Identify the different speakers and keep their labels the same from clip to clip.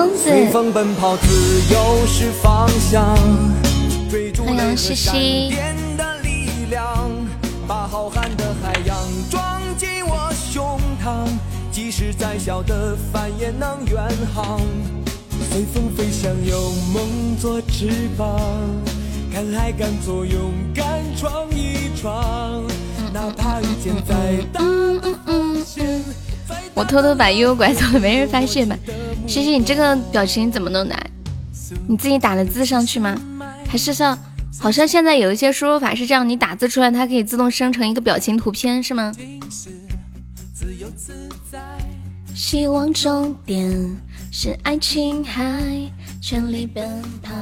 Speaker 1: 疯子，
Speaker 2: 随风奔跑，自由是方向。追逐
Speaker 1: 欢迎
Speaker 2: 雷和
Speaker 1: 西
Speaker 2: 闪
Speaker 1: 西
Speaker 2: 电的力量，把浩瀚的海洋装进我胸膛。即使再小的帆也能远航。随风飞翔，有梦做翅膀，敢爱敢做，勇敢闯一闯。哪怕遇见再大的风险，
Speaker 1: 我偷偷把悠悠拐走了，没人发现吧？西西，你这个表情怎么弄的？你自己打的字上去吗？还是像好像现在有一些输入法是这样，你打字出来，它可以自动生成一个表情图片，是吗？
Speaker 2: 自由自在。
Speaker 1: 希望终点是爱琴海，全力奔跑，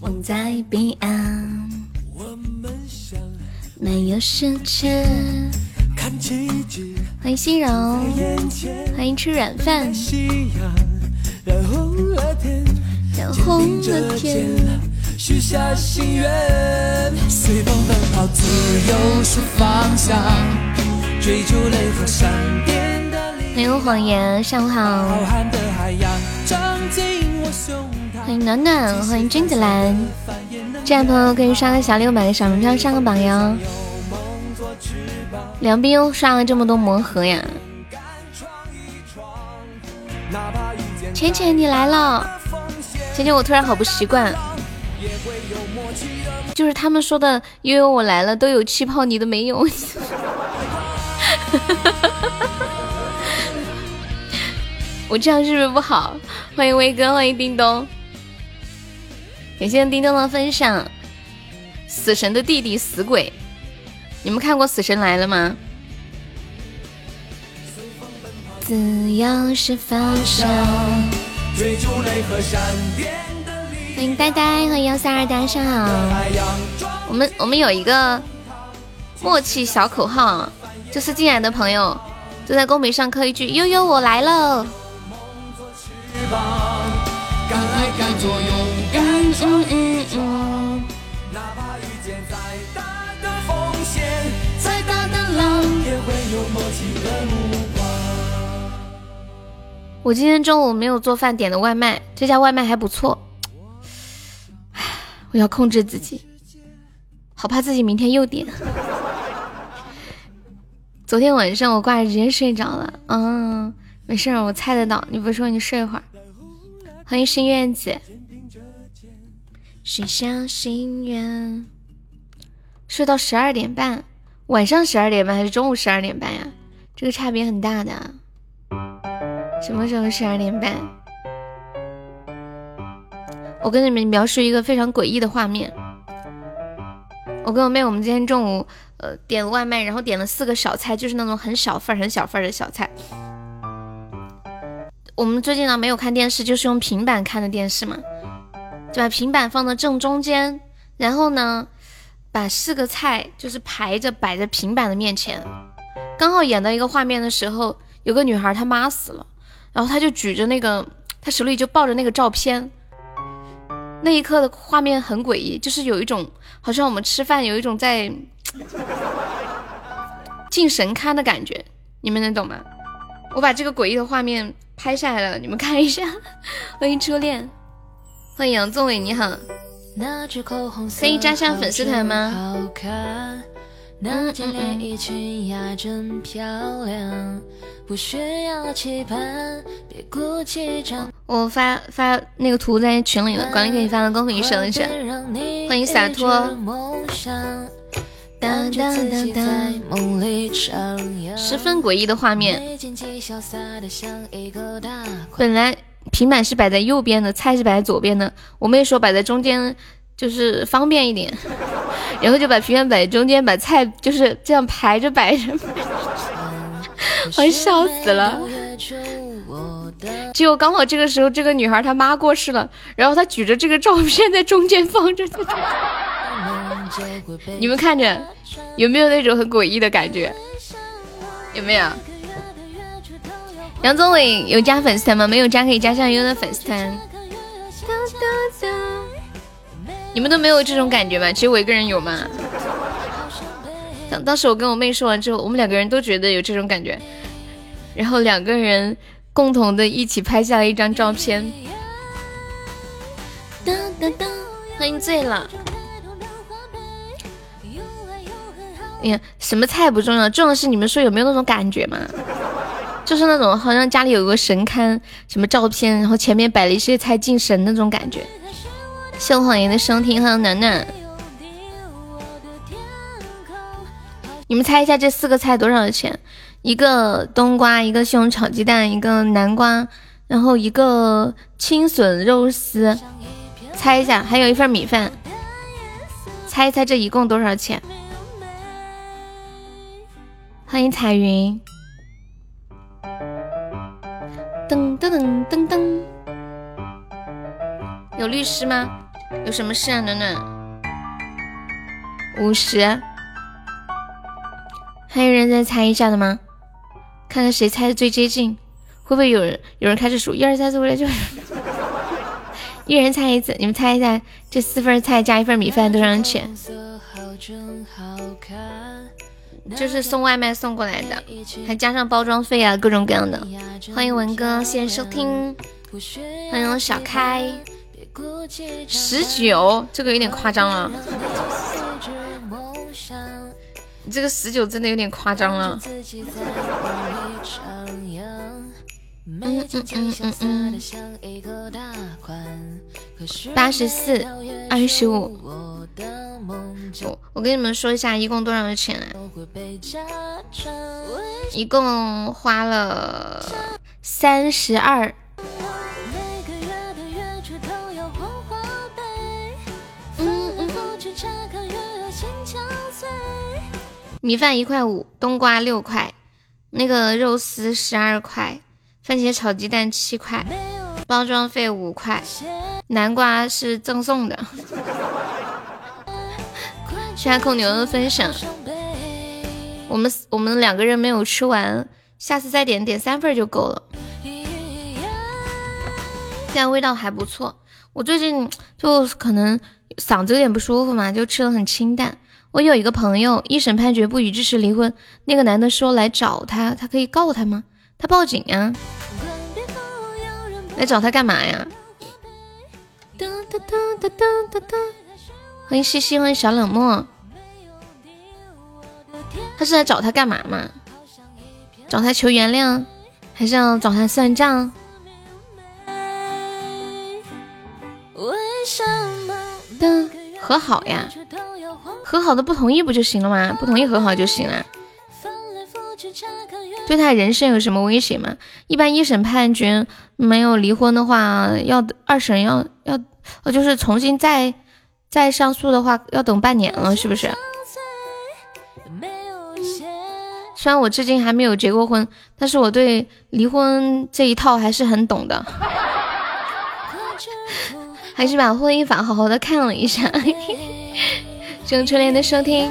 Speaker 1: 梦在彼岸，
Speaker 2: 我们想
Speaker 1: 漫游世界。
Speaker 2: 看奇迹
Speaker 1: 欢迎欣柔，欢迎吃软饭，
Speaker 2: 染红了天。许下心愿。随风奔跑，自由是方向，追逐雷和闪电的力
Speaker 1: 欢迎谎言，上午
Speaker 2: 浩
Speaker 1: 好。
Speaker 2: 瀚的海洋装进我胸膛。
Speaker 1: 欢迎暖暖，欢迎君子兰。这样朋友可以刷个小六百个小门票上个榜哟。梁斌又刷了这么多魔盒呀！浅浅你来了，浅浅我突然好不习惯，就是他们说的悠悠我来了都有气泡，你的没有。我这样是不是不好？欢迎威哥，欢迎叮咚，感谢叮咚的分享。死神的弟弟死鬼，你们看过《死神来了》吗？自由是方向。
Speaker 2: 追逐雷和闪电的力
Speaker 1: 欢迎呆呆，欢迎幺三二，大家上好。
Speaker 2: 海洋装
Speaker 1: 我们我们有一个默契小口号，就是进来的朋友就在公屏上刻一句“悠悠我来了
Speaker 2: 翅膀，敢爱敢做，勇”。敢
Speaker 1: 嗯
Speaker 2: 闯
Speaker 1: 嗯嗯嗯。
Speaker 2: 会有默契的目光。
Speaker 1: 我今天中午没有做饭，点的外卖，这家外卖还不错。唉，我要控制自己，好怕自己明天又点。昨天晚上我挂着直接睡着了，嗯，没事，我猜得到。你不说你睡会儿？欢迎心愿子，许下心愿，睡到十二点半，晚上十二点半还是中午十二点半呀？这个差别很大的。什么时候十二点半？我跟你们描述一个非常诡异的画面。我跟我妹，我们今天中午呃点了外卖，然后点了四个小菜，就是那种很小份儿、很小份儿的小菜。我们最近呢没有看电视，就是用平板看的电视嘛，就把平板放到正中间，然后呢把四个菜就是排着摆在平板的面前。刚好演到一个画面的时候，有个女孩她妈死了。然后她就举着那个，她手里就抱着那个照片，那一刻的画面很诡异，就是有一种好像我们吃饭有一种在进神龛的感觉，你们能懂吗？我把这个诡异的画面拍下来了，你们看一下。欢迎初恋，欢迎杨宗纬，你好。可以加上粉丝团吗？
Speaker 3: 那件连衣裙呀真漂亮，不需要期盼，别鼓起掌。
Speaker 1: 我发发那个图在群里了，管理可以发到公屏上一下。欢迎洒脱。十分诡异的画面。本来平板是摆在右边的，菜是摆在左边的，我妹说摆在中间就是方便一点，然后就把平板摆在中间，把菜就是这样排着摆着，我笑死了。结果刚好这个时候，这个女孩她妈过世了，然后她举着这个照片在中间放着。你们看着有没有那种很诡异的感觉？有没有？杨宗纬有加粉丝团吗？没有加可以加上优的粉丝团。你们都没有这种感觉吗？只有我一个人有吗？当当时我跟我妹说完之后，我们两个人都觉得有这种感觉，然后两个人共同的一起拍下了一张照片。欢迎醉了。哎呀，什么菜不重要，重要的是你们说有没有那种感觉嘛？就是那种好像家里有个神龛，什么照片，然后前面摆了一些菜敬神那种感觉。谢谎言的收听，欢迎楠楠。你们猜一下这四个菜多少钱？一个冬瓜，一个西红柿炒鸡蛋，一个南瓜，然后一个青笋肉丝。猜一下，还有一份米饭。猜一猜这一共多少钱？欢迎彩云。噔噔噔噔噔，有律师吗？有什么事啊，暖暖？五十，还有人再猜一下的吗？看看谁猜的最接近，会不会有人有人开始数一二三四五六七？一人猜一次，你们猜一下，这四份菜加一份米饭多少钱？就是送外卖送过来的，还加上包装费啊，各种各样的。欢迎文哥，谢谢收听。欢迎小开，十九，这个有点夸张了。你这个十九真的有点夸张了。嗯嗯嗯嗯嗯。八十四，二十五。我我跟你们说一下，一共多少钱啊？一共花了三十二。米饭一块五，冬瓜六块，那个肉丝十二块，番茄炒鸡蛋七块，包装费五块，南瓜是赠送的。谢谢控牛的分享，我们我们两个人没有吃完，下次再点点三份就够了。现在味道还不错，我最近就可能嗓子有点不舒服嘛，就吃的很清淡。我有一个朋友，一审判决不予支持离婚，那个男的说来找他，他可以告他吗？他报警呀，来找他干嘛呀？欢迎西西，欢迎小冷漠。他是来找他干嘛嘛？找他求原谅，还是要找他算账？和好呀，和好的不同意不就行了吗？不同意和好就行了。对他人身有什么威胁吗？一般一审判决没有离婚的话，要二审要要，就是重新再。再上诉的话要等半年了，是不是？虽然我至今还没有结过婚，但是我对离婚这一套还是很懂的，还是把婚姻法好好的看了一下。谢春莲的收听。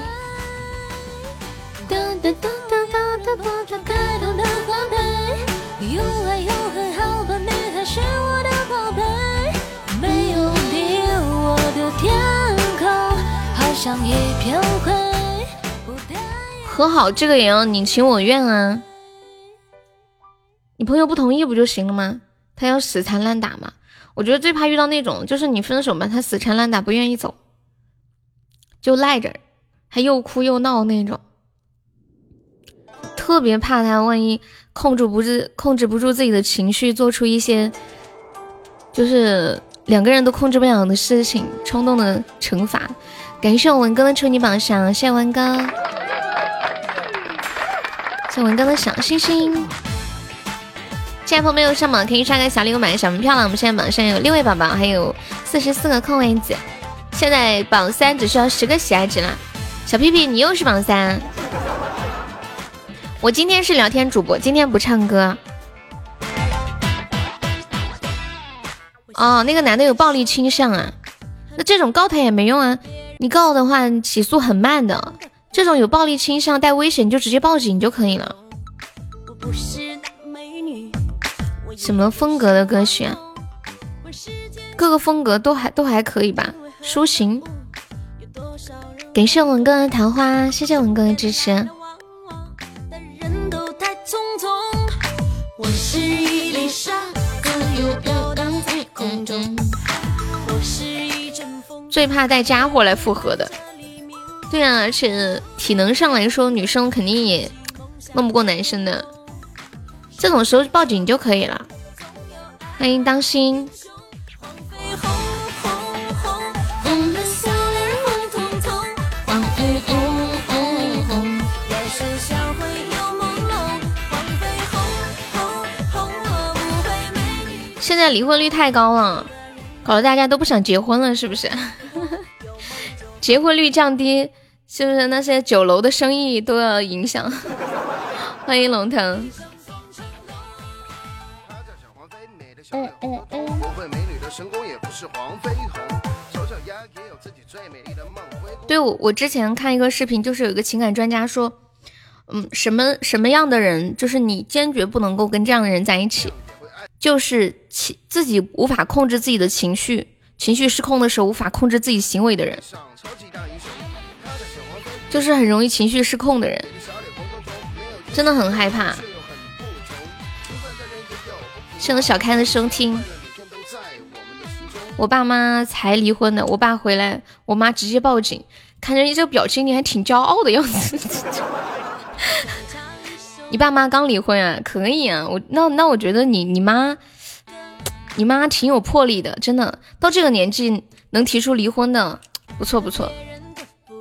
Speaker 1: 和好这个也要你情我愿啊！你朋友不同意不就行了吗？他要死缠烂打嘛？我觉得最怕遇到那种，就是你分手嘛，他死缠烂打不愿意走，就赖着，还又哭又闹那种。特别怕他万一控制不住、控制不住自己的情绪，做出一些就是两个人都控制不了的事情，冲动的惩罚。感谢我文哥的祝你榜上，谢谢文哥，文哥的小星星。现在朋友没有上榜，可以刷个小礼物，买个小门票了。我们现在榜上有六位宝宝，还有四十四个空位子。现在榜三只需要十个喜爱值了。小屁屁，你又是榜三。我今天是聊天主播，今天不唱歌。哦，那个男的有暴力倾向啊。那这种告他也没用啊，你告的话，起诉很慢的。这种有暴力倾向带危险就直接报警就可以了。什么风格的歌曲啊？各个风格都还都还可以吧，抒情。感谢文哥的桃花，谢谢文哥的支持。最怕带家伙来复合的，对啊，而且体能上来说，女生肯定也弄不过男生的。这种时候报警就可以了。欢迎当心。现在离婚率太高了，搞得大家都不想结婚了，是不是？结婚率降低，是不是那些酒楼的生意都要影响？欢迎龙腾。对，我我之前看一个视频，就是有一个情感专家说，嗯，什么什么样的人，就是你坚决不能够跟这样的人在一起。就是情自己无法控制自己的情绪，情绪失控的时候无法控制自己行为的人，就是很容易情绪失控的人，真的很害怕。谢谢小开的收听。我爸妈才离婚的，我爸回来，我妈直接报警。看着你这个表情，你还挺骄傲的样子。你爸妈刚离婚啊？可以啊，我那那我觉得你你妈，你妈挺有魄力的，真的，到这个年纪能提出离婚的，不错不错。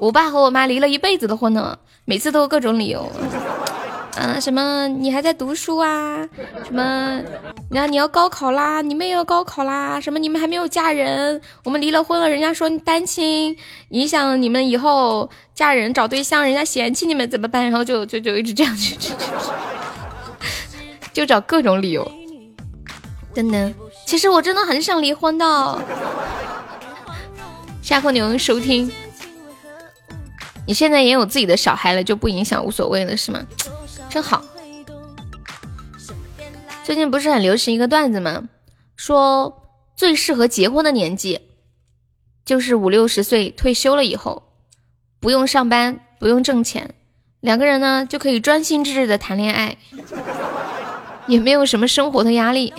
Speaker 1: 我爸和我妈离了一辈子的婚呢，每次都有各种理由。啊，什么你还在读书啊？什么，然后你要高考啦，你们也要高考啦？什么你们还没有嫁人？我们离了婚了，人家说你单亲，影响你们以后嫁人找对象，人家嫌弃你们怎么办？然后就就就一直这样去，就找各种理由。真的，其实我真的很想离婚的。下课你们收听，你现在也有自己的小孩了，就不影响，无所谓了，是吗？真好。最近不是很流行一个段子吗？说最适合结婚的年纪就是五六十岁退休了以后，不用上班，不用挣钱，两个人呢就可以专心致志的谈恋爱，也没有什么生活的压力，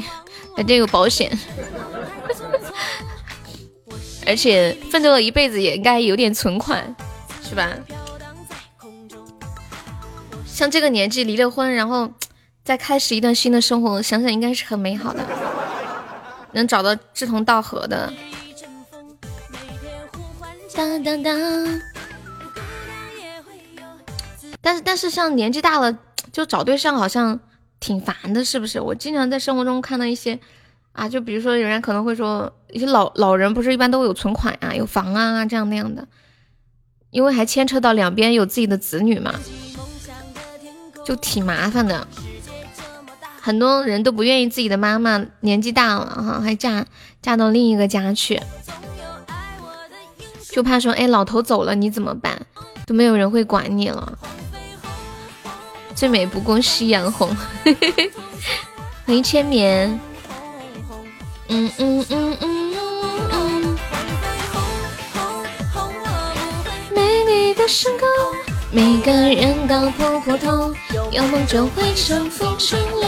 Speaker 1: 反正有保险，而且奋斗了一辈子也应该有点存款，是吧？像这个年纪离了婚，然后再开始一段新的生活，想想应该是很美好的，能找到志同道合的。当当当。但是但是像年纪大了就找对象好像挺烦的，是不是？我经常在生活中看到一些啊，就比如说有人可能会说，一些老老人不是一般都有存款啊，有房啊这样那样的，因为还牵扯到两边有自己的子女嘛。就挺麻烦的，很多人都不愿意自己的妈妈年纪大了哈，还嫁嫁到另一个家去，就怕说哎老头走了你怎么办，都没有人会管你了。最美不过夕阳红，欢迎千棉，嗯嗯嗯嗯嗯，的身高。每个人都普普通，有梦就会乘风成龙。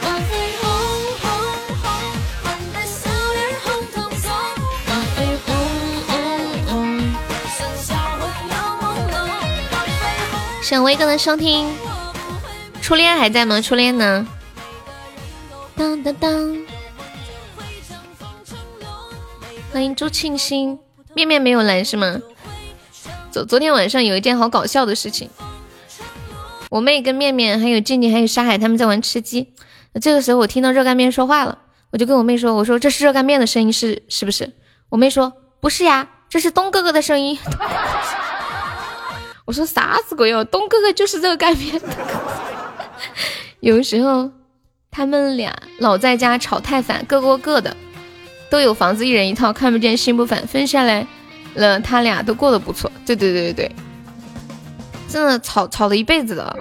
Speaker 1: 花飞红红红，换的笑脸红彤彤。花飞红红红，剩下我要朦胧。花飞红。谢威哥的收听，初恋还在吗？初恋呢？当当当。欢迎朱庆新，面面没有来是吗？昨昨天晚上有一件好搞笑的事情，我妹跟面面还有静静还有沙海他们在玩吃鸡，这个时候我听到热干面说话了，我就跟我妹说，我说这是热干面的声音是是不是？我妹说不是呀，这是东哥哥的声音。我说啥子鬼哦，东哥哥就是热干面。有时候他们俩老在家吵太烦，各过各的，都有房子，一人一套，看不见心不烦。分下来了，他俩都过得不错。对对对对对，真的吵吵了一辈子了。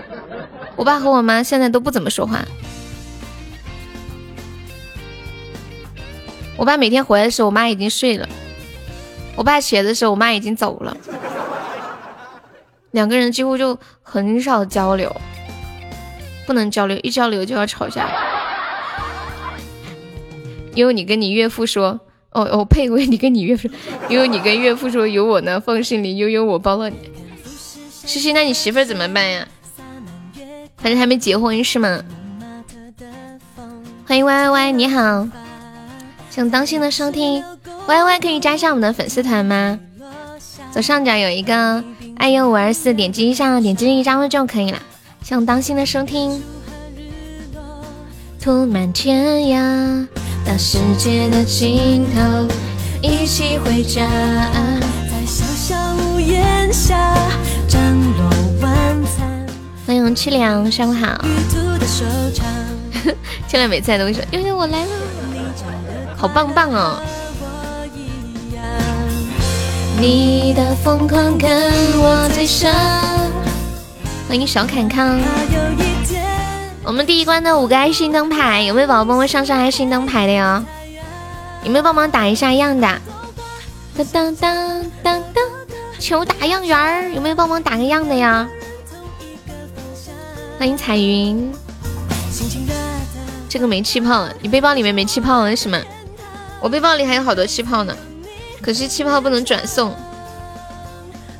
Speaker 1: 我爸和我妈现在都不怎么说话。我爸每天回来的时候，我妈已经睡了；我爸起来的时候，我妈已经走了。两个人几乎就很少交流，不能交流，一交流就要吵架。因为你跟你岳父说，哦哦呸！我你跟你岳父说，因为你跟岳父说有我呢，放心里悠悠我包了你。西西，那你媳妇怎么办呀？反正还没结婚是吗？欢迎 Y Y Y，你好。请当心的收听，Y Y 可以加上我们的粉丝团吗？左上角有一个爱优五二四，点击一下，点击一加入就可以了。请当心的收听。涂满天涯，到世界的尽头，一起回家。在小小屋檐下，张罗晚餐。欢迎凄凉，上午好。千来每次都会说，悠悠我来了。好棒棒哦！你的疯狂跟我最深。欢迎小侃康。我们第一关的五个爱心灯牌，有没有宝宝帮我上上爱心灯牌的呀？有没有帮忙打一下样的？当当当当当，求打样员儿，有没有帮忙打个样的呀？欢迎彩云。这个没气泡了，你背包里面没气泡了是吗？我背包里还有好多气泡呢，可惜气泡不能转送。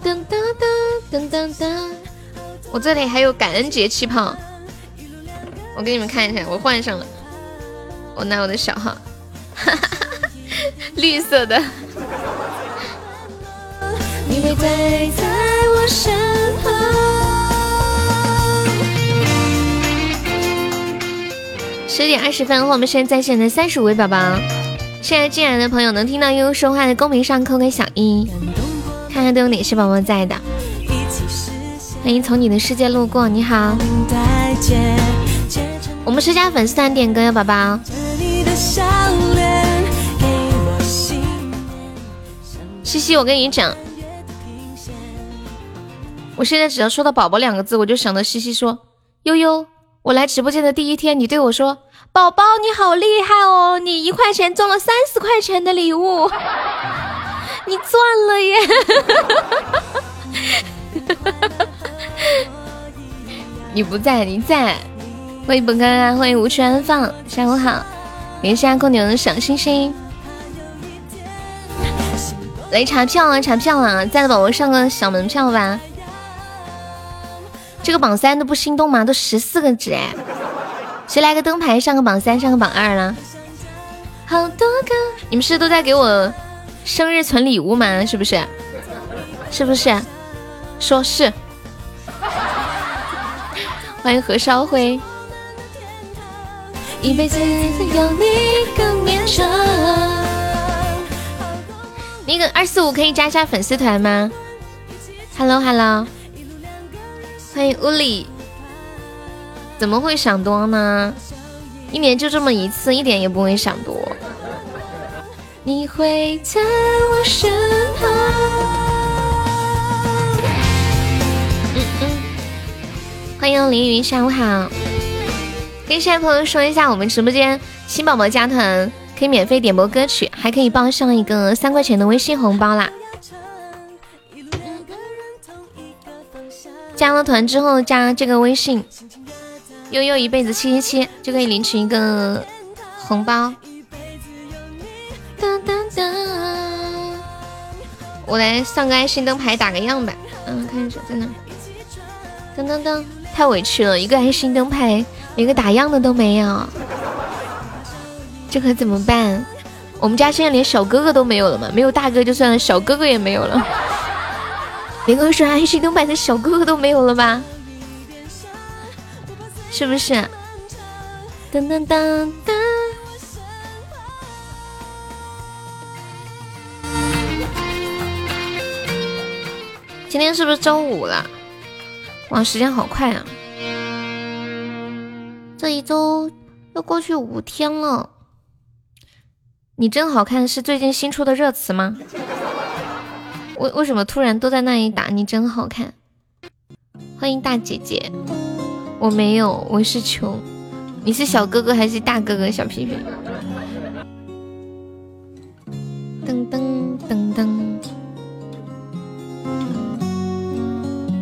Speaker 1: 噔噔噔噔噔噔，我这里还有感恩节气泡，我给你们看一下，我换上了。我拿我的小号，绿色的。你会在在我身旁。十点二十分，我们现在在线的三十五位宝宝。现在进来的朋友能听到悠悠说话的，公屏上扣个小一，看看都有哪些宝宝在的。欢迎从你的世界路过，你好。我们是加粉丝团点歌呀，宝宝。西西，我跟你讲，我现在只要说到“宝宝”两个字，我就想到西西说：“悠悠，我来直播间的第一天，你对我说。”宝宝你好厉害哦！你一块钱中了三十块钱的礼物，你赚了耶！你不在，你在。欢迎本哥哥，欢迎无处安放，下午好。感谢阿空牛的小星星。来查票啊，查票啊！在的宝宝上个小门票吧。这个榜三都不心动吗？都十四个值哎。谁来个灯牌上个榜三上个榜二了？好多个，你们是都在给我生日存礼物吗？是不是？是不是？说是。欢迎何烧灰。一辈子有你更绵长。那个二四五可以加一下粉丝团吗？Hello Hello，欢迎乌里。怎么会想多呢？一年就这么一次，一点也不会想多。你会在我身旁。嗯嗯。欢迎凌云，下午好。跟现在朋友说一下，我们直播间新宝宝加团可以免费点播歌曲，还可以报上一个三块钱的微信红包啦。加了团之后加这个微信。悠悠一辈子七七七就可以领取一个红包。哒哒哒，我来上个爱心灯牌打个样吧。嗯，看一下在哪。噔噔噔，太委屈了，一个爱心灯牌连个打样的都没有，这可怎么办？我们家现在连小哥哥都没有了吗？没有大哥就算了，小哥哥也没有了，连个刷爱心灯牌的小哥哥都没有了吧？是不是？噔噔噔噔！今天是不是周五了？哇，时间好快啊！这一周都过去五天了。你真好看是最近新出的热词吗？为为什么突然都在那里打你真好看？欢迎大姐姐，我没有，我是穷。你是小哥哥还是大哥哥？小屁屁。噔噔噔噔，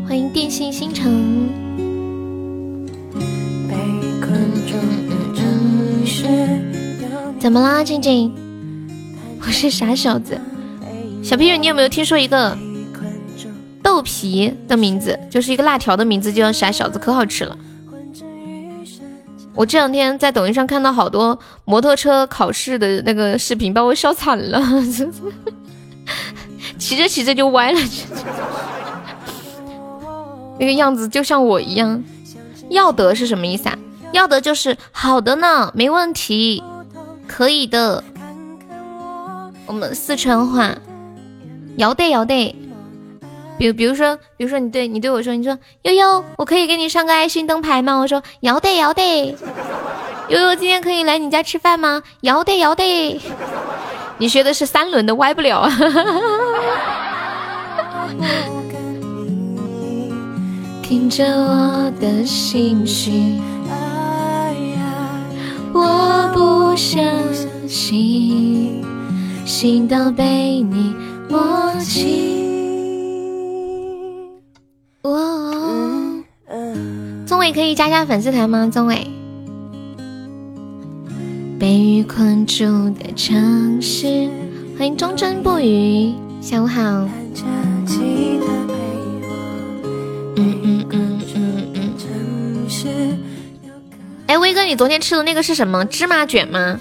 Speaker 1: 欢迎电信星辰。怎么啦，静静？我是傻小子。小皮皮，你有没有听说一个豆皮的名字，就是一个辣条的名字，就叫傻小子，可好吃了。我这两天在抖音上看到好多摩托车考试的那个视频，把我笑惨了，骑着骑着就歪了，那个样子就像我一样。要得是什么意思啊？要得就是好的呢，没问题，可以的。我们四川话，要得要得。比比如说，比如说你对你对我说，你说悠悠，我可以给你上个爱心灯牌吗？我说要得要得。悠悠今天可以来你家吃饭吗？要得要得。你学的是三轮的，歪不了。听着我的心绪，我不相信，心都被你摸清。哦，宗伟可以加加粉丝团吗？宗伟，被雨困住的城市，欢迎忠贞不渝，下午好。威哥，你昨天吃的那个是什么芝麻卷吗？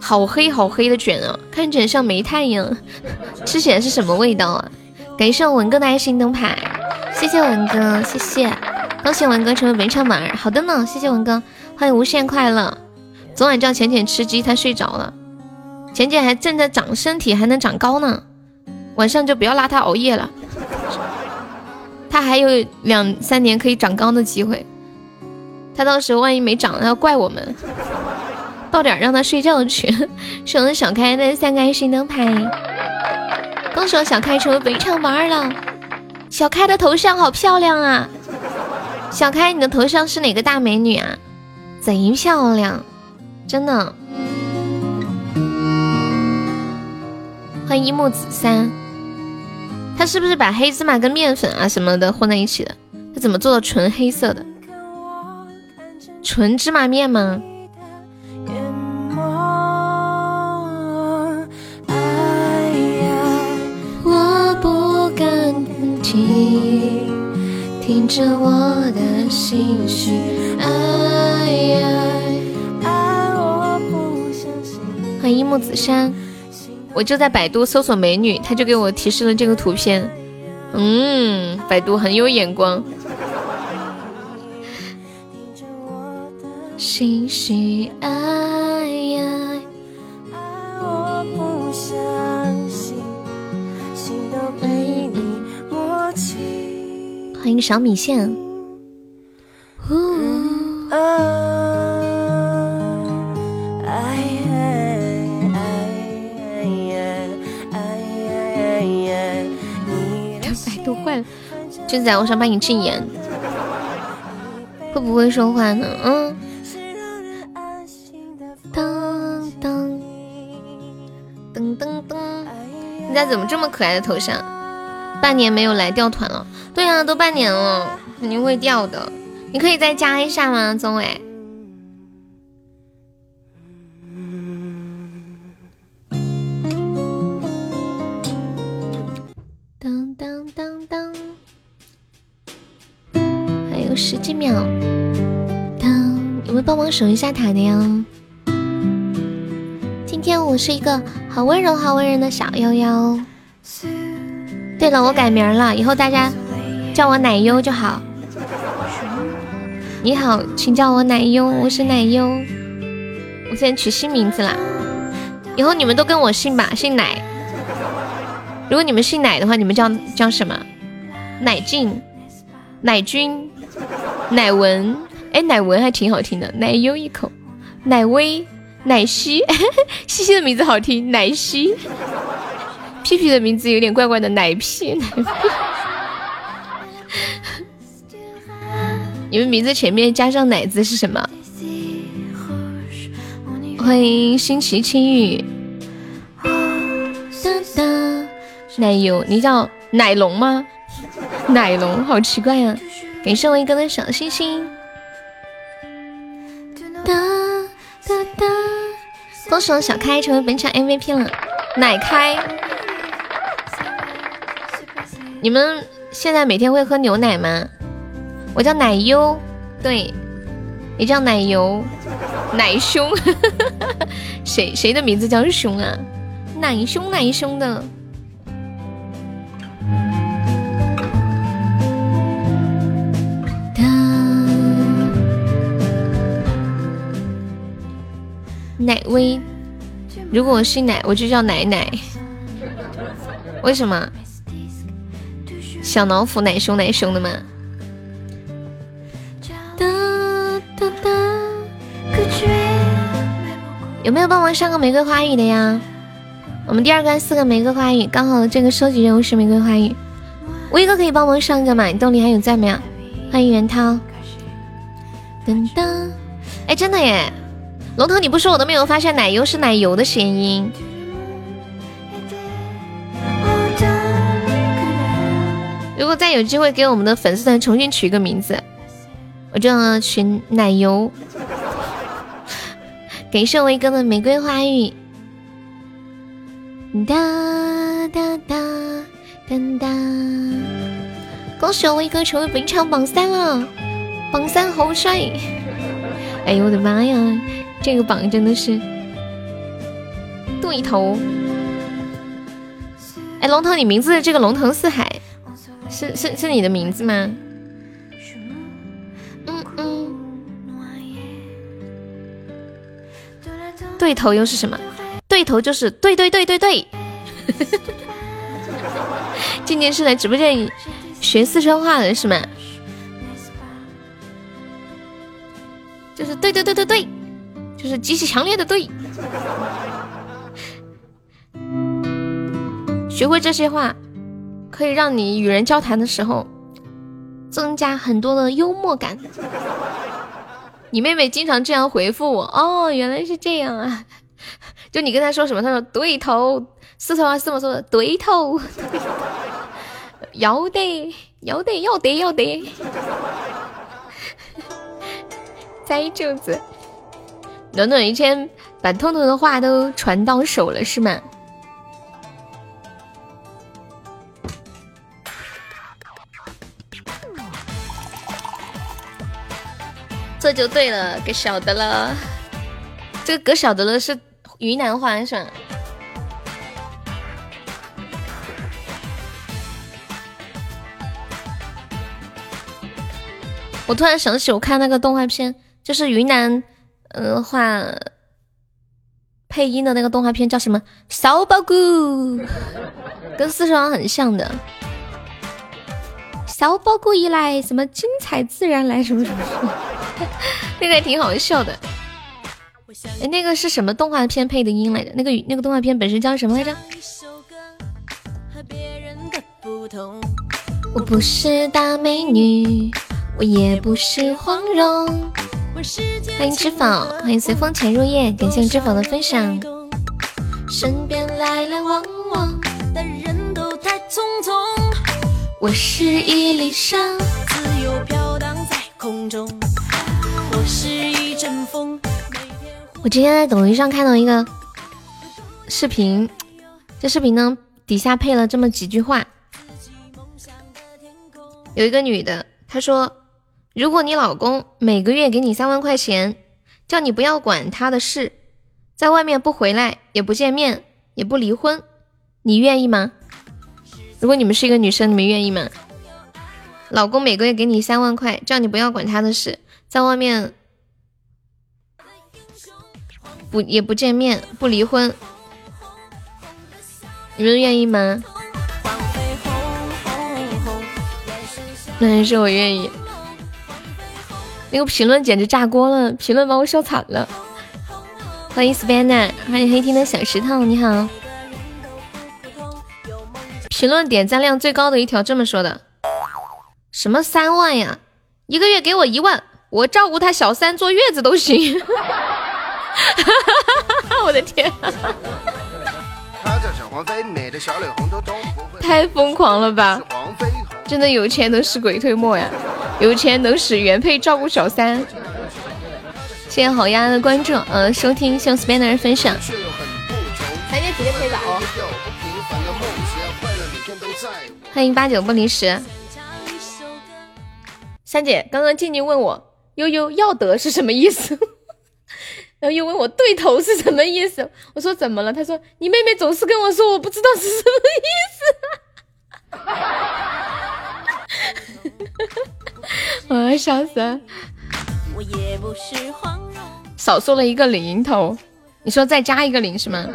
Speaker 1: 好黑好黑的卷啊，看起来像煤炭一样，吃起来是什么味道啊？感谢我文哥的爱心灯牌。谢谢文哥，谢谢，恭喜文哥成为本场榜二。好的呢，谢谢文哥，欢迎无限快乐。昨晚叫浅浅吃鸡，他睡着了。浅浅还正在长身体，还能长高呢。晚上就不要拉他熬夜了，他还有两三年可以长高的机会。他到时候万一没长，要怪我们。到点让他睡觉去。是我的小开的三个爱心灯牌，恭喜我小开成为本场榜二了。小开的头像好漂亮啊！小开，你的头像是哪个大美女啊？贼漂亮，真的。欢迎一木子三，他是不是把黑芝麻跟面粉啊什么的混在一起的？他怎么做到纯黑色的？纯芝麻面吗？听着我的心绪，欢迎木子山，我就在百度搜索美女，他就给我提示了这个图片。嗯，百度很有眼光。心绪，哎呀。欢迎小米线。百度坏了，俊仔，我想把你禁言。会不会说话呢？嗯。你家怎么这么可爱的头像？半年没有来掉团了。对啊，都半年了，肯定会掉的。你可以再加一下吗，宗伟？当当当当，还有十几秒。当，有没有帮忙守一下塔的呀？今天我是一个好温柔、好温柔的小悠悠。对了，我改名了，以后大家。叫我奶优就好。你好，请叫我奶优，我是奶优。我现在取新名字啦，以后你们都跟我姓吧，姓奶。如果你们姓奶的话，你们叫叫什么？奶静、奶君、奶文。哎，奶文还挺好听的。奶优一口，奶威、奶昔，西西的名字好听，奶昔。屁屁的名字有点怪怪的，奶屁。奶屁。你们名字前面加上奶字是什么？欢迎新奇青雨。哒哒，奶油，你叫奶龙吗？奶龙，好奇怪呀！感谢我一哥的小星星。哒哒哒，恭喜我小开成为本场 MVP 了，奶开。你们现在每天会喝牛奶吗？我叫奶优，对，也叫奶油，奶凶。谁谁的名字叫凶啊？奶凶奶凶的。奶威，如果我姓奶，我就叫奶奶。为什么？小老虎奶凶奶凶的吗？有没有帮忙上个玫瑰花语的呀？我们第二关四个玫瑰花语，刚好这个收集任务是玫瑰花语。威哥可以帮忙上个吗？你动力还有在没有？欢迎袁涛。噔噔，哎，真的耶！龙头，你不说我都没有发现奶油是奶油的谐音。如果再有机会给我们的粉丝团重新取一个名字，我就取奶油。感谢威哥的玫瑰花语。哒哒哒哒哒！恭喜威哥成为本场榜三了，榜三好帅！哎呦我的妈呀！这个榜真的是对头。哎，龙腾，你名字这个龙腾四海是是是你的名字吗？嗯嗯。对头又是什么？对头就是对对对对对。今天是来直播间学四川话的是吗？就是对对对对对。就是极其强烈的对，学会这些话，可以让你与人交谈的时候增加很多的幽默感。你妹妹经常这样回复我，哦，原来是这样啊！就你跟她说什么，她说对头，四川话是这么说的，对头，要得，要得，要得，要得，栽柱子。暖暖一天把痛痛的话都传到手了，是吗？这就对了，给晓得了。这个“哥晓得了”是云南话是吧？我突然想起，我看那个动画片，就是云南。嗯，画配音的那个动画片叫什么？小宝菇，跟四川很像的。小宝菇一来，什么精彩自然来，什么什么，那个还挺好笑的。哎，那个是什么动画片配的音来着？那个那个动画片本身叫什么来着？我不是大美女，我也不是黄蓉。欢迎知否，欢迎随风潜入夜，感谢知否的分享。身边来来往往的人都太匆匆，我是一粒沙，自由飘荡在空中。我是一阵风。我今天在抖音上看到一个视频，这视频呢底下配了这么几句话，有一个女的，她说。如果你老公每个月给你三万块钱，叫你不要管他的事，在外面不回来，也不见面，也不离婚，你愿意吗？如果你们是一个女生，你们愿意吗？老公每个月给你三万块，叫你不要管他的事，在外面不也不见面，不离婚，你们愿意吗？那还是我愿意。那个评论简直炸锅了，评论把我笑惨了。欢迎 Spanner，欢迎黑天的小石头，你好。评论点赞量最高的一条这么说的：什么三万呀？一个月给我一万，我照顾他小三坐月子都行。我的天！太疯狂了吧！真的有钱能使鬼推磨呀，有钱能使原配照顾小三。谢谢好丫的关注，呃，收听，向 Spanner 分享。咱姐几点可以早？欢迎八九不离十。三姐刚刚静静问我悠悠要得是什么意思？然后又问我对头是什么意思？我说怎么了？她说你妹妹总是跟我说我不知道是什么意思。我要笑死了。少说了一个零头，你说再加一个零是吗？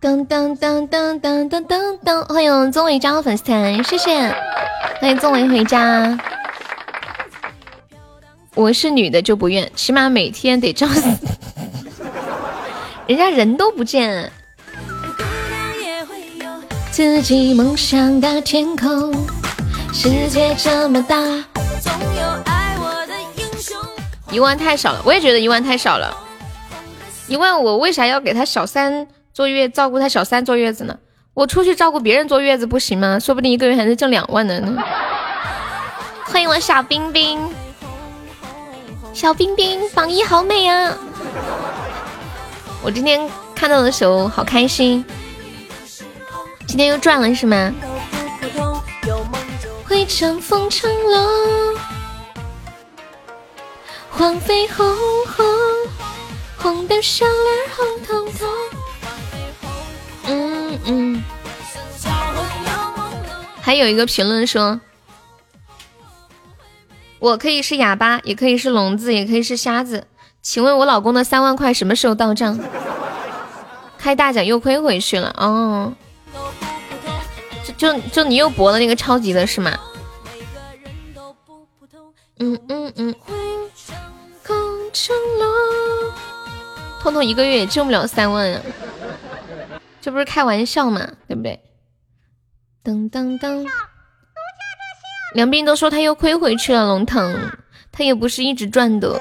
Speaker 1: 噔噔噔噔噔噔噔噔！欢迎宗伟加入粉丝团，谢谢。欢迎宗伟回家。我是女的就不愿，起码每天得照死，人家人都不见。自己梦想的天空，世界这么大，总有爱我的英雄。一万太少了，我也觉得一万太少了。一万我为啥要给他小三坐月照顾他小三坐月子呢？我出去照顾别人坐月子不行吗？说不定一个月还能挣两万的呢。欢迎我小冰冰。小冰冰榜一好美啊！我今天看到的时候好开心，今天又赚了是吗？会乘风成龙，黄飞鸿鸿，红的小脸红彤彤。嗯嗯。还有一个评论说。我可以是哑巴，也可以是聋子，也可以是瞎子。请问我老公的三万块什么时候到账？开大奖又亏回去了哦。就就就你又博了那个超级的是吗？嗯嗯嗯。通通一个月也挣不了三万啊，这不是开玩笑嘛？对不对？噔噔噔。梁斌都说他又亏回去了，龙腾，他也不是一直赚的。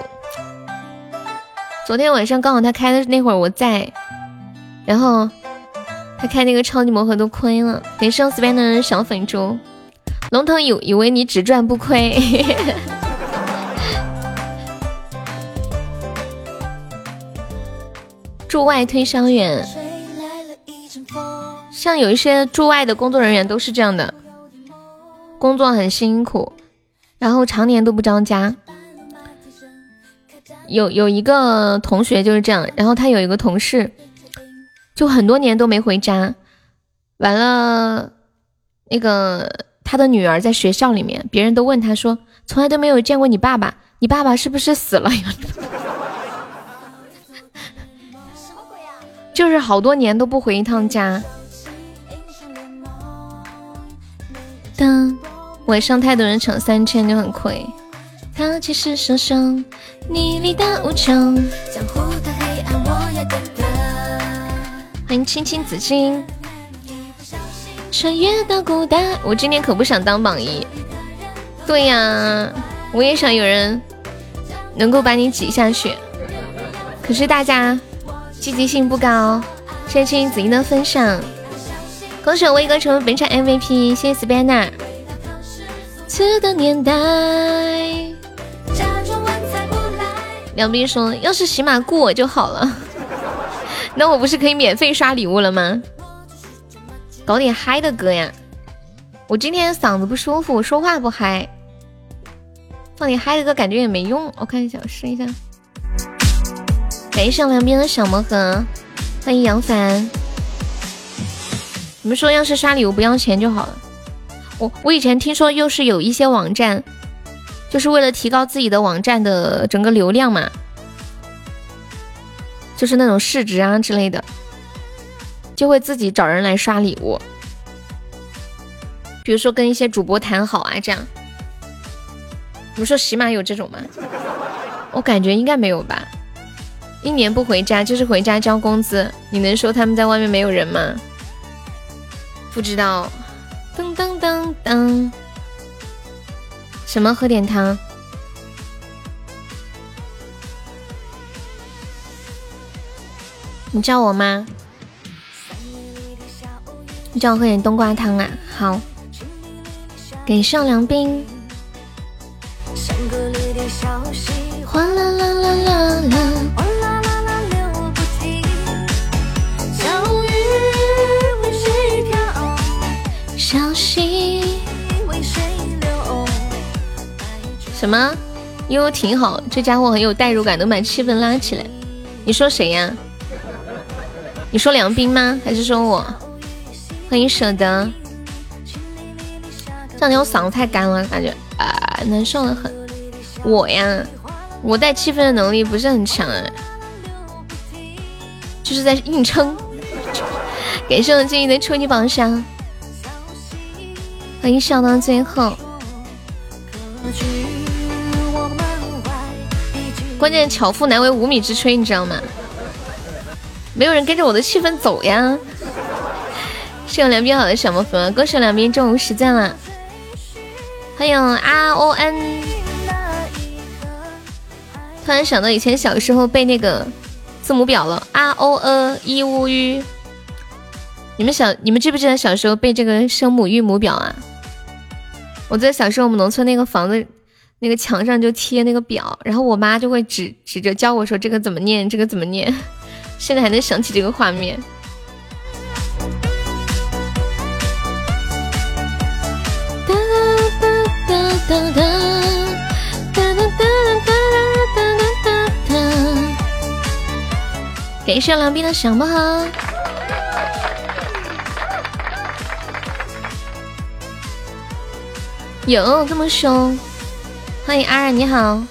Speaker 1: 昨天晚上刚好他开的那会儿我在，然后他开那个超级魔盒都亏了，得上 s p a n 的小粉猪。龙腾以以为你只赚不亏。驻外推销员，像有一些驻外的工作人员都是这样的。工作很辛苦，然后常年都不着家。有有一个同学就是这样，然后他有一个同事，就很多年都没回家。完了，那个他的女儿在学校里面，别人都问他说，从来都没有见过你爸爸，你爸爸是不是死了呀？就是好多年都不回一趟家。当。晚上太多人抢三千就很亏。他其实手上你力大无穷。江湖的黑暗，我也懂得欢迎青青子衿。穿越到古代，我今天可不想当榜一。对呀，我也想有人能够把你挤下去。可是大家积极性不高。谢谢青青子衿的分享。恭喜我威哥成为本场 MVP，谢谢 Spanner。的年代。梁斌说：“要是喜马雇我就好了，那我不是可以免费刷礼物了吗？搞点嗨的歌呀！我今天嗓子不舒服，说话不嗨，放点嗨的歌感觉也没用。我看一下，我试一下。感谢梁斌的小魔盒，欢迎杨凡。你们说，要是刷礼物不要钱就好了。”我我以前听说，又是有一些网站，就是为了提高自己的网站的整个流量嘛，就是那种市值啊之类的，就会自己找人来刷礼物，比如说跟一些主播谈好啊这样。你们说喜马有这种吗？我感觉应该没有吧。一年不回家就是回家交工资，你能说他们在外面没有人吗？不知道。噔噔噔噔，什么？喝点汤。你叫我吗？你叫我喝点冬瓜汤啊？好。给上凉冰。哗啦啦啦啦啦。什么？悠悠挺好，这家伙很有代入感，能把气氛拉起来。你说谁呀？你说梁斌吗？还是说我？欢迎舍得。这两天我嗓子太干了，感觉啊难受的很。我呀，我带气氛的能力不是很强，就是在硬撑。感谢我静怡的初级宝箱。欢迎笑到最后。关键巧妇难为无米之炊，你知道吗？没有人跟着我的气氛走呀。是有两边好的小魔粉，恭喜两边中午实战了。欢迎 R O N。突然想到以前小时候背那个字母表了，R O N E U U。你们小，你们记不记得小时候背这个声母韵母表啊？我在小时候，我们农村那个房子，那个墙上就贴那个表，然后我妈就会指指着教我说这个怎么念，这个怎么念。现在还能想起这个画面。哒哒哒哒哒哒哒哒哒哒哒哒哒哒。感谢两边的小魔盒。有这么凶？欢迎阿二，你好，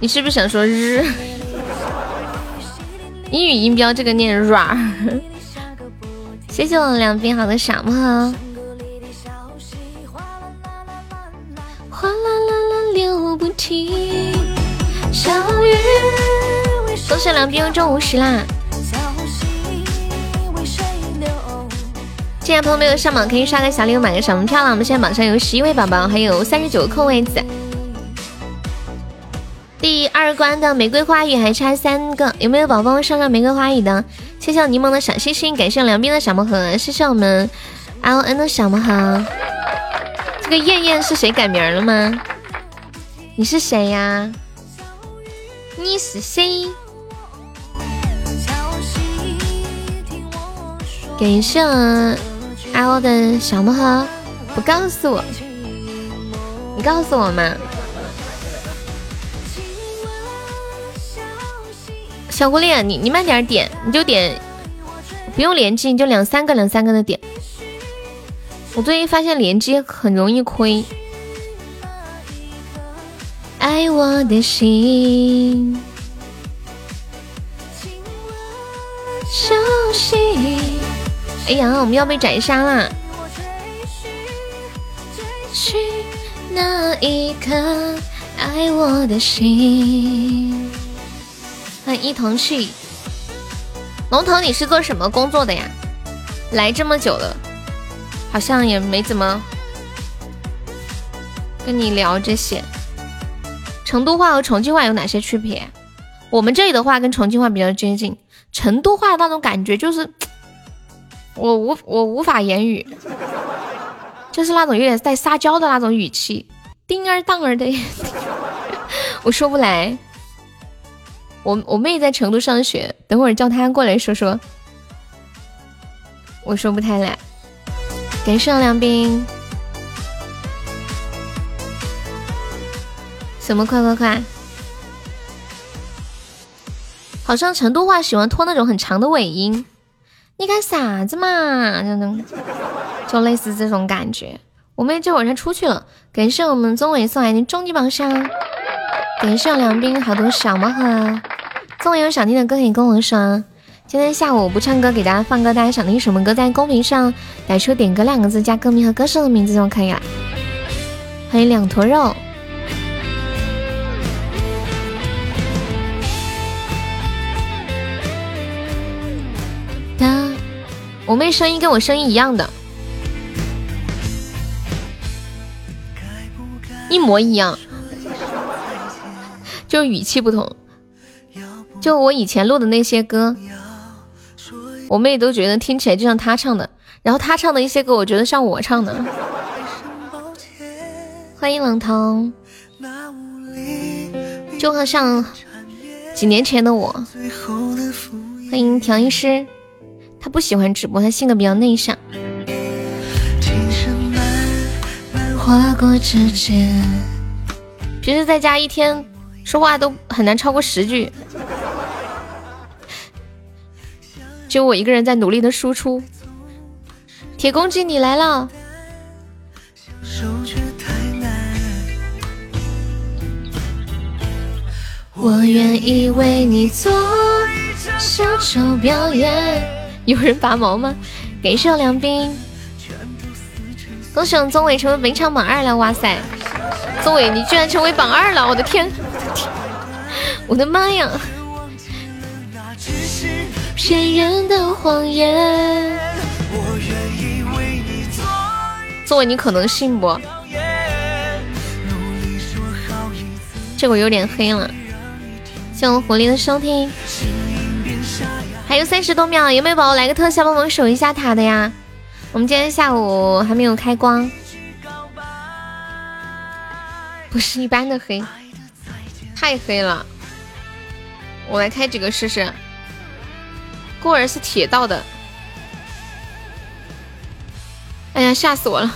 Speaker 1: 你是不是想说日？英语音标这个念 r。谢谢我们两边好的小木盒。哗啦啦啦流不停，小雨。恭喜两边又中五十啦！进来朋友没有上榜，可以刷个小礼物，买个小门票了。我们现在榜上有十一位宝宝，还有三十九个空位子。第二关的玫瑰花语还差三个，有没有宝宝上上玫瑰花语的？谢谢柠檬的小心心，感谢梁斌的小魔盒，谢谢我们 L N 的小魔盒。这个燕燕是谁改名了吗？你是谁呀？你是谁？感谢我。L 的小魔盒不告诉我，你告诉我吗？小狐狸，你你慢点点，你就点，不用连击，你就两三个两三个的点。我最近发现连击很容易亏。爱我的心，小心。哎呀，我们要被斩杀啦！去那一刻，爱我的心。欢迎一同去。龙腾，你是做什么工作的呀？来这么久了，好像也没怎么跟你聊这些。成都话和重庆话有哪些区别？我们这里的话跟重庆话比较接近，成都话那种感觉就是。我无我无法言语，就是那种有点带撒娇的那种语气，叮儿当儿的，我说不来。我我妹在成都上学，等会儿叫她过来说说，我说不太来。感谢梁冰，什么快快快？好像成都话喜欢拖那种很长的尾音。你干啥子嘛？就类似这种感觉。我妹这会儿她出去了。感谢我们宗伟送来的终极宝箱，感谢梁斌好多小魔盒。送有想听的歌可以跟我说。今天下午不唱歌，给大家放歌，大家想听什么歌，在公屏上打出“点歌”两个字，加歌名和歌手的名字就可以了。欢迎两坨肉。哒，我妹声音跟我声音一样的，一模一样，就语气不同。就我以前录的那些歌，我妹都觉得听起来就像她唱的，然后她唱的一些歌，我觉得像我唱的。欢迎冷彤，就好像几年前的我。欢迎调音师。他不喜欢直播，他性格比较内向。平时在家一天说话都很难超过十句，就我一个人在努力的输出。铁公鸡，你来了！我愿意为你做小丑表演。有人拔毛吗？感谢梁斌，恭喜我宗伟成为本场榜二了！哇塞，宗伟你居然成为榜二了！我的天，我的妈呀！骗人的谎言，我愿意为你可能信不？这会有点黑了。谢我狐狸的收听。还有三十多秒，有没有宝宝来个特效帮忙守一下塔的呀？我们今天下午还没有开光，不是一般的黑，太黑了。我来开几个试试。孤儿是铁道的，哎呀，吓死我了！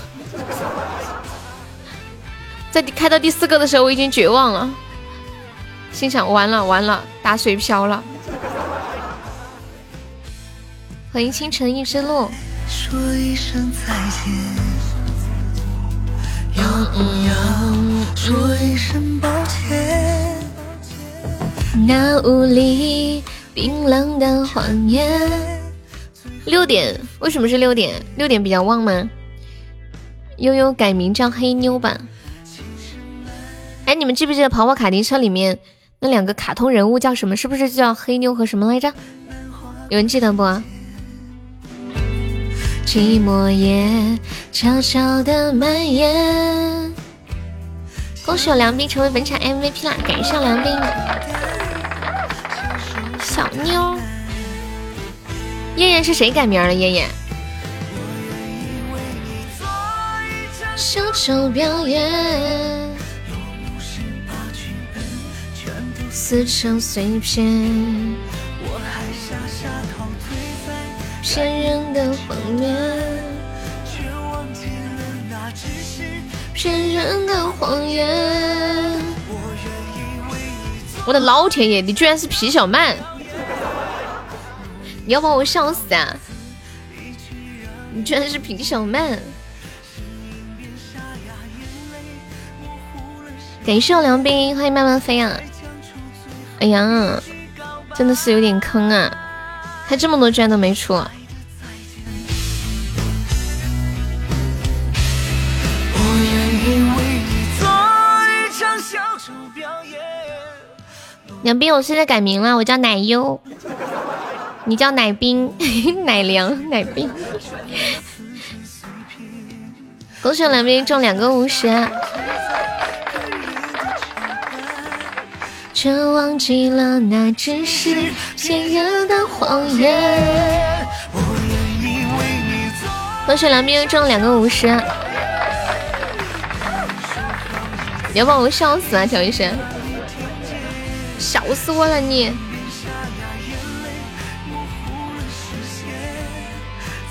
Speaker 1: 在开到第四个的时候，我已经绝望了，心想完了完了，打水漂了。欢迎清晨一之路。说一声再见，要不要说一声抱歉？那无力冰冷的谎言。六点，为什么是六点？六点比较旺吗？悠悠改名叫黑妞吧。哎，你们记不记得跑跑卡丁车里面那两个卡通人物叫什么？是不是叫黑妞和什么来着？有人记得不？寂寞也悄悄的蔓延。恭喜我梁斌成为本场 MVP 啦！感谢梁斌。小妞，燕燕是谁改名了？燕燕。小丑表演，撕成碎片。骗人的谎言，骗人的谎言。我的老天爷，你居然是皮小曼！你要把我笑死啊！你居然是平小曼！感谢我梁斌，欢迎慢慢飞啊！哎呀，真的是有点坑啊！开这么多居然都没出。梁斌，我现在改名了，我叫奶优，你叫奶冰、奶凉、奶冰。恭喜梁斌中两个五十。却忘记了那只是骗人的谎言。恭喜梁斌中两个五十。你要把我笑死啊，调医生！笑死我了你！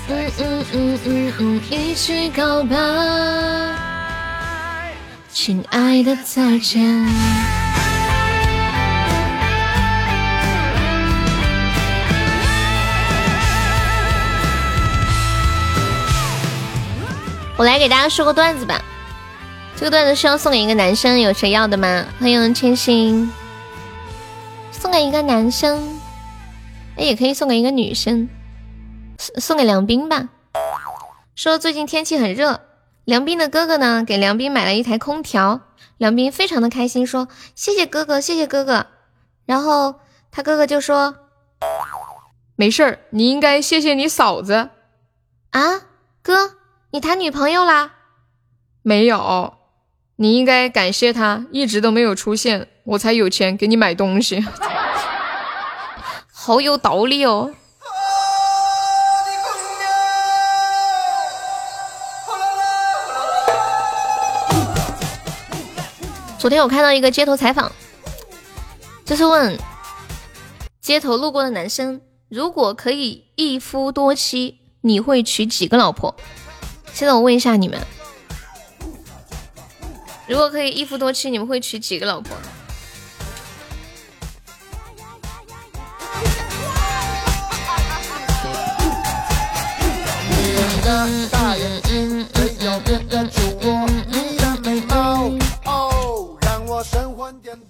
Speaker 1: 嗯嗯嗯嗯嗯，一句告白，亲爱的再见。我来给大家说个段子吧，这个段子是要送给一个男生，有谁要的吗？欢迎千心。送给一个男生，哎，也可以送给一个女生，送送给梁斌吧。说最近天气很热，梁斌的哥哥呢给梁斌买了一台空调，梁斌非常的开心，说谢谢哥哥，谢谢哥哥。然后他哥哥就说，没事儿，你应该谢谢你嫂子，啊，哥，你谈女朋友啦？
Speaker 4: 没有，你应该感谢他一直都没有出现，我才有钱给你买东西。
Speaker 1: 好有道理哦。昨天我看到一个街头采访，就是问街头路过的男生，如果可以一夫多妻，你会娶几个老婆？现在我问一下你们，如果可以一夫多妻，你们会娶几个老婆？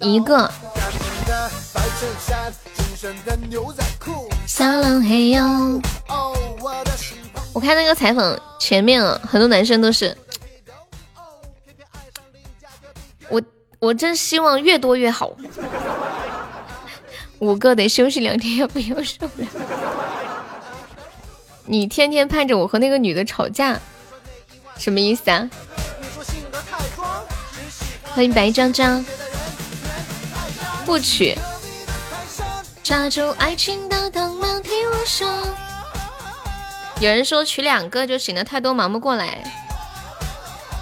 Speaker 1: 一个。我看那个采访前面啊，很多男生都是，我我真希望越多越好，五个得休息两天，要不要受不了。你天天盼着我和那个女的吵架，什么意思啊？欢迎白张张。不娶。抓住爱情的藤蔓，听我说。有人说娶两个就行了，太多忙不过来。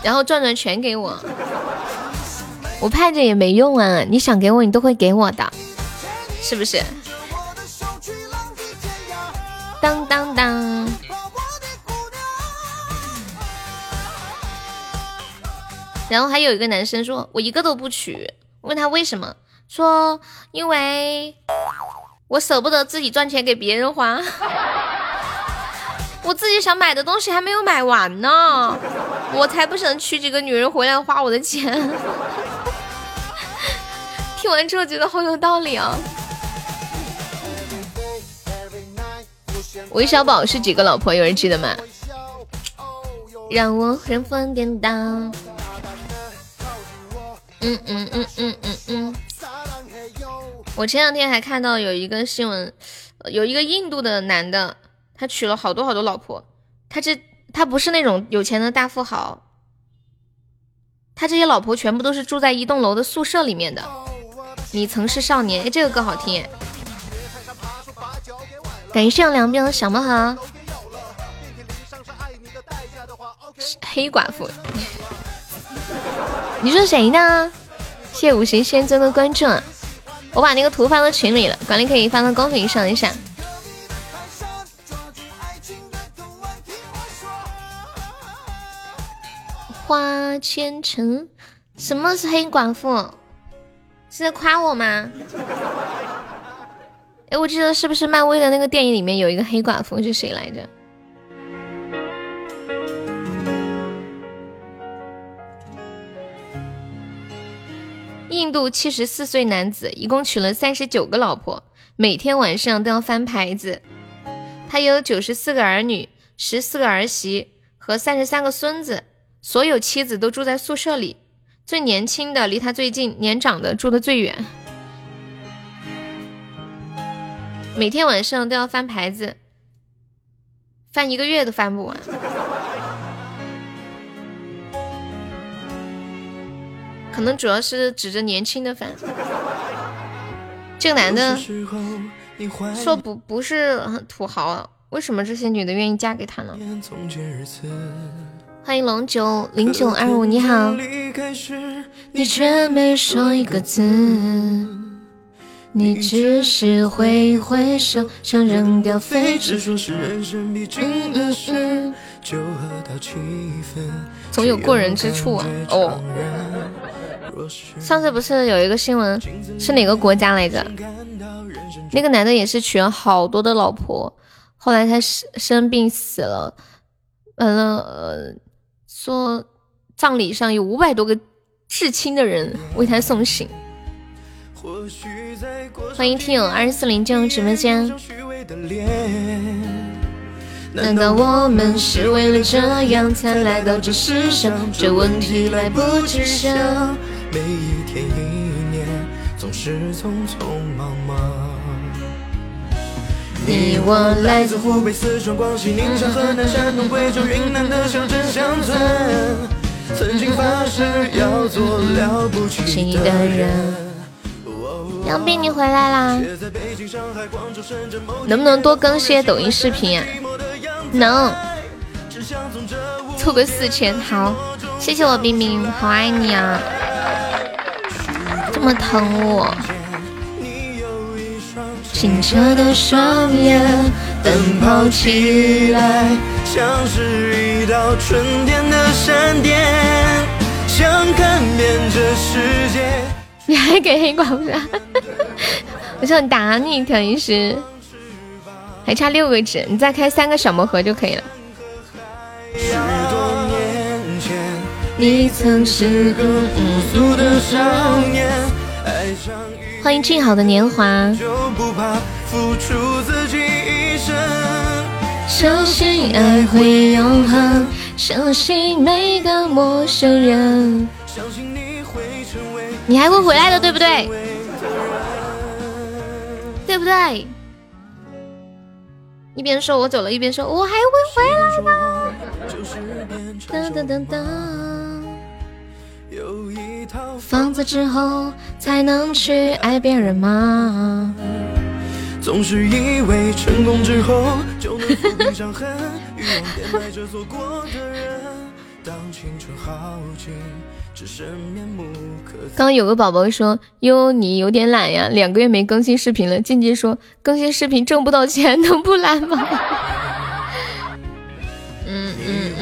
Speaker 1: 然后转转全给我，我盼着也没用啊！你想给我，你都会给我的，是不是？当当当。然后还有一个男生说，我一个都不娶。问他为什么？说，因为我舍不得自己赚钱给别人花，我自己想买的东西还没有买完呢，我才不想娶几个女人回来花我的钱。听完之后觉得好有道理啊！韦小宝是几个老婆？有人记得吗？让我神魂颠倒。嗯嗯嗯嗯嗯嗯。我前两天还看到有一个新闻，有一个印度的男的，他娶了好多好多老婆。他这他不是那种有钱的大富豪，他这些老婆全部都是住在一栋楼的宿舍里面的。你曾是少年，哎，这个歌好听。感谢两边的小猫好。黑寡妇，你说谁呢？谢五行仙尊的关注。我把那个图发到群里了，管理可以发到公屏上一下。花千城，什么是黑寡妇？是在夸我吗？哎，我记得是不是漫威的那个电影里面有一个黑寡妇是谁来着？印度七十四岁男子一共娶了三十九个老婆，每天晚上都要翻牌子。他有九十四个儿女，十四个儿媳和三十三个孙子，所有妻子都住在宿舍里。最年轻的离他最近，年长的住的最远。每天晚上都要翻牌子，翻一个月都翻不完。可能主要是指着年轻的翻。这个男的说不不是很土豪，为什么这些女的愿意嫁给他呢？欢迎龙九零九二五，你好。你却没说一个字，你只是挥挥手，想扔掉废纸。总有过人之处啊！哦。上次不是有一个新闻，是哪个国家来着？那个男的也是娶了好多的老婆，后来他生生病死了，完了呃，说葬礼上有五百多个至亲的人为他送行。欢迎听友二四零进入直播间。难道我们是为了这样才来到这世上？这问题来不及想。每一天一年总是匆匆忙忙。
Speaker 2: 你我来自湖北、四川、广西、宁夏、河南、山东、贵州、云南的小镇乡村，曾经发誓要做了不起的人。
Speaker 1: 杨斌，你回来啦？能不能多更些抖音视频啊？能，凑个四千，好，谢谢我冰冰，好爱你啊，这么疼我。清澈的双眼，奔跑起来像是一道春天的闪电，想看遍这世界。你还给黑寡妇？我想打你，腾一时，还差六个值，你再开三个小魔盒就可以了。欢迎静好的年华。相信爱会永恒，相信每个陌生人。你还会回来的，对不对？对不对？一边说我走了，一边说我还会回来吗？噔噔噔噔。房子之后才能去爱别人吗？总是以为成功之后就能抚平伤痕，欲望着错过的人，当青春耗尽。刚有个宝宝说：“哟，你有点懒呀，两个月没更新视频了。”静静说：“更新视频挣不到钱，能不懒吗？”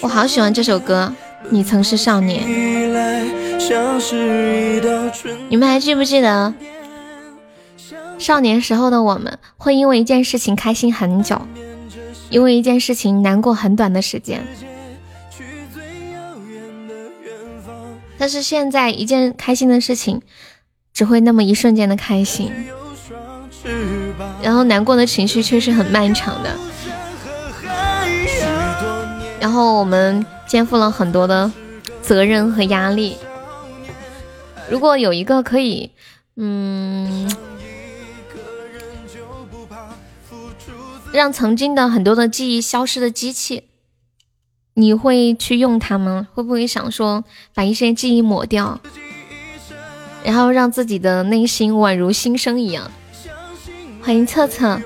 Speaker 1: 我好喜欢这首歌。你曾是少年，你们还记不记得少年时候的我们，会因为一件事情开心很久，因为一件事情难过很短的时间。但是现在一件开心的事情，只会那么一瞬间的开心，然后难过的情绪却是很漫长的。然后我们肩负了很多的责任和压力。如果有一个可以，嗯，让曾经的很多的记忆消失的机器。你会去用它吗？会不会想说把一些记忆抹掉，然后让自己的内心宛如新生一样？欢迎策策。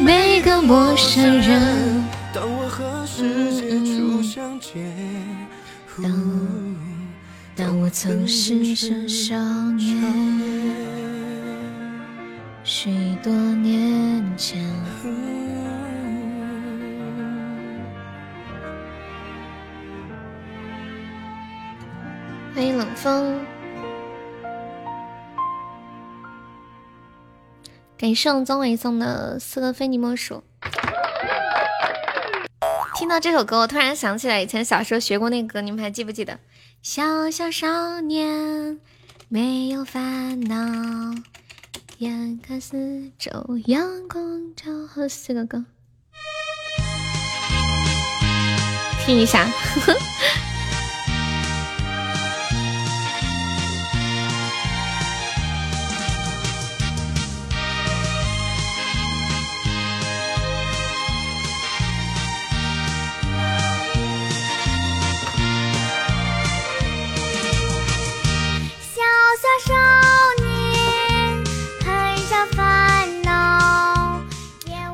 Speaker 1: 每个陌生人。当我和世界初相见，当当我曾是个少年，许多年前。欢迎冷风，感谢我宗伟送的四个非你莫属。听到这首歌，我突然想起来以前小时候学过那个歌，你们还记不记得？小小少年没有烦恼，眼看四周阳光照。好，四个歌，听一下。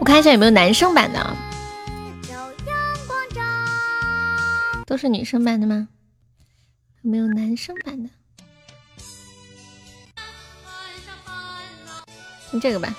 Speaker 1: 看一下有没有男生版的，都是女生版的吗？有没有男生版的？听这个吧。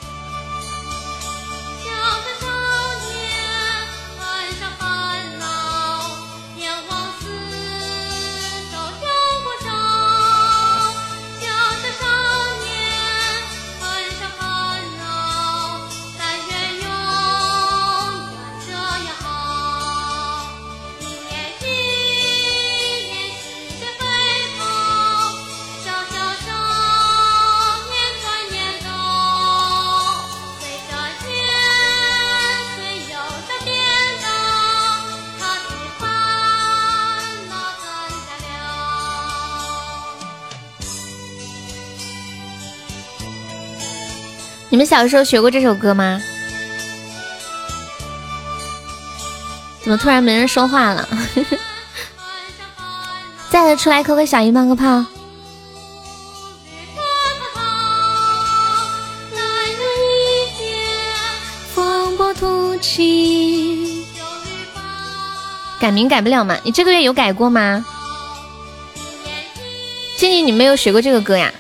Speaker 1: 你们小时候学过这首歌吗？怎么突然没人说话了？在的出来扣个小一冒个泡。改名改不了吗？你这个月有改过吗？静静，你没有学过这个歌呀？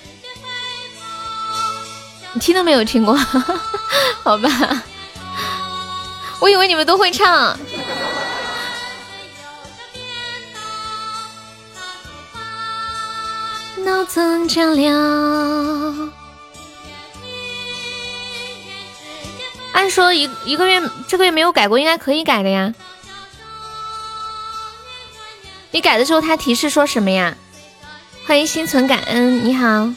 Speaker 1: 你听都没有听过？好吧，我以为你们都会唱。脑曾见了。按说一一个月这个月没有改过，应该可以改的呀。你改的时候，他提示说什么呀？欢迎心存感恩，你好。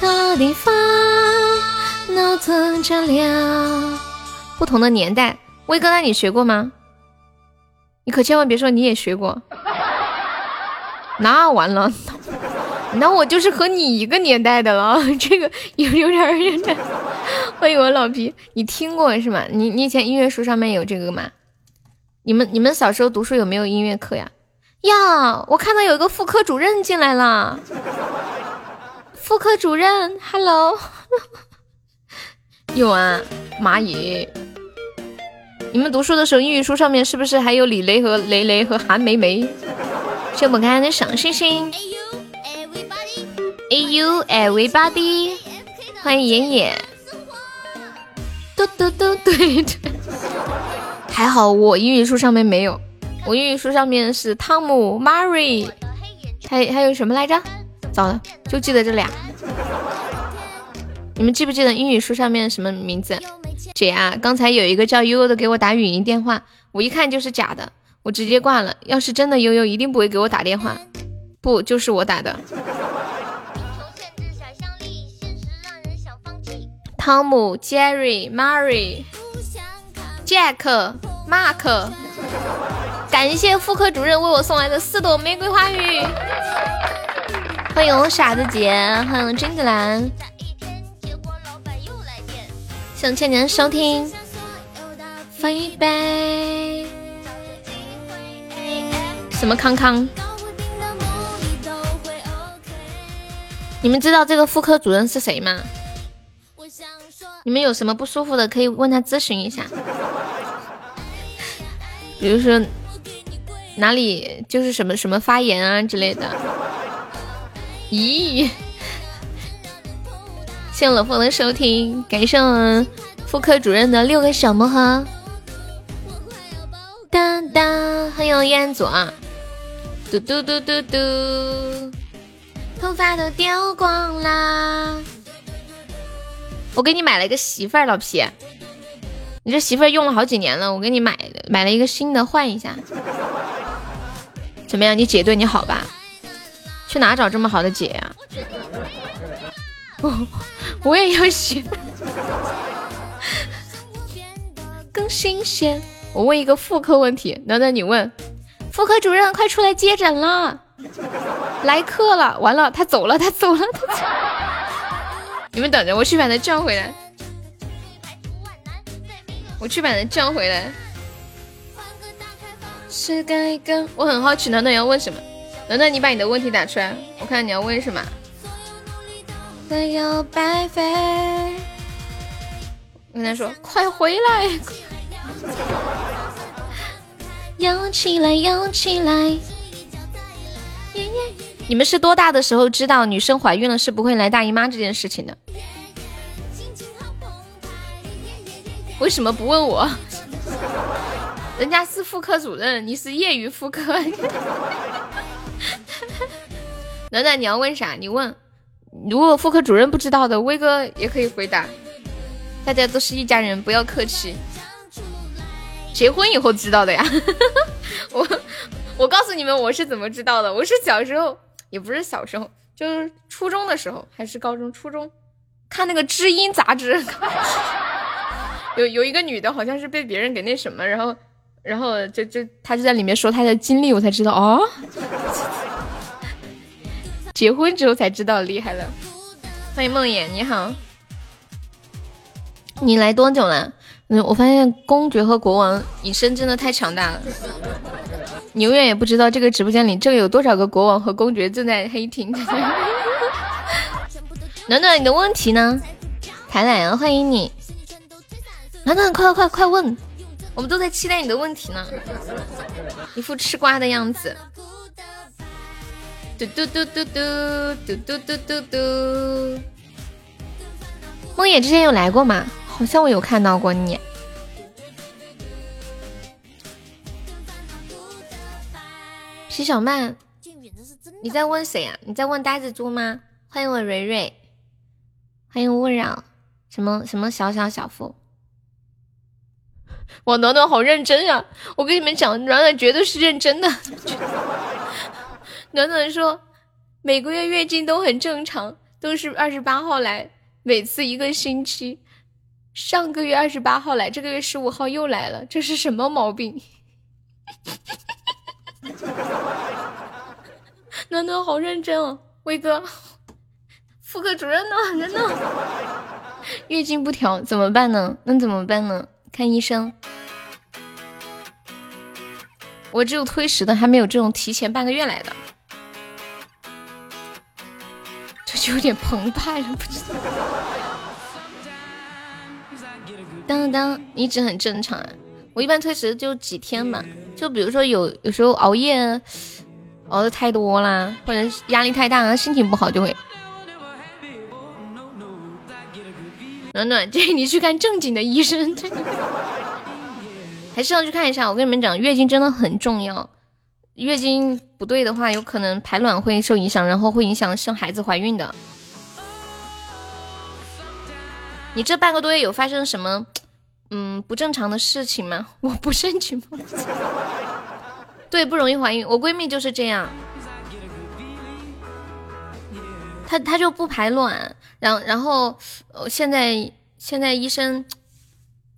Speaker 1: 的地方，脑曾见了。不同的年代，威哥，那你学过吗？你可千万别说你也学过。那完了，那我就是和你一个年代的了，这个有有点有点。欢迎我老皮，你听过是吗？你你以前音乐书上面有这个吗？你们你们小时候读书有没有音乐课呀？呀，我看到有一个副科主任进来了。副科主任，Hello。有啊，蚂蚁。你们读书的时候，英语书上面是不是还有李雷和雷雷和韩梅梅？谢不开的小星星。A U everybody，欢迎妍妍。嘟嘟嘟，对对。还好我英语书上面没有，我英语书上面是汤姆、Mary，还还有什么来着？糟了，就记得这俩。你们记不记得英语书上面什么名字？姐啊，刚才有一个叫悠悠的给我打语音电话，我一看就是假的。我直接挂了。要是真的悠悠，一定不会给我打电话。不，就是我打的。汤姆、Jerry、Mary、Jack、Mark，感谢妇科主任为我送来的四朵玫瑰花语。欢迎我傻子姐，欢迎君子兰。谢谢您收听。飞杯。什么康康？你们知道这个妇科主任是谁吗？你们有什么不舒服的，可以问他咨询一下。比如说哪里就是什么什么发炎啊之类的。咦？谢谢老凤的收听，感谢我们妇科主任的六个小魔盒。当当，欢迎彦祖啊！嘟嘟嘟嘟嘟，头发都掉光啦！我给你买了一个媳妇儿，老皮，你这媳妇儿用了好几年了，我给你买买了一个新的，换一下，怎么样？你姐对你好吧？去哪找这么好的姐呀？我 我也要学，更新鲜。我问一个妇科问题，暖暖你问。妇科主任，快出来接诊了，来客了！完了，他走了，他走了，他走。你们等着，我去把他叫回来。我去把他叫回来。是该跟我很好奇，暖暖要问什么？暖暖，你把你的问题打出来，我看你要问什么。没有白费。我跟他说，快回来。摇起来，摇起来！你们是多大的时候知道女生怀孕了是不会来大姨妈这件事情的？为什么不问我？人家是妇科主任，你是业余妇科。暖暖，你要问啥？你问。如果妇科主任不知道的，威哥也可以回答。大家都是一家人，不要客气。结婚以后知道的呀，我我告诉你们我是怎么知道的，我是小时候也不是小时候，就是初中的时候还是高中初中，看那个知音杂志，有有一个女的好像是被别人给那什么，然后然后就就她就在里面说她的经历，我才知道哦，结婚之后才知道厉害了，欢迎梦魇，你好。你来多久了？嗯，我发现公爵和国王隐身真的太强大了，你永远也不知道这个直播间里这个有多少个国王和公爵正在黑听。暖暖，你的问题呢？凯莱啊，欢迎你。暖暖，快快快快问，我们都在期待你的问题呢。一副吃瓜的样子。嘟嘟嘟嘟嘟嘟嘟嘟嘟嘟。梦野之前有来过吗？好像我有看到过你。皮小曼，你在问谁呀？你在问呆子猪吗？欢迎我蕊蕊，欢迎勿扰，什么什么小小小富。我暖暖好认真啊！我跟你们讲，暖暖绝对是认真的。暖暖说，每个月月经都很正常，都是二十八号来，每次一个星期。上个月二十八号来，这个月十五号又来了，这是什么毛病？暖暖好认真哦，威哥，妇科主任呢？人呢？月经不调怎么办呢？那怎么办呢？看医生。我只有推迟的，还没有这种提前半个月来的，就有点澎湃了，不知道。当当，一直很正常啊。我一般推迟就几天嘛，就比如说有有时候熬夜熬的太多啦，或者压力太大，心情不好就会。暖暖建议你去看正经的医生。还是要去看一下。我跟你们讲，月经真的很重要。月经不对的话，有可能排卵会受影响，然后会影响生孩子、怀孕的。你这半个多月有发生什么嗯不正常的事情吗？我不申请吗？对，不容易怀孕。我闺蜜就是这样，她她就不排卵，然然后现在现在医生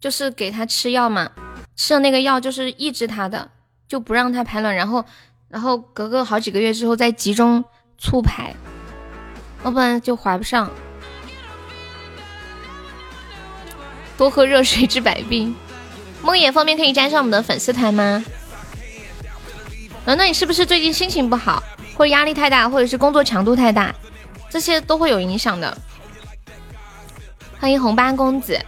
Speaker 1: 就是给她吃药嘛。吃的那个药就是抑制她的，就不让她排卵，然后，然后隔个好几个月之后再集中促排，要不然就怀不上。多喝热水治百病。梦魇方面可以加上我们的粉丝团吗？暖暖，你是不是最近心情不好，或者压力太大，或者是工作强度太大，这些都会有影响的。欢迎红八公子。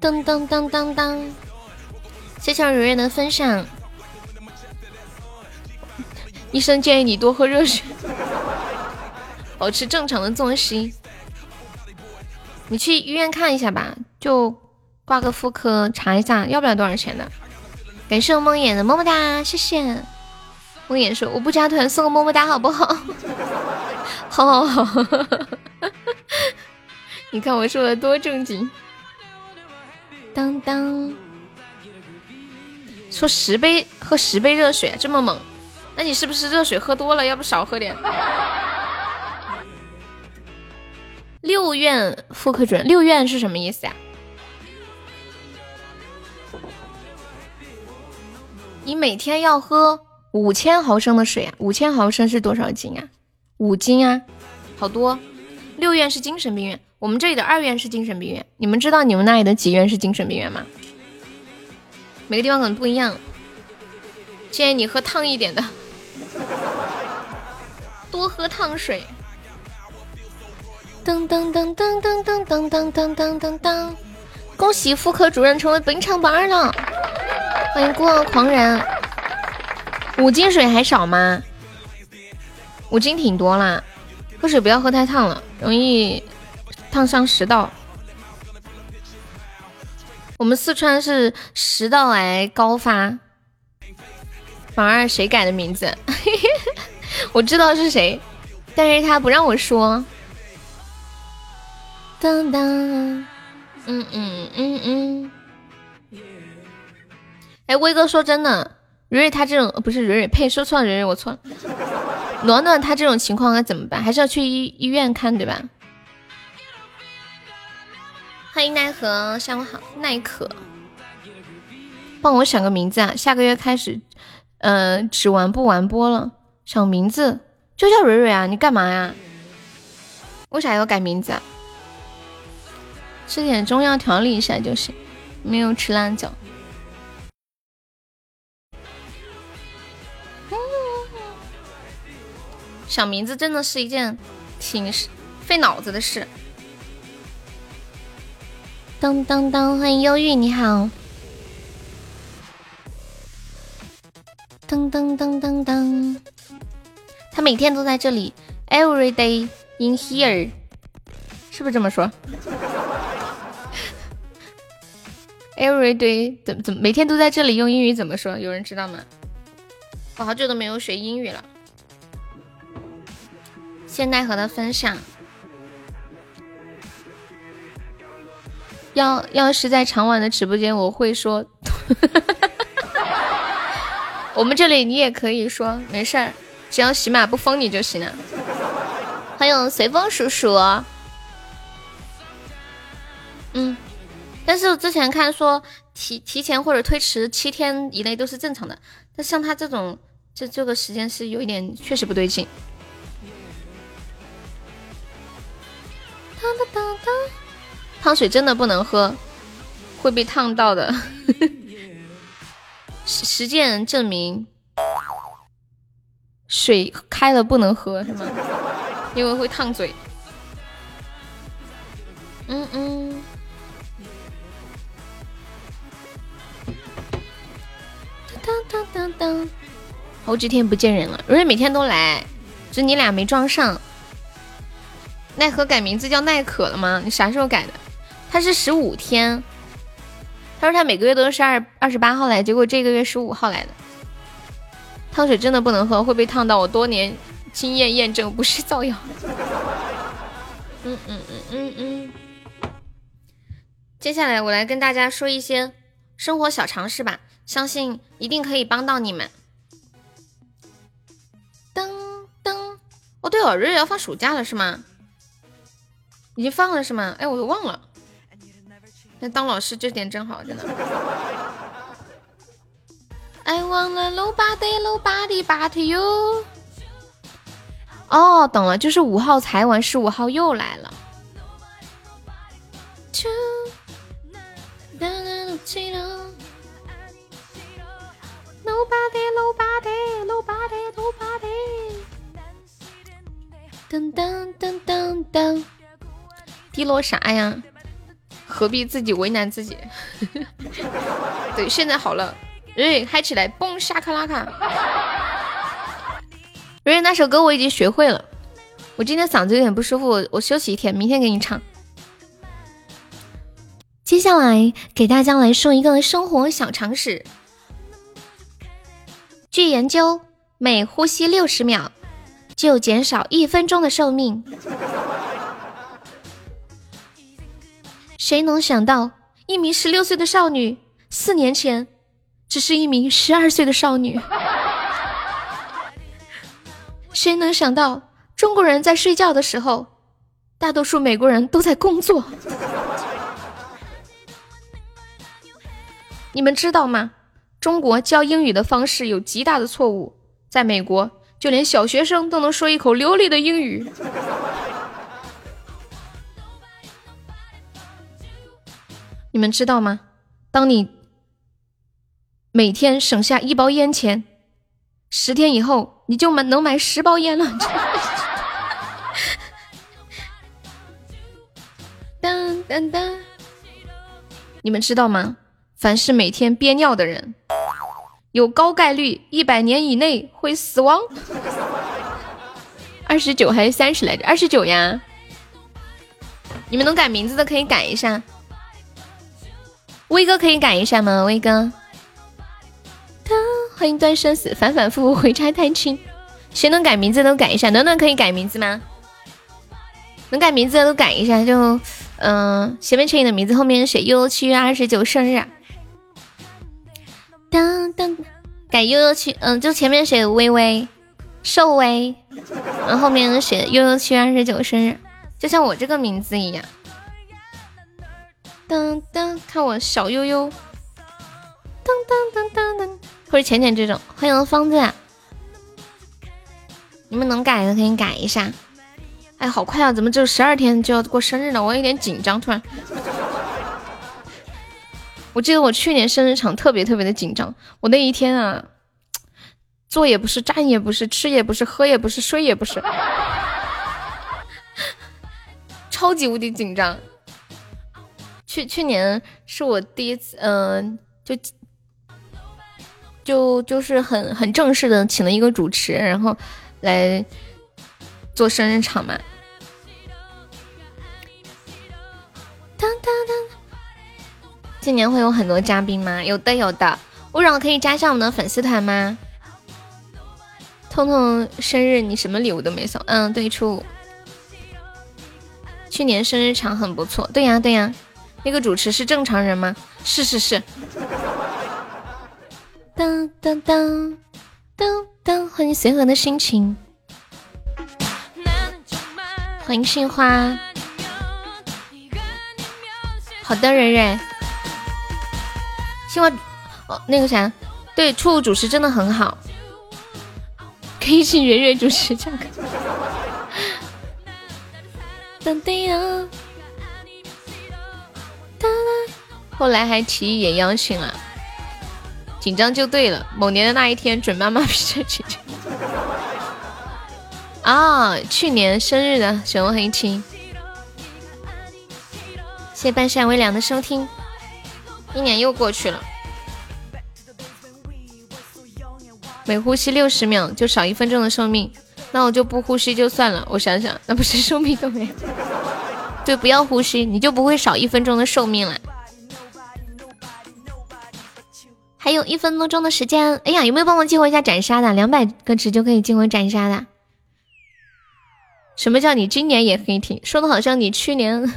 Speaker 1: 噔噔噔噔噔！谢谢如月的分享。医生建议你多喝热水，保持正常的作息。你去医院看一下吧，就挂个妇科查一下，要不了多少钱的。感谢我梦魇的么么哒，谢谢。梦魇说我不加团送个么么哒好不好？好 好好，你看我说的多正经。当当，说十杯喝十杯热水这么猛，那你是不是热水喝多了？要不少喝点。六院妇科主任，六院是什么意思呀？你每天要喝五千毫升的水啊？五千毫升是多少斤啊？五斤啊，好多。六院是精神病院。我们这里的二院是精神病院，你们知道你们那里的几院是精神病院吗？每个地方可能不一样。建议你喝烫一点的，多喝烫水。噔噔噔噔噔噔噔噔噔噔噔噔！恭喜妇科主任成为本场榜二了，欢迎孤傲狂人。五斤水还少吗？五斤挺多啦，喝水不要喝太烫了，容易。烫伤食道，我们四川是食道癌高发。榜二谁改的名字？我知道是谁，但是他不让我说。当当，嗯嗯嗯嗯。哎，威哥说真的，蕊蕊他这种不是蕊蕊，呸，说错了，蕊蕊我错了。暖暖他这种情况该怎么办？还是要去医医院看，对吧？欢迎奈何，下午好，奈可，帮我想个名字啊！下个月开始，呃，只玩不玩播了，想名字，就叫蕊蕊啊，你干嘛呀？为啥要改名字啊？吃点中药调理一下就行，没有吃辣椒。想名字真的是一件挺费脑子的事。当当当，欢迎忧郁，你好。噔噔噔噔噔，他每天都在这里，every day in here，是不是这么说？every day 怎怎每天都在这里用英语怎么说？有人知道吗？我好久都没有学英语了。谢奈何的分享。要要是在长晚的直播间，我会说。我们这里你也可以说，没事儿，只要喜马不封你就行了。欢迎随风叔叔。嗯，但是我之前看说提提前或者推迟七天以内都是正常的，但像他这种，这这个时间是有一点确实不对劲。当当当当，烫水真的不能喝，会被烫到的。实实践证明，水开了不能喝是吗？因为会烫嘴。嗯嗯。当当当当，好几天不见人了，瑞瑞每天都来，只你俩没撞上。奈何改名字叫奈可了吗？你啥时候改的？他是十五天。他说他每个月都是二二十八号来，结果这个月十五号来的。烫水真的不能喝，会被烫到。我多年经验验证，不是造谣。嗯嗯嗯嗯嗯。接下来我来跟大家说一些生活小常识吧，相信一定可以帮到你们。噔噔，哦对哦，瑞瑞要放暑假了是吗？已经放了是吗？哎，我都忘了。那当老师这点真好，真的。I wanna nobody nobody but you。哦，懂了，就是五号才完，十五号又来了。Nobody nobody nobody nobody。噔噔噔噔噔，滴落啥呀？何必自己为难自己？对，现在好了，瑞嗨起来，蹦沙克拉卡。瑞瑞那首歌我已经学会了，我今天嗓子有点不舒服，我休息一天，明天给你唱。接下来给大家来说一个生活小常识。据研究，每呼吸六十秒，就减少一分钟的寿命。谁能想到，一名十六岁的少女，四年前只是一名十二岁的少女？谁能想到，中国人在睡觉的时候，大多数美国人都在工作？你们知道吗？中国教英语的方式有极大的错误，在美国，就连小学生都能说一口流利的英语。你们知道吗？当你每天省下一包烟钱，十天以后你就买能买十包烟了。当当当！你们知道吗？凡是每天憋尿的人，有高概率一百年以内会死亡。二十九还是三十来着？二十九呀！你们能改名字的可以改一下。威哥可以改一下吗？威哥，欢迎断生死，反反复复回家探亲，谁能改名字都改一下。暖暖可以改名字吗？能改名字的都改一下，就嗯，前面写你的名字，后面写悠悠七月二十九生日。当当，改悠悠七，嗯，就前面写微微，瘦微，然后后面写悠悠七月二十九生日，就像我这个名字一样。噔噔，看我小悠悠，噔噔噔噔噔，或者浅浅这种。欢迎方子，你们能改的可以改一下。哎，好快啊！怎么只有十二天就要过生日了？我有点紧张，突然。我记得我去年生日场特别特别的紧张，我那一天啊，坐也不是，站也不是，吃也不是，喝也不是，睡也不是，超级无敌紧张。去去年是我第一次，嗯，就就就是很很正式的请了一个主持，然后来做生日场嘛。今年会有很多嘉宾吗？有的，有的。勿扰可以加上我们的粉丝团吗？彤彤生日你什么礼物都没送？嗯，对，初五。去年生日场很不错。对呀，对呀。那个主持是正常人吗？是是是。当当当当当，欢迎随和的心情。欢迎杏花。好的，蕊蕊。希望哦，那个啥，对，初五主持真的很好，可以请蕊蕊主持这个。后来还提议也邀请了，紧张就对了。某年的那一天，准妈妈比赛姐姐。啊，去年生日的雪红黑青，谢谢半山微凉的收听。一年又过去了，每呼吸六十秒就少一分钟的寿命，那我就不呼吸就算了。我想想，那不是寿命都没有？对，不要呼吸，你就不会少一分钟的寿命了。还有一分多钟的时间，哎呀，有没有帮我激活一下斩杀的？两百个值就可以激活斩杀的。什么叫你今年也可以听？说的好像你去年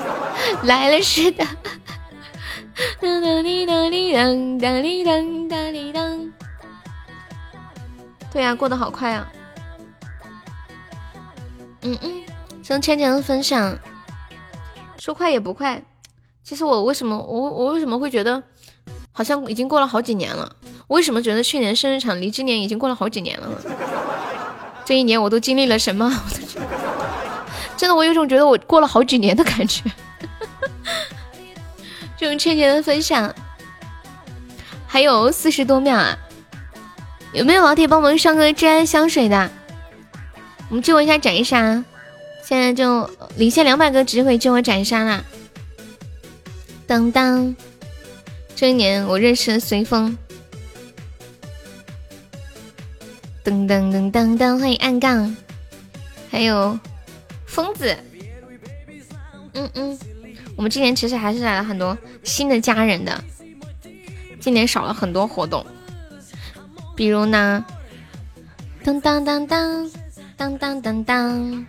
Speaker 1: 来了似的。哒哒滴哒滴当，哒滴当当。对呀，过得好快啊！嗯嗯，谢千千的分享。说快也不快，其实我为什么我我为什么会觉得好像已经过了好几年了？为什么觉得去年生日场离今年已经过了好几年了？这一年我都经历了什么？真的，我有种觉得我过了好几年的感觉。这种倩倩的分享，还有四十多秒啊！有没有老铁帮忙上个真爱香水的？我们激活一下斩杀，现在就领先两百个值会激活斩杀啦！当当，这一年我认识了随风。噔噔噔噔噔，欢迎暗杠，还有疯子。嗯嗯。我们今年其实还是来了很多新的家人的，今年少了很多活动，比如呢，当当当当当当当当，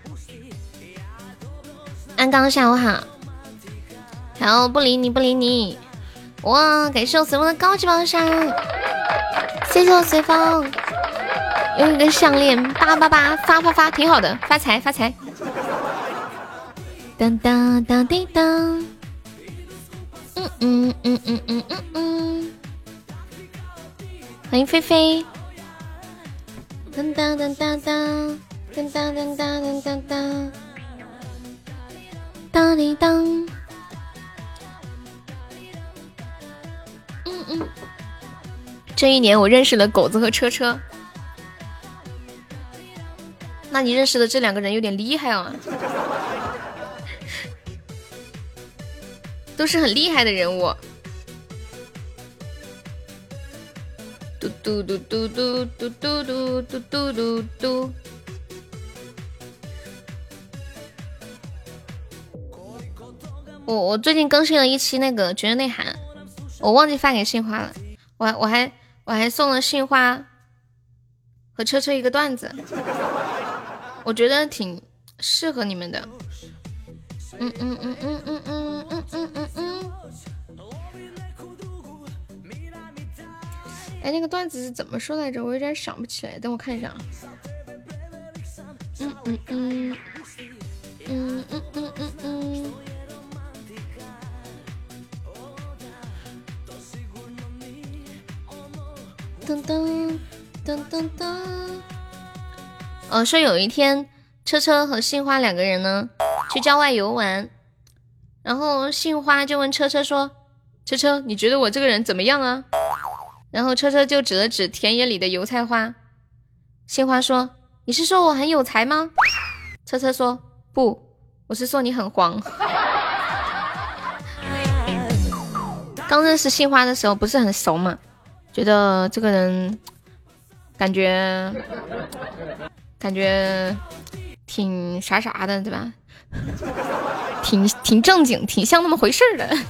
Speaker 1: 安刚下午好，好不理你不理你，哇，感谢我随风的高级宝箱，谢谢我随风，有一个项链八八八发发发，挺好的，发财发财。当当当滴当，嗯嗯嗯嗯嗯嗯嗯，欢迎菲菲。当当当当当当当当当当当，当滴当。嗯嗯，这一年我认识了狗子和车车。那你认识的这两个人有点厉害啊。都是很厉害的人物。嘟嘟嘟嘟嘟嘟嘟嘟嘟嘟嘟嘟。我我最近更新了一期那个绝对内涵，我忘记发给杏花了。我我还我还送了杏花和车车一个段子，我觉得挺适合你们的。嗯嗯嗯嗯嗯嗯嗯嗯嗯嗯。哎，那个段子是怎么说来着？我有点想不起来，等我看一下啊。嗯嗯嗯嗯嗯嗯嗯嗯。噔噔噔噔噔。呃，说有一天，车车和杏花两个人呢去郊外游玩，然后杏花就问车车说：“车车，你觉得我这个人怎么样啊？”然后车车就指了指田野里的油菜花，杏花说：“你是说我很有才吗？”车车说：“不，我是说你很黄。”刚认识杏花的时候不是很熟嘛，觉得这个人感觉。感觉挺傻傻的，对吧？挺挺正经，挺像那么回事儿的。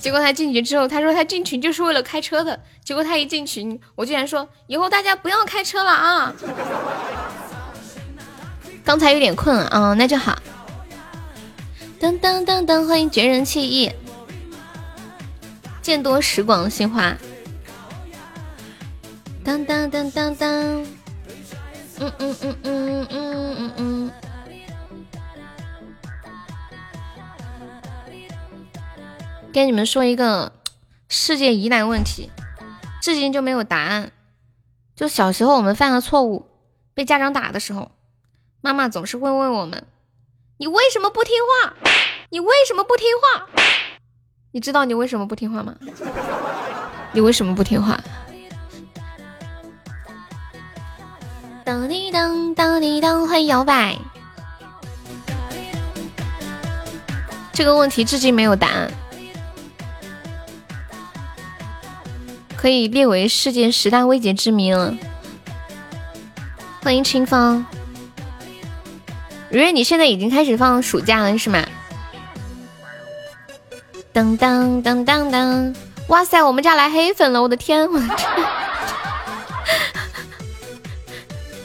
Speaker 1: 结果他进去之后，他说他进群就是为了开车的。结果他一进群，我竟然说以后大家不要开车了啊！刚才有点困啊，那就好。噔噔噔噔，欢迎绝人弃义，见多识广的新花。当当当当当，嗯嗯嗯嗯嗯嗯嗯。跟你们说一个世界疑难问题，至今就没有答案。就小时候我们犯了错误，被家长打的时候，妈妈总是会问我们：“你为什么不听话？你为什么不听话？你知道你为什么不听话吗？你为什么不听话？”当滴当当滴当，欢迎摇摆。这个问题至今没有答案，可以列为世界十大未解之谜了。欢迎清风，如月，你现在已经开始放暑假了是吗？当当当当当，哇塞，我们家来黑粉了，我的天，我的天！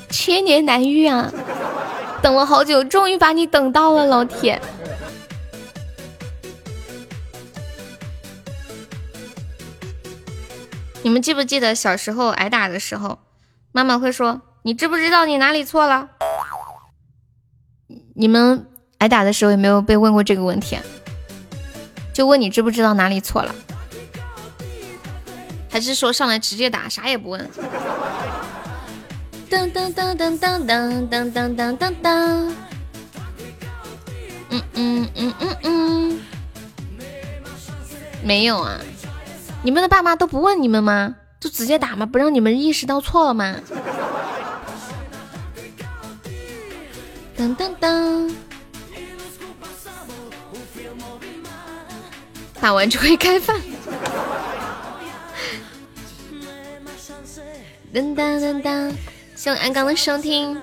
Speaker 1: 千年难遇啊！等了好久，终于把你等到了，老铁。你们记不记得小时候挨打的时候，妈妈会说：“你知不知道你哪里错了？”你们挨打的时候有没有被问过这个问题？啊就问你知不知道哪里错了，还是说上来直接打，啥也不问？噔噔噔噔噔噔噔噔噔噔噔，嗯嗯嗯嗯嗯，没有啊？你们的爸妈都不问你们吗？就直接打吗？不让你们意识到错了吗？噔噔噔，打完就会开饭。噔噔噔噔。谢安刚的收听，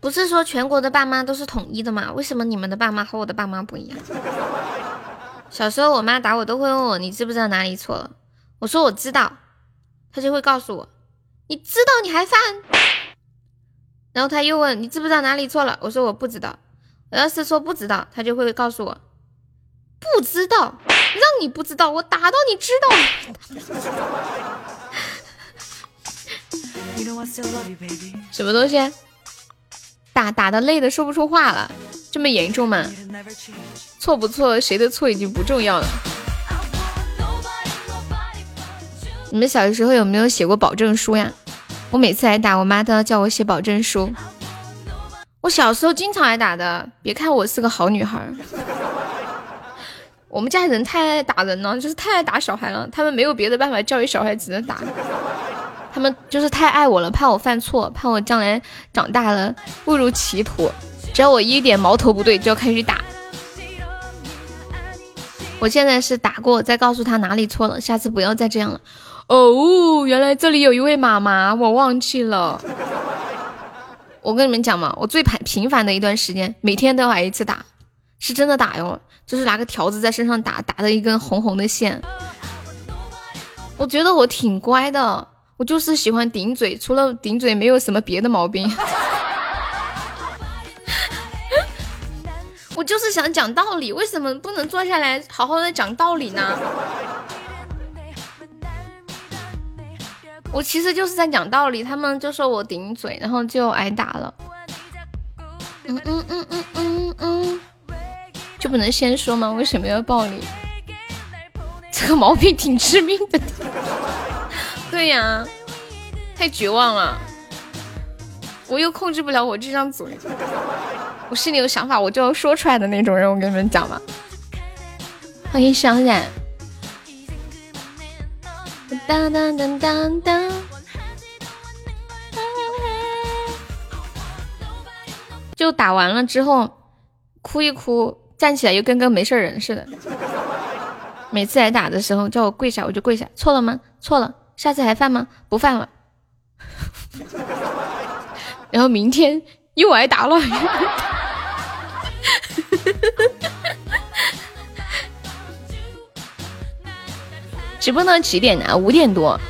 Speaker 1: 不是说全国的爸妈都是统一的吗？为什么你们的爸妈和我的爸妈不一样？小时候我妈打我都会问我你知不知道哪里错了，我说我知道，她就会告诉我你知道你还犯，然后他又问你知不知道哪里错了，我说我不知道，我要是说不知道，他就会告诉我不知道。让你不知道，我打到你知道。什么东西？打打的累的说不出话了，这么严重吗？错不错？谁的错已经不重要了。你们小的时候有没有写过保证书呀？我每次挨打，我妈都要叫我写保证书。我小时候经常挨打的，别看我是个好女孩。我们家人太爱打人了，就是太爱打小孩了。他们没有别的办法教育小孩，只能打。他们就是太爱我了，怕我犯错，怕我将来长大了误入歧途。只要我一点矛头不对，就要开始打。我现在是打过，再告诉他哪里错了，下次不要再这样了。哦，原来这里有一位妈妈，我忘记了。我跟你们讲嘛，我最频频繁的一段时间，每天都要挨一次打，是真的打哟。就是拿个条子在身上打，打的一根红红的线。我觉得我挺乖的，我就是喜欢顶嘴，除了顶嘴没有什么别的毛病。我就是想讲道理，为什么不能坐下来好好的讲道理呢？我其实就是在讲道理，他们就说我顶嘴，然后就挨打了。嗯嗯嗯嗯嗯嗯。就不能先说吗？为什么要暴力？这个毛病挺致命的。对呀，太绝望了。我又控制不了我这张嘴，我心里有想法我就要说出来的那种人，我跟你们讲嘛。欢迎小冉。当当当当当。就打完了之后，哭一哭，站起来又跟个没事人似的。每次挨打的时候叫我跪下，我就跪下。错了吗？错了。下次还犯吗？不犯了。然后明天又挨打了。直播到几点呢？五点多。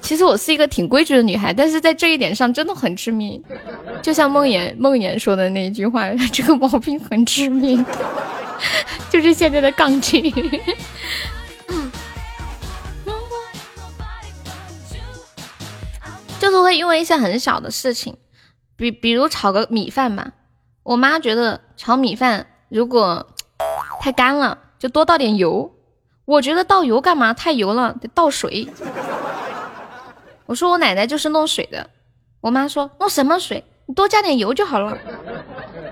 Speaker 1: 其实我是一个挺规矩的女孩，但是在这一点上真的很致命。就像梦妍梦妍说的那句话，这个毛病很致命，就是现在的杠精。就是会因为一些很小的事情，比比如炒个米饭嘛，我妈觉得炒米饭如果太干了，就多倒点油。我觉得倒油干嘛？太油了，得倒水。我说我奶奶就是弄水的，我妈说弄什么水？你多加点油就好了。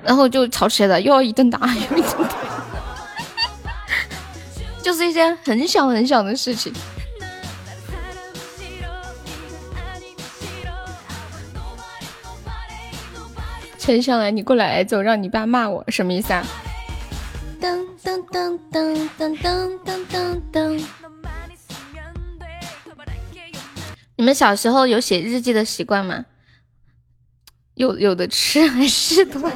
Speaker 1: 然后就吵起来了，又要一顿打，又一顿打，就是一些很小很小的事情。撑上来，你过来挨揍，让你爸骂我，什么意思啊？噔噔噔噔噔噔噔噔噔。你们小时候有写日记的习惯吗？有有的吃还是多？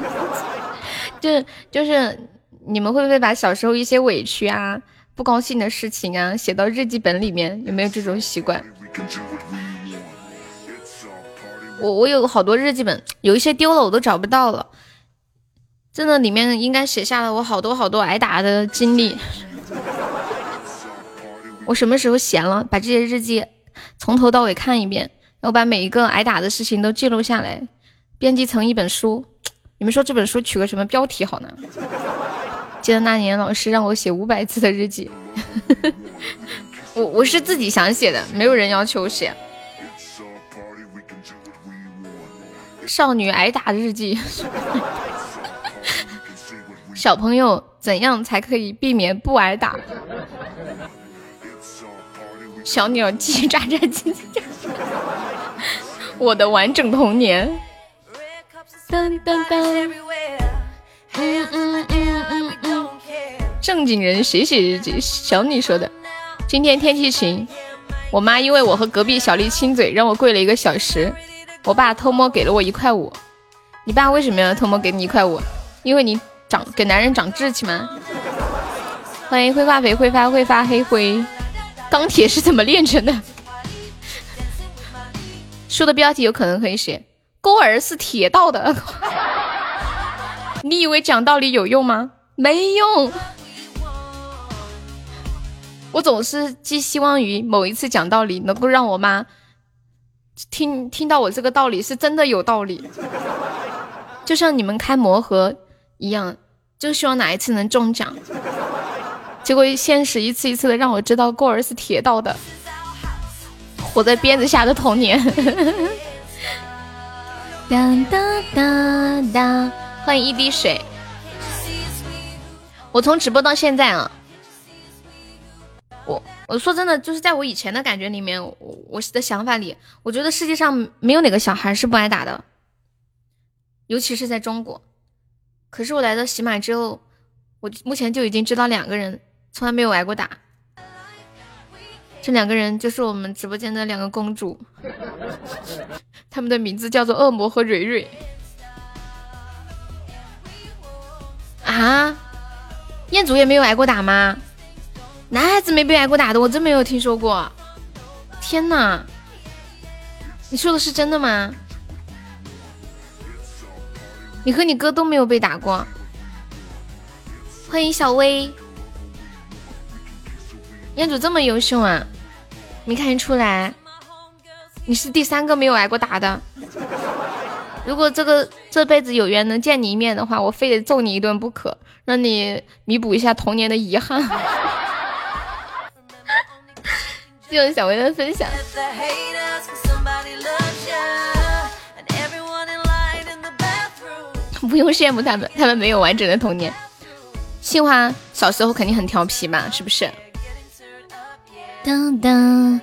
Speaker 1: 就就是你们会不会把小时候一些委屈啊、不高兴的事情啊写到日记本里面？有没有这种习惯？我我有好多日记本，有一些丢了，我都找不到了。真的，里面应该写下了我好多好多挨打的经历。我什么时候闲了，把这些日记从头到尾看一遍，然后把每一个挨打的事情都记录下来，编辑成一本书。你们说这本书取个什么标题好呢？记得那年老师让我写五百字的日记，我我是自己想写的，没有人要求写。少女挨打日记，小朋友怎样才可以避免不挨打？小鸟叽叽喳喳叽叽喳喳，我的完整童年。正经人写写日记。小女说的，今天天气晴，我妈因为我和隔壁小丽亲嘴，让我跪了一个小时。我爸偷摸给了我一块五，你爸为什么要偷摸给你一块五？因为你长给男人长志气吗？欢迎灰化肥挥发会发黑灰，钢铁是怎么炼成的？书的标题有可能可以写孤儿是铁道的，你以为讲道理有用吗？没用，我总是寄希望于某一次讲道理能够让我妈。听听到我这个道理是真的有道理，就像你们开魔盒一样，就希望哪一次能中奖。结果现实一次一次的让我知道过儿是铁道的，活在鞭子下的童年。哒哒哒哒，欢迎一滴水。我从直播到现在啊。我我说真的，就是在我以前的感觉里面，我我的想法里，我觉得世界上没有哪个小孩是不挨打的，尤其是在中国。可是我来到喜马之后，我目前就已经知道两个人从来没有挨过打，这两个人就是我们直播间的两个公主，他们的名字叫做恶魔和蕊蕊。啊，彦祖也没有挨过打吗？男孩子没被挨过打的，我真没有听说过。天哪，你说的是真的吗？你和你哥都没有被打过。欢迎小薇，彦祖这么优秀啊，没看出来。你是第三个没有挨过打的。如果这个这辈子有缘能见你一面的话，我非得揍你一顿不可，让你弥补一下童年的遗憾。谢谢小薇的分享。不用羡慕他们，他们没有完整的童年。杏花小时候肯定很调皮嘛，是不是？当当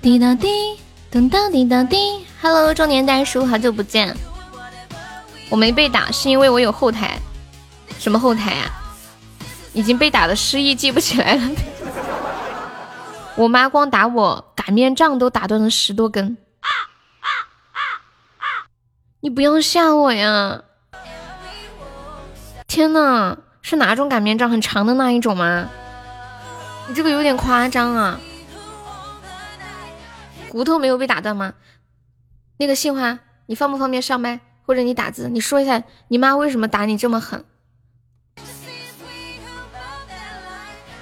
Speaker 1: 滴答滴，当当滴答滴。Hello，中年大叔，好久不见。我没被打，是因为我有后台。什么后台啊？已经被打的失忆，记不起来了。我妈光打我擀面杖都打断了十多根。你不要吓我呀！天呐，是哪种擀面杖？很长的那一种吗？你这个有点夸张啊！骨头没有被打断吗？那个杏花，你方不方便上麦，或者你打字，你说一下你妈为什么打你这么狠？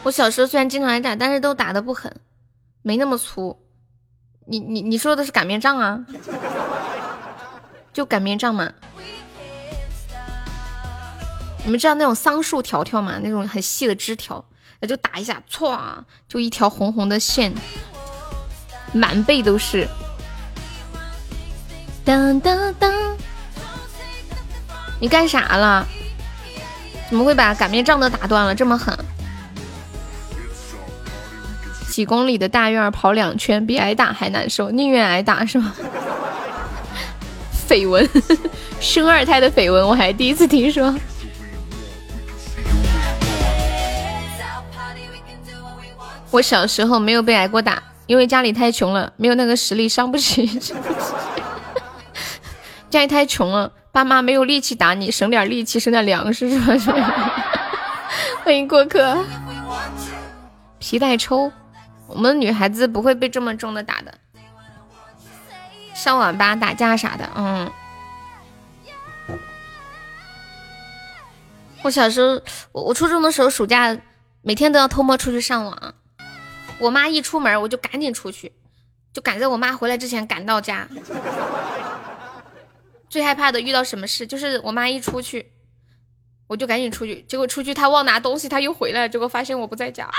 Speaker 1: 我小时候虽然经常挨打，但是都打的不狠，没那么粗。你你你说的是擀面杖啊？就擀面杖嘛。你们知道那种桑树条条吗？那种很细的枝条，那就打一下，唰，就一条红红的线，满背都是。当当当！你干啥了？怎么会把擀面杖都打断了？这么狠！几公里的大院跑两圈，比挨打还难受，宁愿挨打是吗？绯闻，生二胎的绯闻，我还第一次听说。我小时候没有被挨过打，因为家里太穷了，没有那个实力，伤不起。家里太穷了，爸妈没有力气打你，省点力气，省点粮食是吧？欢迎过客。皮带抽，我们女孩子不会被这么重的打的。上网吧打架啥的，嗯。我小时候，我我初中的时候，暑假每天都要偷摸出去上网。我妈一出门，我就赶紧出去，就赶在我妈回来之前赶到家。最害怕的遇到什么事，就是我妈一出去，我就赶紧出去。结果出去她忘拿东西，她又回来，结果发现我不在家。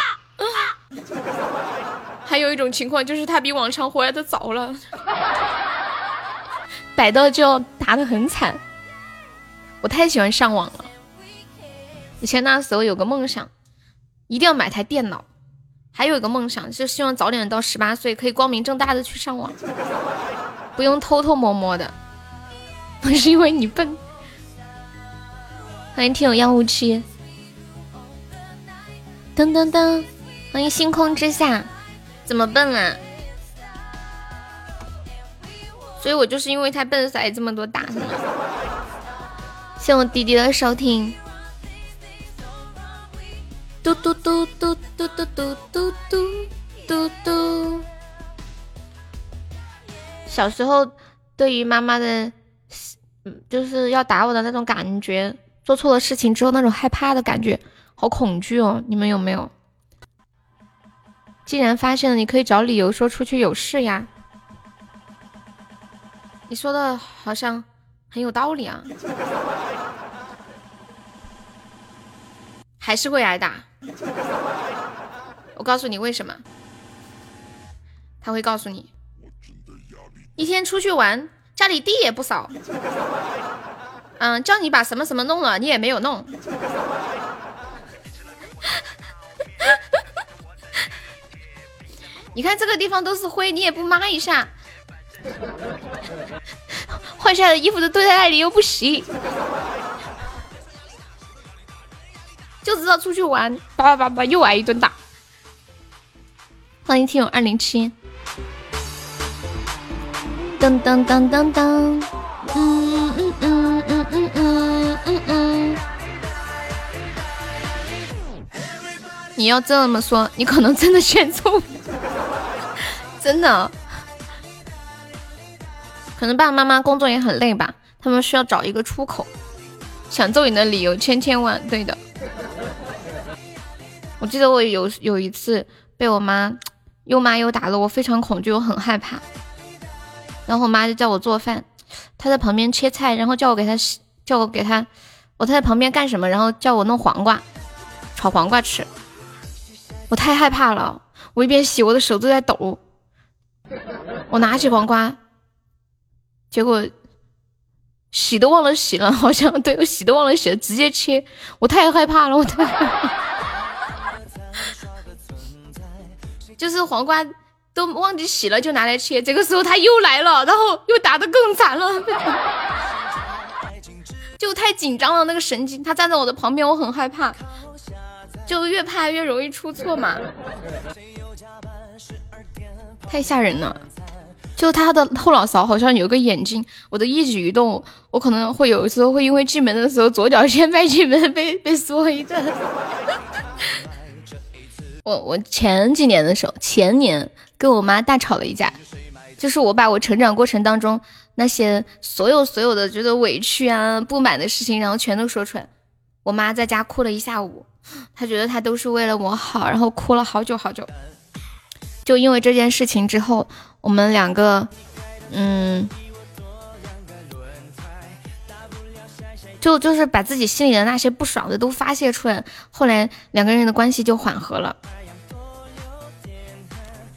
Speaker 1: 还有一种情况就是她比往常回来的早了，逮到就要打的很惨。我太喜欢上网了，以前那时候有个梦想，一定要买台电脑。还有一个梦想，就希望早点到十八岁，可以光明正大的去上网，不用偷偷摸摸的。不 是因为你笨。欢迎听友幺五七。噔噔噔，欢迎星空之下。怎么笨啊？所以我就是因为太笨，才这么多打的。谢我弟弟的收听。嘟嘟嘟嘟嘟嘟嘟嘟嘟嘟。小时候对于妈妈的，嗯，就是要打我的那种感觉，做错了事情之后那种害怕的感觉，好恐惧哦！你们有没有？既然发现了，你可以找理由说出去有事呀。你说的好像很有道理啊。还是会挨打。我告诉你为什么，他会告诉你，一天出去玩，家里地也不扫，嗯，叫你把什么什么弄了，你也没有弄，你看这个地方都是灰，你也不抹一下，换下的衣服都堆在那里又不洗。就知道出去玩，叭叭叭叭又挨一顿打。欢迎听友二零七，噔噔噔噔噔，嗯嗯嗯嗯嗯嗯嗯嗯。你要这么说，你可能真的选错，真的。可能爸爸妈妈工作也很累吧，他们需要找一个出口。想揍你的理由千千万，对的。我记得我有有一次被我妈又骂又打的，我非常恐惧，我很害怕。然后我妈就叫我做饭，她在旁边切菜，然后叫我给她洗，叫我给她，我她在旁边干什么？然后叫我弄黄瓜，炒黄瓜吃。我太害怕了，我一边洗，我的手都在抖。我拿起黄瓜，结果洗都忘了洗了，好像对我洗都忘了洗了，直接切。我太害怕了，我太害怕。就是黄瓜都忘记洗了，就拿来切。这个时候他又来了，然后又打的更惨了，就太紧张了，那个神经。他站在我的旁边，我很害怕，就越怕越容易出错嘛，太吓人了。就他的后脑勺好像有个眼睛，我的一举一动，我可能会有时候会因为进门的时候左脚先迈进门，被被说一顿。我我前几年的时候，前年跟我妈大吵了一架，就是我把我成长过程当中那些所有所有的觉得委屈啊、不满的事情，然后全都说出来。我妈在家哭了一下午，她觉得她都是为了我好，然后哭了好久好久。就因为这件事情之后，我们两个，嗯，就就是把自己心里的那些不爽的都发泄出来，后来两个人的关系就缓和了。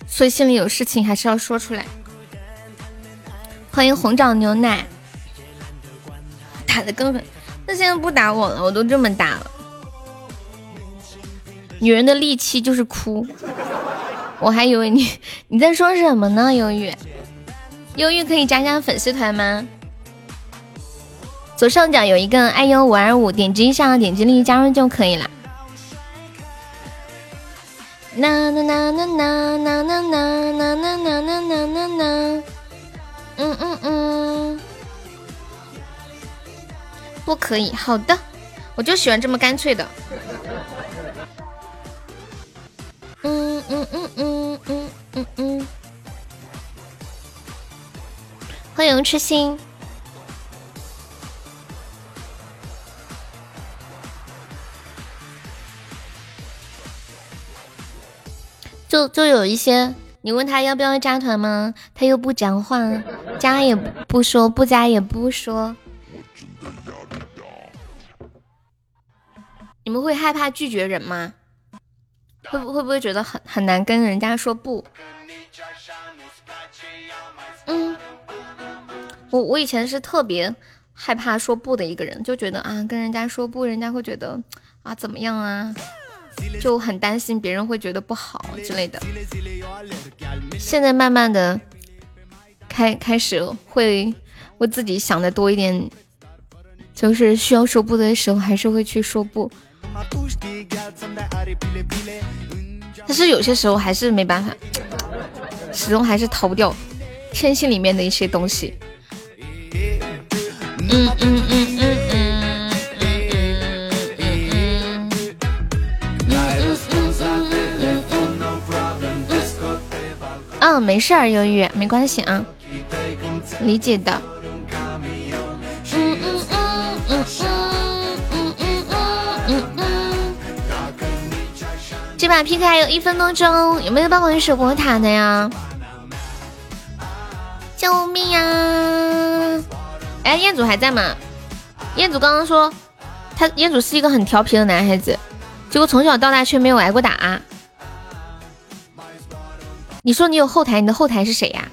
Speaker 1: 所以心里有事情还是要说出来。欢迎红枣牛奶，打的根本，那现在不打我了，我都这么大了。女人的利器就是哭，我还以为你你在说什么呢？忧郁，忧郁可以加加粉丝团吗？左上角有一个 iu 五二五，点击一下，点击立即加入就可以了。啦啦啦啦啦啦啦啦啦啦啦啦啦啦，嗯嗯嗯，不可以，好的，我就喜欢这么干脆的。嗯嗯嗯嗯嗯嗯嗯，欢迎痴心。就就有一些，你问他要不要加团吗？他又不讲话，加也不说，不加也不说。你们会害怕拒绝人吗？会不会不会觉得很很难跟人家说不？嗯，我我以前是特别害怕说不的一个人，就觉得啊，跟人家说不，人家会觉得啊怎么样啊？就很担心别人会觉得不好之类的。现在慢慢的开开始会为自己想的多一点，就是需要说不的时候，还是会去说不。但是有些时候还是没办法，始终还是逃不掉天性里面的一些东西。嗯嗯嗯嗯嗯。嗯，没事儿，忧郁，没关系啊，理解的。嗯嗯嗯嗯嗯嗯嗯嗯嗯。这把 PK 还有一分多钟，有没有帮我守波塔的呀？救命呀！哎，彦祖还在吗？彦祖刚刚说他彦祖是一个很调皮的男孩子，结果从小到大却没有挨过打。你说你有后台，你的后台是谁呀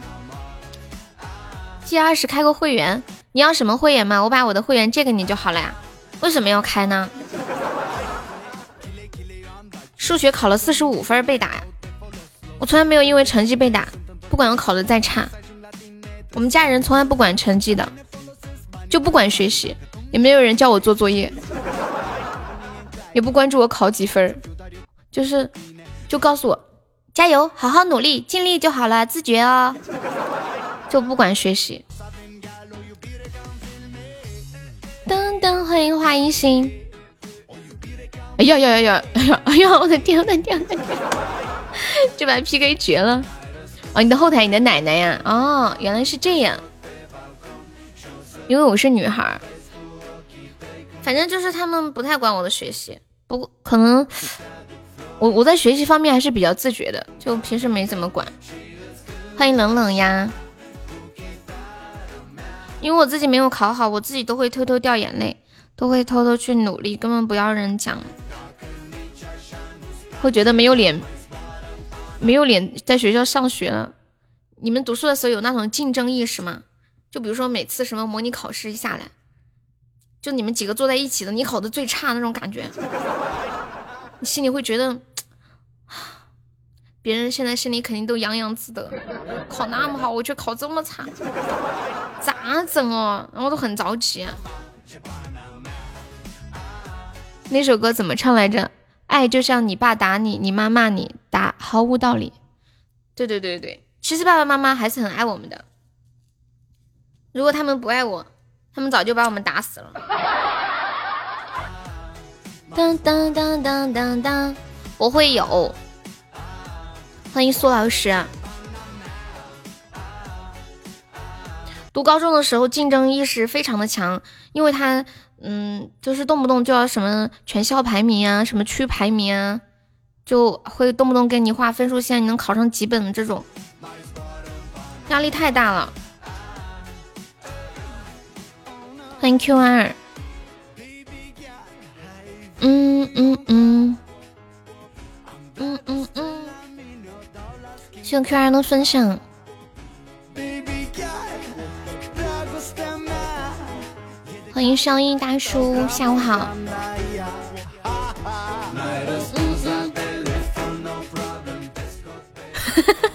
Speaker 1: ？G 二十开个会员，你要什么会员吗？我把我的会员借给你就好了呀。为什么要开呢？数学考了四十五分被打呀，我从来没有因为成绩被打，不管我考的再差，我们家人从来不管成绩的，就不管学习，也没有人叫我做作业，也不关注我考几分，就是就告诉我。加油，好好努力，尽力就好了，自觉哦，就不管学习。噔噔，欢迎花一心。哎呀呀呀呀！哎呀哎呀！我的天，我的天，我的天！这把 PK 绝了！哦，你的后台，你的奶奶呀？哦，原来是这样。因为我是女孩，反正就是他们不太管我的学习，不过可能。我我在学习方面还是比较自觉的，就平时没怎么管。欢迎冷冷呀，因为我自己没有考好，我自己都会偷偷掉眼泪，都会偷偷去努力，根本不要人讲，会觉得没有脸，没有脸在学校上学了。你们读书的时候有那种竞争意识吗？就比如说每次什么模拟考试下来，就你们几个坐在一起的，你考的最差那种感觉，心里会觉得。别人现在心里肯定都洋洋自得，考那么好，我却考这么惨，咋整哦？我都很着急。那首歌怎么唱来着？爱就像你爸打你，你妈骂你，打毫无道理。对对对对，其实爸爸妈妈还是很爱我们的。如果他们不爱我，他们早就把我们打死了。当当当当当当，我会有。欢迎苏老师。读高中的时候，竞争意识非常的强，因为他，嗯，就是动不动就要什么全校排名啊，什么区排名啊，就会动不动给你画分数线，你能考上几本的这种，压力太大了。欢迎 Q 二。嗯嗯嗯，嗯嗯嗯。谢谢 Q 二的分享，欢迎声音大叔，下午好。哈哈哈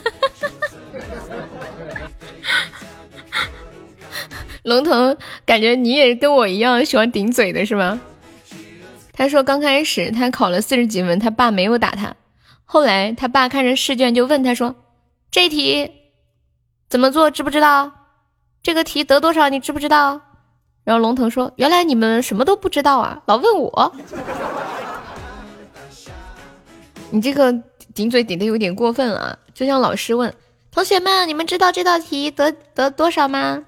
Speaker 1: 龙腾，感觉你也跟我一样喜欢顶嘴的是吗？他说刚开始他考了四十几分，他爸没有打他。后来他爸看着试卷就问他说：“这题怎么做？知不知道？这个题得多少？你知不知道？”然后龙腾说：“原来你们什么都不知道啊，老问我。你这个顶嘴顶的有点过分了，就像老师问同学们：你们知道这道题得得多少吗？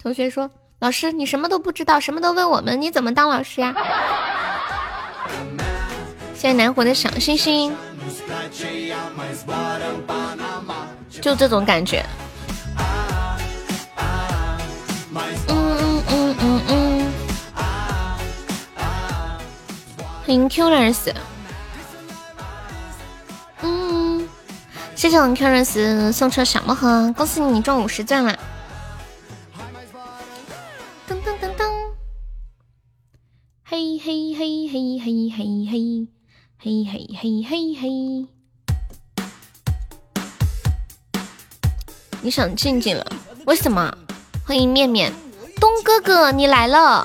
Speaker 1: 同学说：老师，你什么都不知道，什么都问我们，你怎么当老师呀？谢谢南火的小星星。”就这种感觉。嗯嗯嗯嗯嗯。欢迎 Qers。嗯，谢谢我们 Qers 送出小魔盒，恭喜你中五十钻了。噔噔噔噔。嘿嘿嘿嘿嘿嘿嘿，嘿嘿嘿嘿嘿。你想静静了？为什么？欢迎面面东哥哥，你来了，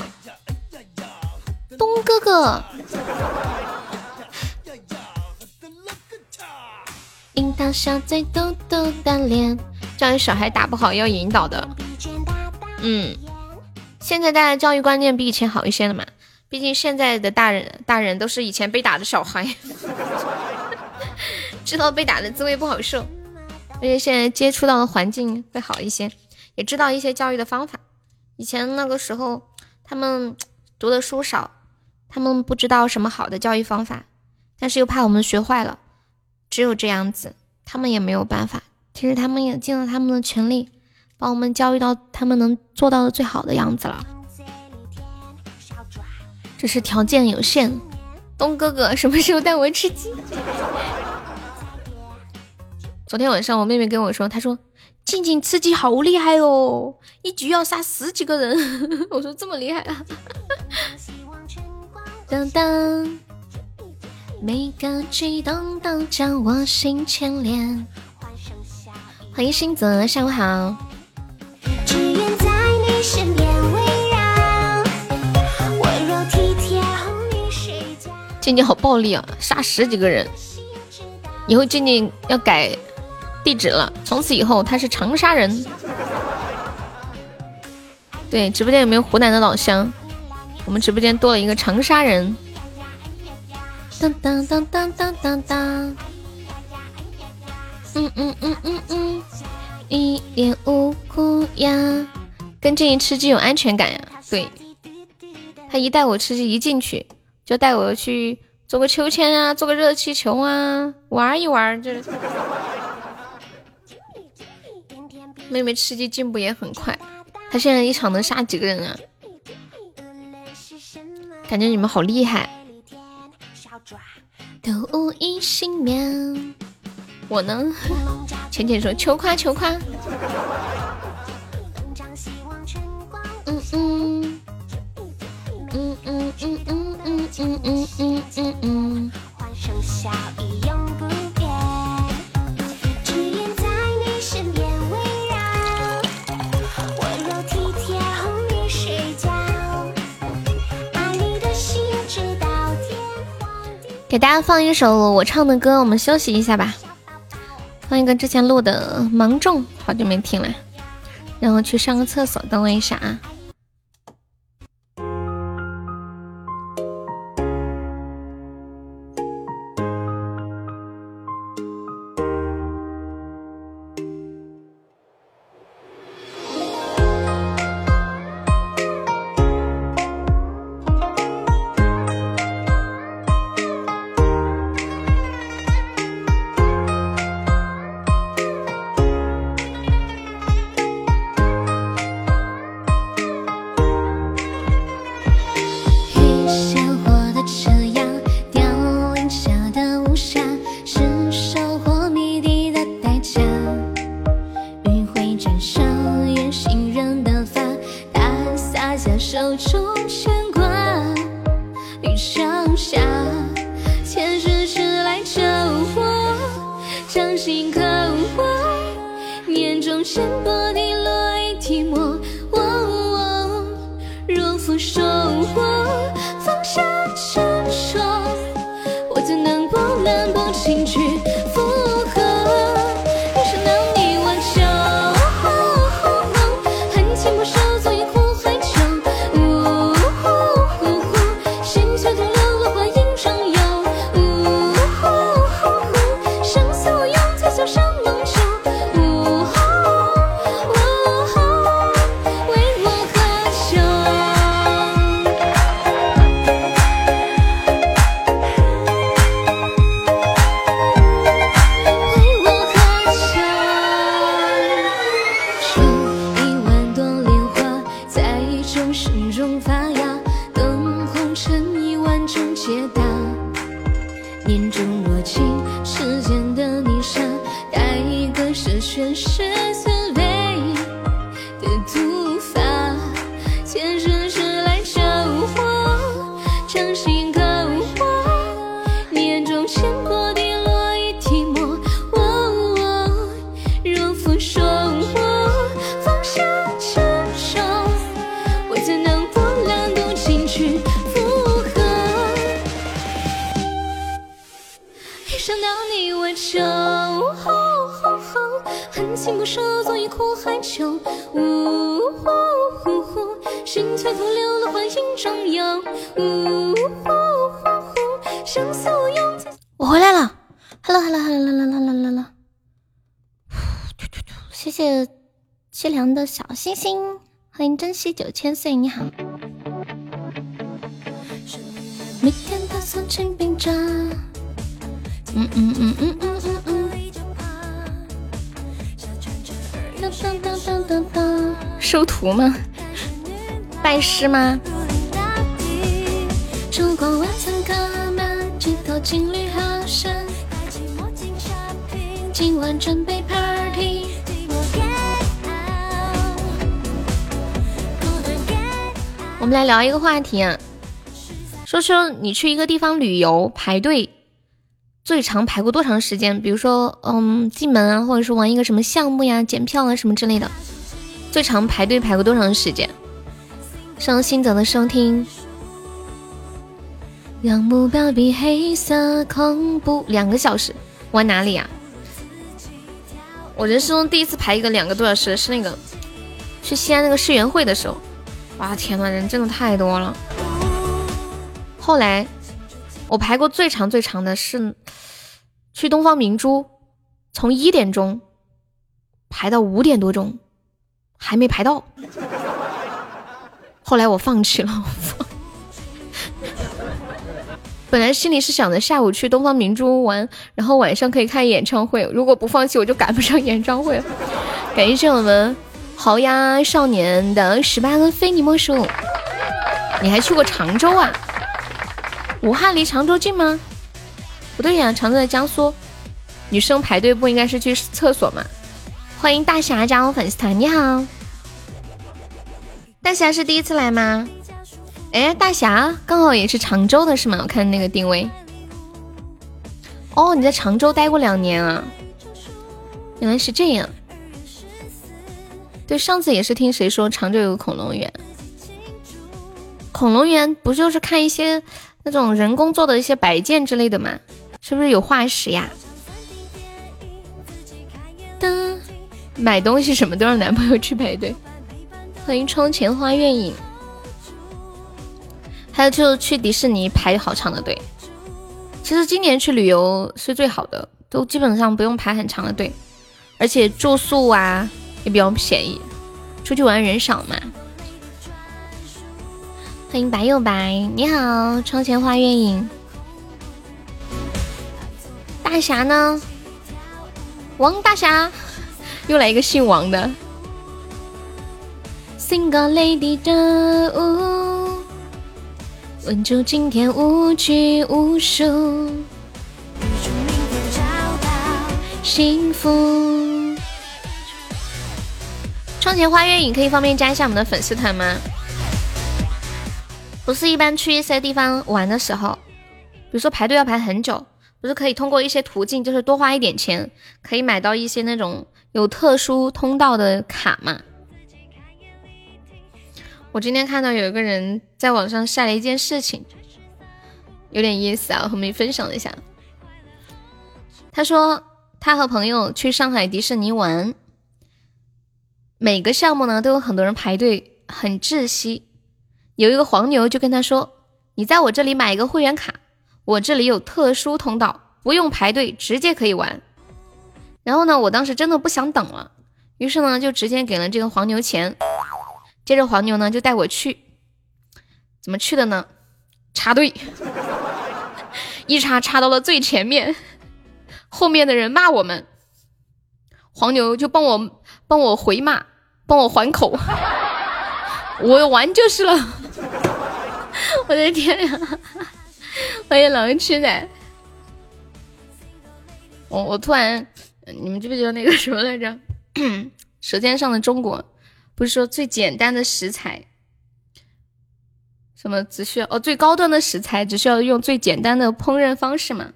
Speaker 1: 东哥哥。樱桃小嘴豆豆的脸，教育小孩打不好要引导的。嗯，现在大家教育观念比以前好一些了嘛？毕竟现在的大人大人都是以前被打的小孩，知道被打的滋味不好受。而且现在接触到的环境会好一些，也知道一些教育的方法。以前那个时候，他们读的书少，他们不知道什么好的教育方法，但是又怕我们学坏了，只有这样子，他们也没有办法。其实他们也尽了他们的全力，把我们教育到他们能做到的最好的样子了。只是条件有限。东哥哥什么时候带我吃鸡？昨天晚上我妹妹跟我说，她说静静吃鸡好厉害哦，一局要杀十几个人。我说这么厉害啊！当当，每个举动都将我心牵连。欢迎星泽，下午好。静静好暴力啊，杀十几个人。以后静静要改。地址了，从此以后他是长沙人。对，直播间有没有湖南的老乡？我们直播间多了一个长沙人。当当当当当当当。嗯嗯嗯嗯嗯，一点无辜呀。跟静怡吃鸡有安全感呀。对，他一带我吃鸡，一进去就带我去做个秋千啊，做个热气球啊，玩一玩这。妹妹吃鸡进步也很快，她现在一场能杀几个人啊？感觉你们好厉害。都无一幸免。我呢？浅浅说求夸求夸。嗯嗯嗯嗯嗯嗯嗯嗯嗯嗯嗯。给大家放一首我唱的歌，我们休息一下吧。放一个之前录的《芒种》，好久没听了，然后去上个厕所，等我一下啊。 ฉัน 珍惜九千岁，你好。每天都送清冰茶。嗯嗯嗯嗯嗯嗯。当当当当当。收徒吗？拜师吗？烛光晚餐客满，几头金缕好山。今晚准备 party。我们来聊一个话题啊，说说你去一个地方旅游排队最长排过多长时间？比如说，嗯，进门啊，或者是玩一个什么项目呀、检票啊什么之类的，最长排队排过多长时间？上新泽的收听，让目标比黑色恐怖两个小时，玩哪里呀？我人生中第一次排一个两个多小时是那个去西安那个世园会的时候。哇天呐，人真的太多了。后来我排过最长最长的是去东方明珠，从一点钟排到五点多钟，还没排到。后来我放弃了。本来心里是想着下午去东方明珠玩，然后晚上可以看演唱会。如果不放弃，我就赶不上演唱会了。感谢我们好呀，少年的十八个非你莫属。你还去过常州啊？武汉离常州近吗？不对呀，常州在江苏。女生排队不应该是去厕所吗？欢迎大侠加入粉丝团，你好。大侠是第一次来吗？哎，大侠刚好也是常州的是吗？我看那个定位。哦，你在常州待过两年啊？原来是这样。对，上次也是听谁说常州有个恐龙园。恐龙园不就是看一些那种人工做的一些摆件之类的吗？是不是有化石呀？的，买东西什么都让男朋友去排队。欢迎窗前花月影。还有就是去迪士尼排好长的队。其实今年去旅游是最好的，都基本上不用排很长的队，而且住宿啊也比较便宜，出去玩人少嘛。欢迎白又白，你好，窗前花月影。大侠呢？王大侠，又来一个姓王的。Single lady 的舞，稳住今天无拘无束，幸福。窗前花月影，可以方便加一下我们的粉丝团吗？不是一般去一些地方玩的时候，比如说排队要排很久，不是可以通过一些途径，就是多花一点钱，可以买到一些那种有特殊通道的卡嘛？我今天看到有一个人在网上晒了一件事情，有点意思啊，和你分享一下。他说他和朋友去上海迪士尼玩，每个项目呢都有很多人排队，很窒息。有一个黄牛就跟他说：“你在我这里买一个会员卡，我这里有特殊通道，不用排队，直接可以玩。”然后呢，我当时真的不想等了，于是呢就直接给了这个黄牛钱。接着黄牛呢就带我去，怎么去的呢？插队，一插插到了最前面，后面的人骂我们，黄牛就帮我帮我回骂，帮我还口，我玩就是了。我的天呀！欢迎狼吃奶。我我突然，你们记不记得那个什么来着？《舌尖上的中国》不是说最简单的食材，什么只需要哦最高端的食材只需要用最简单的烹饪方式嘛？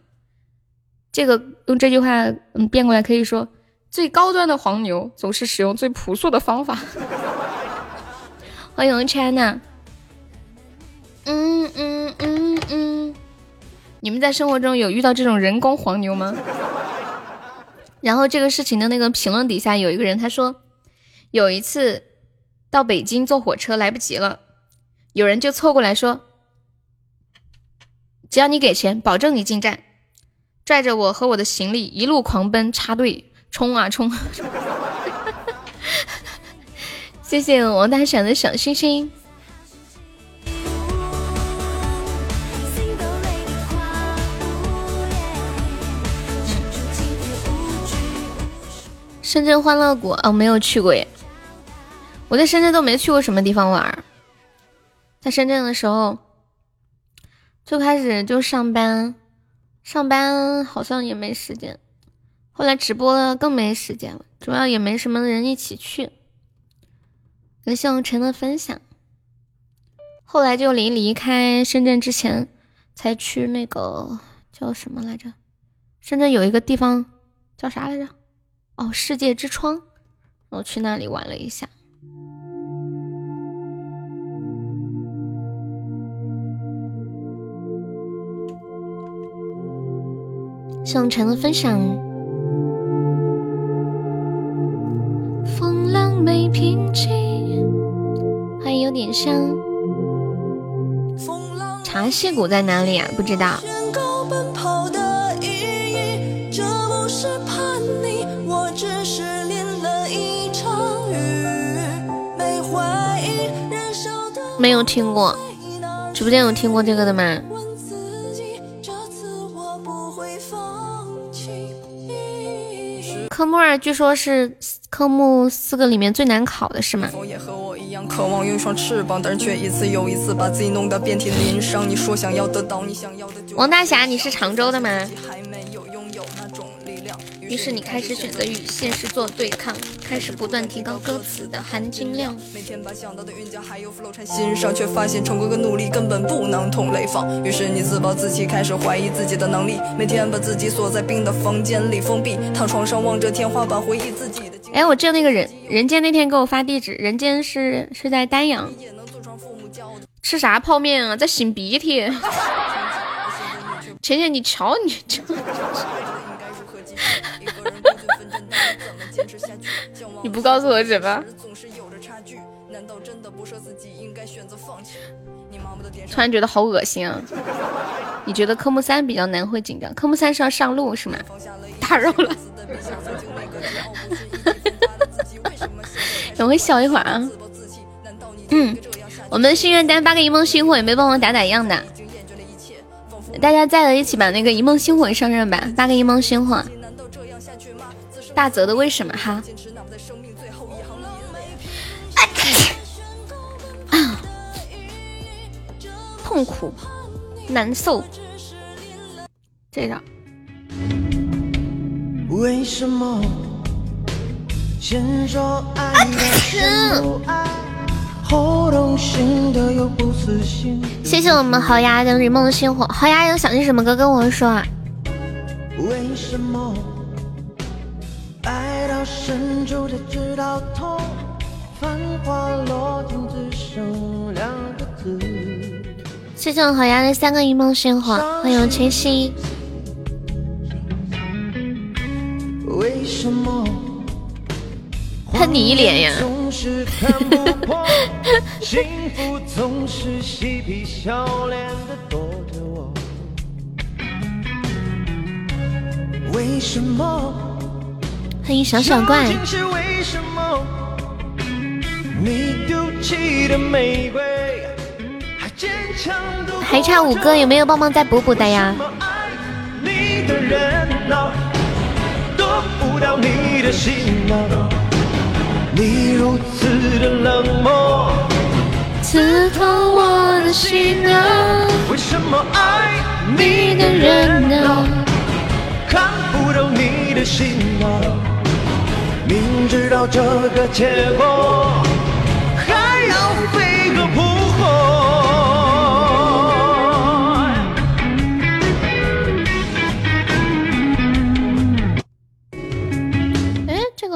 Speaker 1: 这个用这句话嗯变过来可以说，最高端的黄牛总是使用最朴素的方法。欢迎 China。嗯嗯嗯嗯，你们在生活中有遇到这种人工黄牛吗？然后这个事情的那个评论底下有一个人他说，有一次到北京坐火车来不及了，有人就凑过来说，只要你给钱，保证你进站，拽着我和我的行李一路狂奔插队冲啊冲！谢谢王大闪的小星星。深圳欢乐谷哦，没有去过耶。我在深圳都没去过什么地方玩。在深圳的时候，最开始就上班，上班好像也没时间。后来直播了更没时间了，主要也没什么人一起去。感谢我陈的分享。后来就离离开深圳之前，才去那个叫什么来着？深圳有一个地方叫啥来着？哦，世界之窗，我去那里玩了一下。向晨的分享，没平静，还有点像。茶戏谷在哪里啊？不知道。没有听过，直播间有听过这个的吗？科目二据说是科目四个里面最难考的，是吗？
Speaker 5: 也和我一样渴望有一双翅膀，但是却一次又一次把自己弄得遍体鳞伤。你说想要得到你想要的，
Speaker 1: 王大侠，你是常州的吗？于是你开始选择与现实做对抗，开始不断提高歌词的含金量。每天把想到的韵脚还有 flow 串心上，却发现成功跟努力根本不能同类放。于是你自暴自弃，开始怀疑自己的能力。每天把自己锁在冰的房间里封闭，躺床上望着天花板回忆自己的。哎，我记得那个人人间那天给我发地址，人间是是在丹阳。吃啥泡面啊？在擤鼻涕。浅浅，你瞧你。你不告诉我怎么？突然觉得好恶心啊！你觉得科目三比较难，会紧张？科目三是要上路是吗？打扰了，等会笑一会儿啊。嗯，我们心愿单八个一梦星火，有没有帮忙打打样的。大家在了一起把那个一梦星火上任吧，八个一梦星火。大泽的为什么哈？痛苦，难受，这个。谢谢我们豪牙的日梦星火，豪牙有想听什么歌跟我说啊？为什么？爱到深处才知道痛，繁华落尽只剩两个字。谢谢我好牙的三个一梦生活，欢迎清新。为什么？喷你一脸呀！幸福总是嬉皮笑脸的躲着我。为什么？欢迎小小怪，还差五个，有没有帮忙再补补的呀？刺痛我的心啊！为什么爱你的人呢？看不懂你的心啊！明知道这个结果，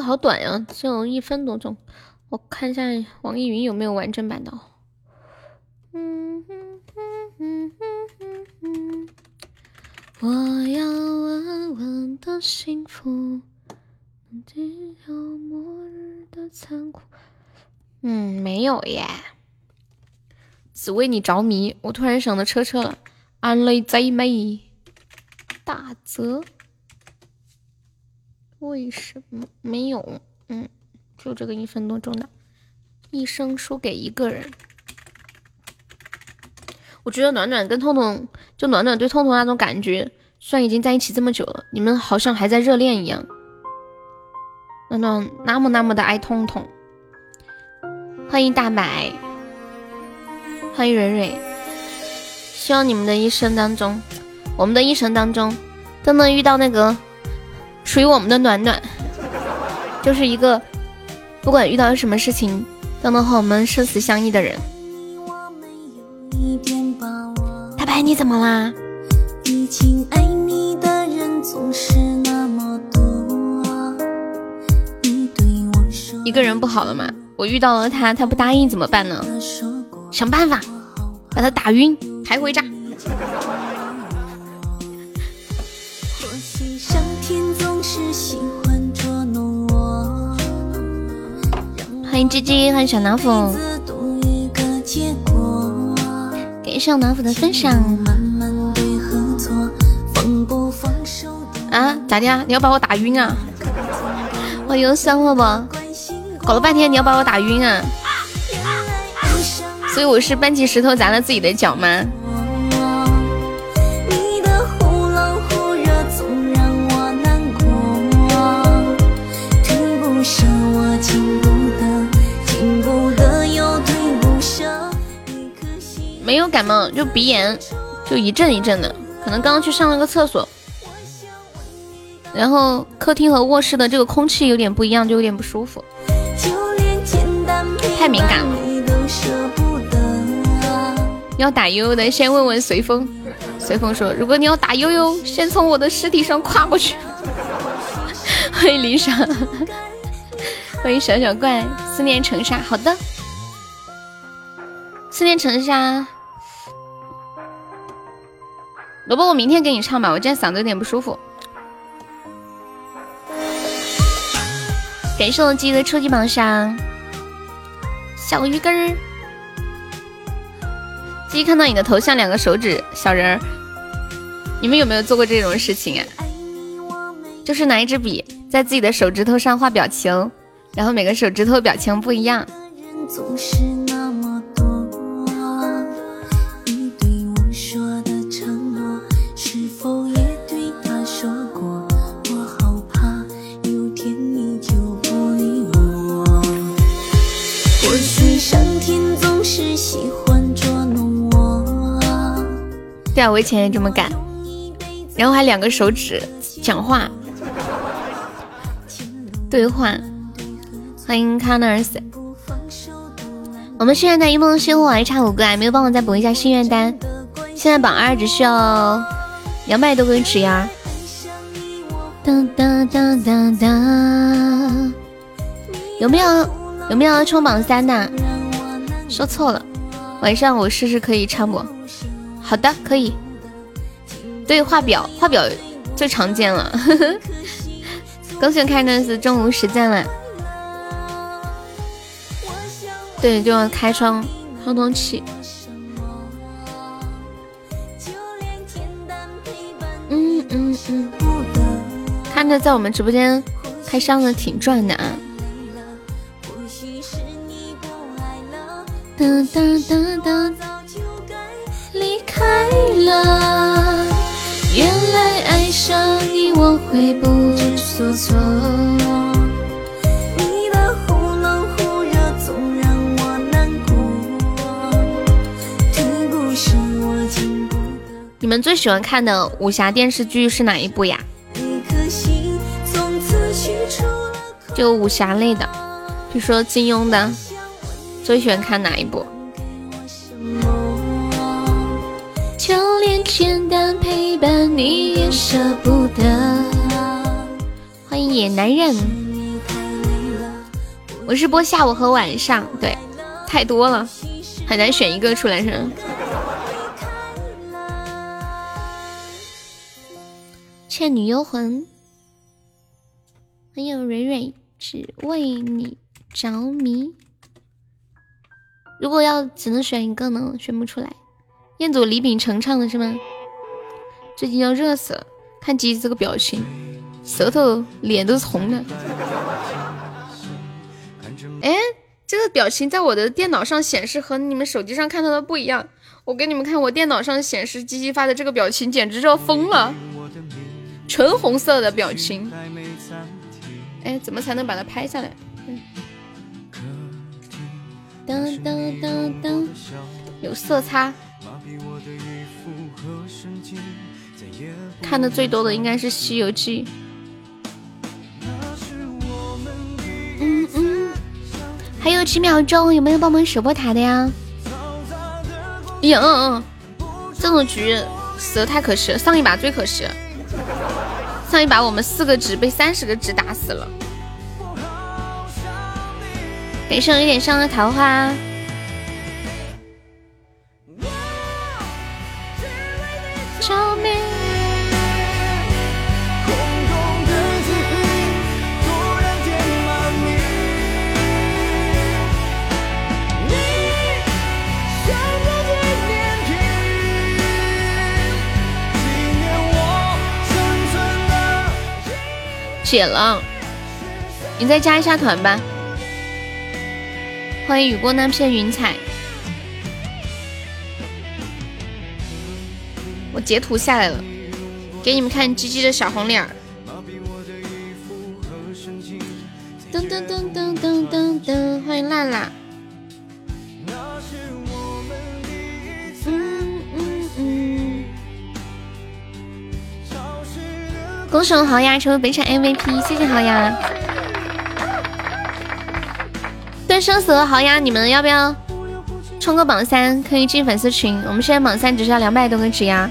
Speaker 1: 好短呀，只有一分多钟。我看一下网易云有没有完整版的。嗯哼哼哼哼哼，我要稳稳的幸福。抵消末日的残酷嗯，没有耶。只为你着迷，我突然想到车车了。安雷贼美，大泽，为什么没有？嗯，就这个一分多钟的，一生输给一个人。我觉得暖暖跟痛痛，就暖暖对痛痛那种感觉，虽然已经在一起这么久了，你们好像还在热恋一样。暖暖那么那么的爱痛痛，欢迎大白，欢迎蕊蕊，希望你们的一生当中，我们的一生当中，都能遇到那个属于我们的暖暖，就是一个不管遇到什么事情都能和我们生死相依的人。大白，你怎么啦？一个人不好了吗？我遇到了他，他不答应怎么办呢？想办法把他打晕，抬回家。欢迎鸡鸡，欢迎小老虎，感谢小老虎的分享。啊，咋的啊？你要把我打晕啊？我又伤了吧？搞了半天，你要把我打晕啊！所以我是搬起石头砸了自己的脚吗？没有感冒，就鼻炎，就一阵一阵的，可能刚刚去上了个厕所，然后客厅和卧室的这个空气有点不一样，就有点不舒服，太敏感了。要打悠悠的，先问问随风。随风说：“如果你要打悠悠，先从我的尸体上跨过去。”欢迎离殇，欢迎小小怪，思念成沙。好的，思念成沙。萝卜，我明天给你唱吧，我今天嗓子有点不舒服。感谢我鸡的初级榜上小鱼干儿。鸡看到你的头像，两个手指小人儿，你们有没有做过这种事情啊？就是拿一支笔在自己的手指头上画表情，然后每个手指头表情不一样。对啊，我以前也这么干，然后还两个手指讲话对话。欢迎 Connors，我们心愿单一梦星火还差五个，还没有帮我再补一下心愿单。现在榜二只需要两百多个纸呀。哒哒哒哒哒，有没有有没有冲榜三的？说错了，晚上我试试可以唱不？好的，可以。对，画表，画表最常见了。恭喜开的是中午时间了。对，就要开窗通通气。嗯嗯嗯。看着在我们直播间开箱的挺赚的啊。哒哒哒哒。快乐，原来爱上你我会不知所措。你的忽冷忽热总让我难过。这故事我听不得。你们最喜欢看的武侠电视剧是哪一部呀？就武侠类的，比如说金庸的，最喜欢看哪一部？简单陪伴你也舍不得。欢迎野男人，我是播下午和晚上，对，太多了，很难选一个出来是。倩女幽魂，还有蕊蕊，只为你着迷。如果要只能选一个呢，选不出来。彦祖李秉承唱的是吗？最近要热死了，看鸡这个表情，舌头脸都是红的。哎，这个表情在我的电脑上显示和你们手机上看到的不一样。我给你们看，我电脑上显示鸡鸡发的这个表情，简直要疯了，纯红色的表情。哎，怎么才能把它拍下来？当当当当，有色差。看的最多的应该是《西游记》。嗯嗯，还有几秒钟，有没有帮忙守波塔的呀？呀嗯嗯，这种局死的太可惜了，上一把最可惜，上一把我们四个纸被三十个纸打死了。给上一点上的桃花。解了，你再加一下团吧。欢迎雨过那片云彩。我截图下来了，给你们看鸡鸡的小红脸儿。噔噔噔噔噔噔噔，欢迎辣辣。恭喜我豪牙成为本场 MVP，谢谢豪牙。对生死和豪牙，你们要不要冲个榜三？可以进粉丝群。我们现在榜三只需要两百多个值呀。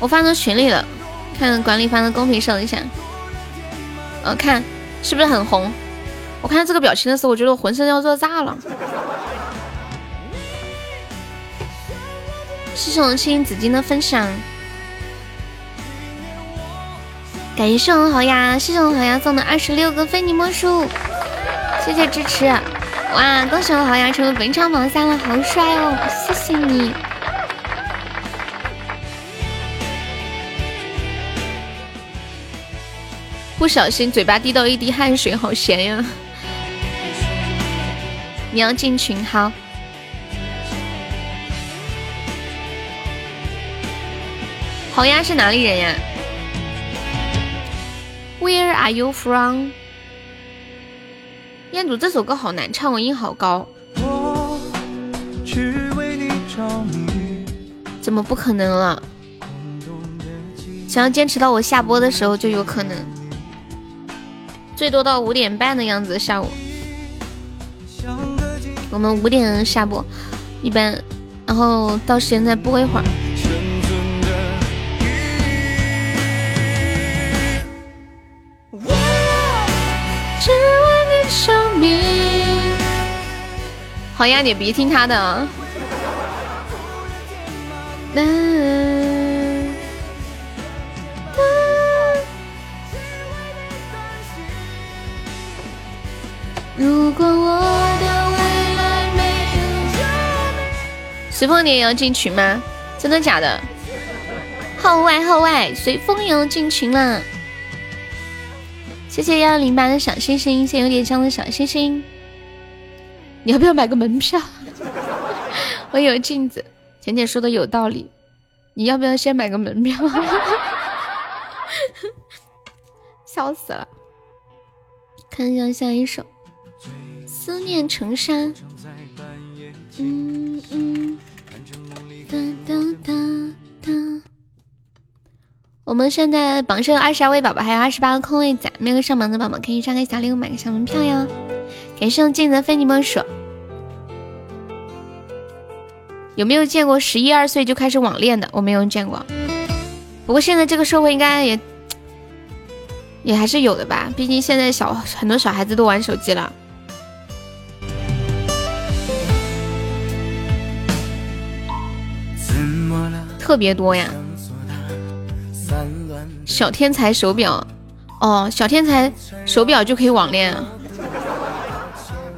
Speaker 1: 我发到群里了，看管理发的公屏上一下。呃，看是不是很红？我看到这个表情的时候，我觉得我浑身要热炸了。谢谢我青紫金的分享，感谢我好呀，谢谢我好呀送的二十六个非你莫属，谢谢支持。哇，恭喜我好呀成为本场榜三了，好帅哦，谢谢你。不小心嘴巴滴到一滴汗水，好咸呀！你要进群好。好呀，是哪里人呀？Where are you from？彦祖这首歌好难唱，我音好高。怎么不可能了？想要坚持到我下播的时候就有可能。最多到五点半的样子，下午。我们五点下播，一般，然后到时间再播一会儿。好呀，你别听他的啊。如果我的未来没有随风，你也要进群吗？真的假的？号外号外，随风也要进群了。谢谢幺幺零八的小星星，谢谢有点香的小星星。你要不要买个门票？我有镜子，浅浅说的有道理。你要不要先买个门票？笑死了。看一下下一首。思念成山。嗯嗯。哒哒哒哒。我们现在榜上有二十二位宝宝，还有二十八个空位子，没有上榜的宝宝可以上个小礼物，买个小门票哟。感谢镜子非你莫属。有没有见过十一二岁就开始网恋的？我没有见过。不过现在这个社会应该也 也还是有的吧，毕竟现在小很多小孩子都玩手机了。特别多呀！小天才手表，哦，小天才手表就可以网恋啊！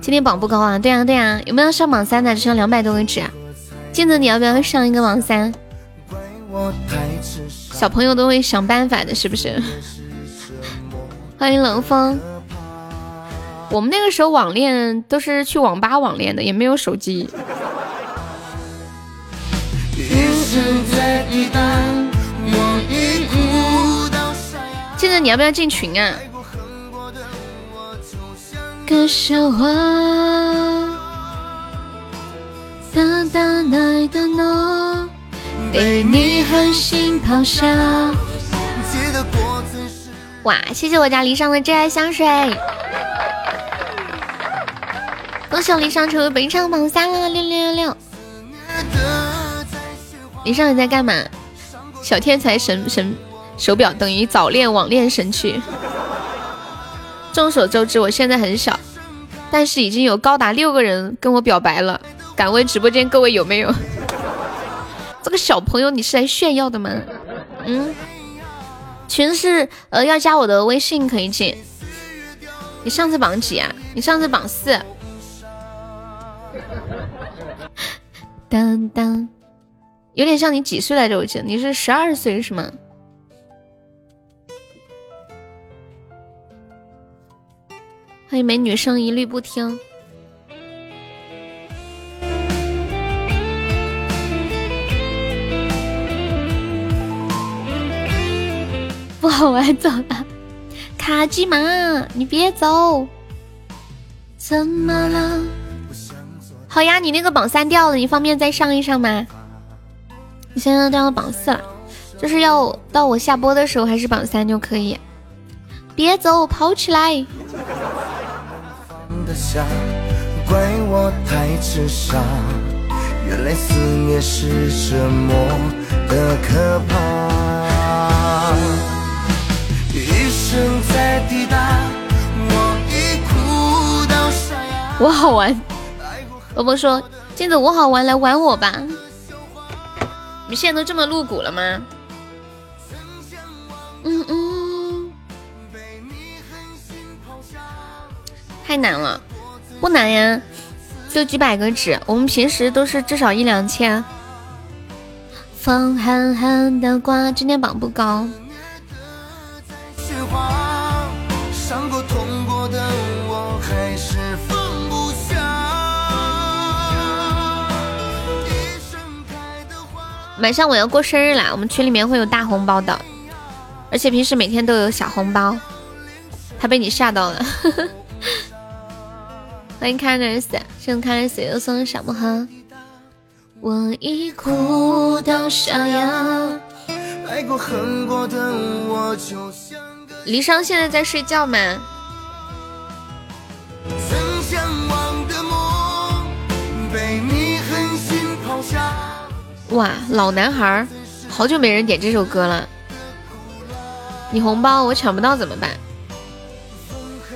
Speaker 1: 今天榜不高啊？对啊对啊，有没有上榜三的？只剩两百多个纸啊！镜子，你要不要上一个榜三？小朋友都会想办法的，是不是？欢迎冷风。我们那个时候网恋都是去网吧网恋的，也没有手机。现在你要不要进群啊？个笑话，大大奶的诺，被你狠心抛下。哇，谢谢我家离殇的挚爱香水，恭喜我离殇成为本场榜三了，六六六六。离殇你在干嘛？小天才神神手表等于早恋网恋神器。众所周知，我现在很小，但是已经有高达六个人跟我表白了。敢问直播间各位有没有？这个小朋友你是来炫耀的吗？嗯，群是呃要加我的微信可以进。你上次榜几啊？你上次榜四。当当。有点像你几岁来着？我记得你是十二岁是吗？那美女声一律不听。不好玩走了。卡机马你别走。怎么了？好呀你那个榜三掉了你方便再上一上吗？你现在掉到榜四了就是要到我下播的时候还是榜三就可以。别走跑起来。怪我太痴傻，原来思念是的可怕。一生在抵达，我已哭到沙哑。我好玩，波波说：“镜子我好玩，来玩我吧。”你现在都这么露骨了吗？嗯嗯。太难了，不难呀，就几百个纸，我们平时都是至少一两千。风狠狠的刮，今天榜不高。马上我要过生日啦，我们群里面会有大红包的，而且平时每天都有小红包。他被你吓到了。欢迎 Colors，谢谢 Colors 又送的小木盒。我已哭到沙哑。离殇现在在睡觉吗？哇，老男孩，好久没人点这首歌了。你红包我抢不到怎么办？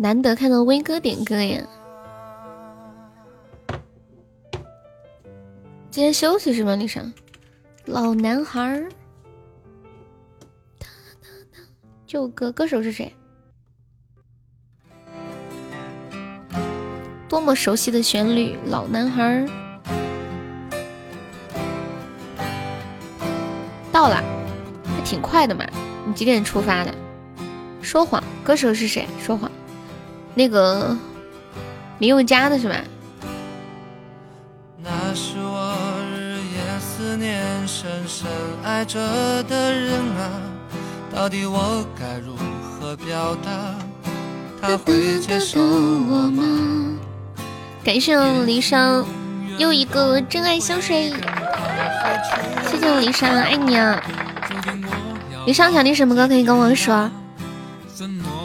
Speaker 1: 难得看到威哥点歌呀！今天休息是吗？李生，老男孩儿，旧歌歌手是谁？多么熟悉的旋律，老男孩儿到了，还挺快的嘛。你几点出发的？说谎，歌手是谁？说谎。那个林宥嘉的是吧？那是我日夜思念、深深爱着的人啊，到底我该如何表达？他会接受我吗？感谢我离殇又一个真爱香水，谢谢我离殇，爱你啊！离殇想听什么歌可以跟我说，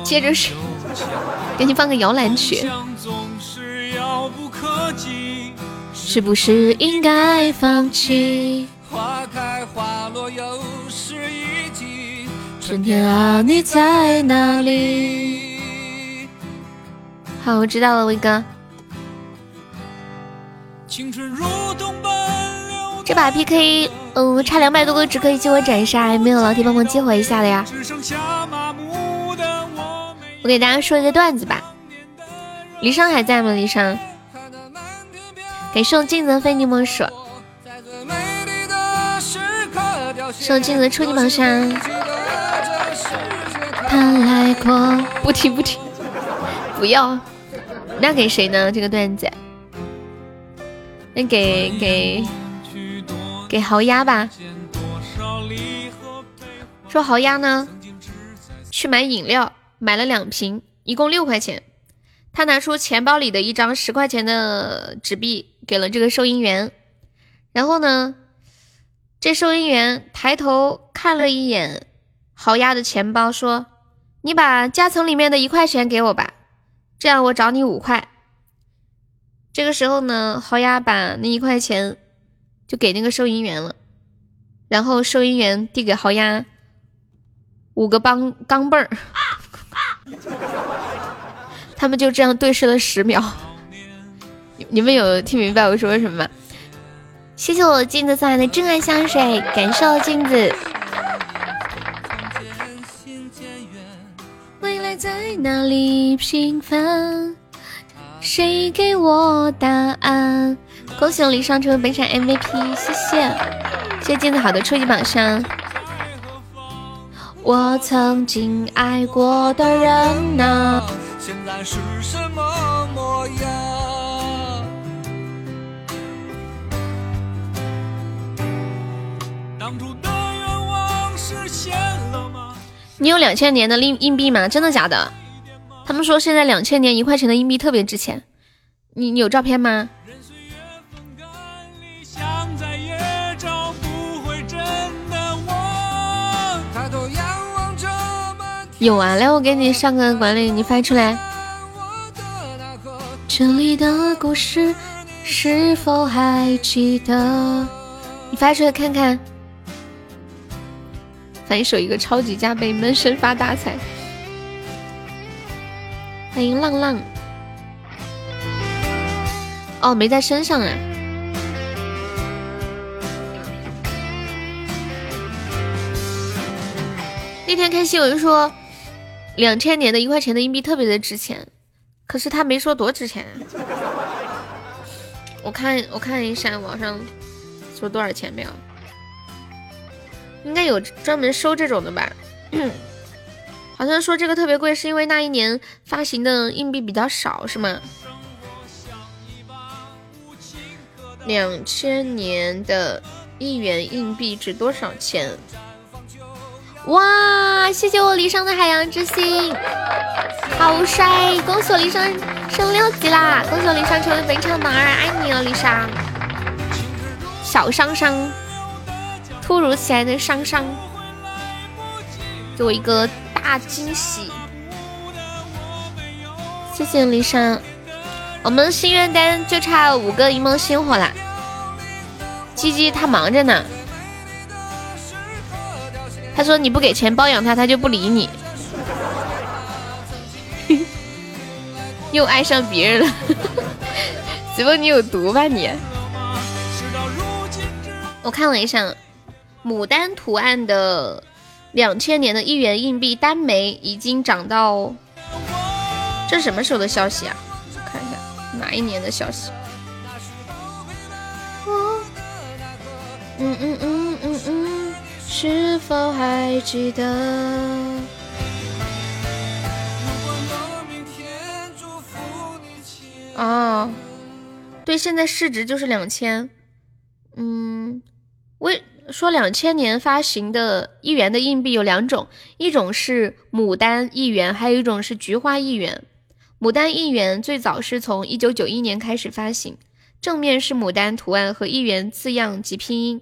Speaker 1: 接着是。给你放个摇篮曲，是不是应该放弃？春天啊，你在哪里？好，我知道了，威哥。这把 PK，嗯，差两百多个值可以激活斩杀，还没有老铁帮忙激活一下的呀？我给大家说一个段子吧，离殇还在吗？离殇，给送镜子非你莫属，送镜子初级榜上。他来过，不听不听，不要。那给谁呢？这个段子，那给给给豪鸭吧。说豪鸭呢，去买饮料。买了两瓶，一共六块钱。他拿出钱包里的一张十块钱的纸币，给了这个收银员。然后呢，这收银员抬头看了一眼豪鸭的钱包，说：“你把夹层里面的一块钱给我吧，这样我找你五块。”这个时候呢，豪鸭把那一块钱就给那个收银员了。然后收银员递给豪鸭五个帮钢镚儿。他们就这样对视了十秒，你们有听明白我说什么吗？谢谢我镜子送来的真爱香水，感受镜子。未来在哪里平凡？谁给我答案？恭喜我李尚成为本场 MVP，谢谢，谢谢镜子好的初级榜上。我曾经爱过的人呐，
Speaker 2: 现在是什么模样？当初的愿望实现了吗？
Speaker 1: 你有两千年的硬硬币吗？真的假的？他们说现在两千年一块钱的硬币特别值钱，你你有照片吗？有啊，来我给你上个管理，你发出来。这里的故事是否还记得？你发出来看看。反手一个超级加倍，闷声发大财。欢迎浪浪。哦，没在身上啊。那天看新闻说，两千年的一块钱的硬币特别的值钱，可是他没说多值钱、我看我看一下网上说多少钱没有，应该有专门收这种的吧。好像说这个特别贵，是因为那一年发行的硬币比较少，是吗？两千年的一元硬币值多少钱？哇！谢谢我离殇的海洋之心，好帅！恭喜我离殇升六级啦！恭喜我离殇成为本场榜二，爱你哦，离殇。小伤伤，突如其来的伤伤，给我一个大惊喜！谢谢离殇，我们心愿单就差五个一梦星火啦。鸡鸡他忙着呢。他说你不给钱包养他，他就不理你。又爱上别人了，媳妇你有毒吧你？我看了一下，牡丹图案的两千年的一元硬币单枚已经涨到，这什么时候的消息啊？看一下哪一年的消息。嗯嗯嗯嗯嗯。是否还记得？哦，对，现在市值就是两千。嗯，为说两千年发行的一元的硬币有两种，一种是牡丹一元，还有一种是菊花一元。牡丹一元最早是从一九九一年开始发行，正面是牡丹图案和一元字样及拼音。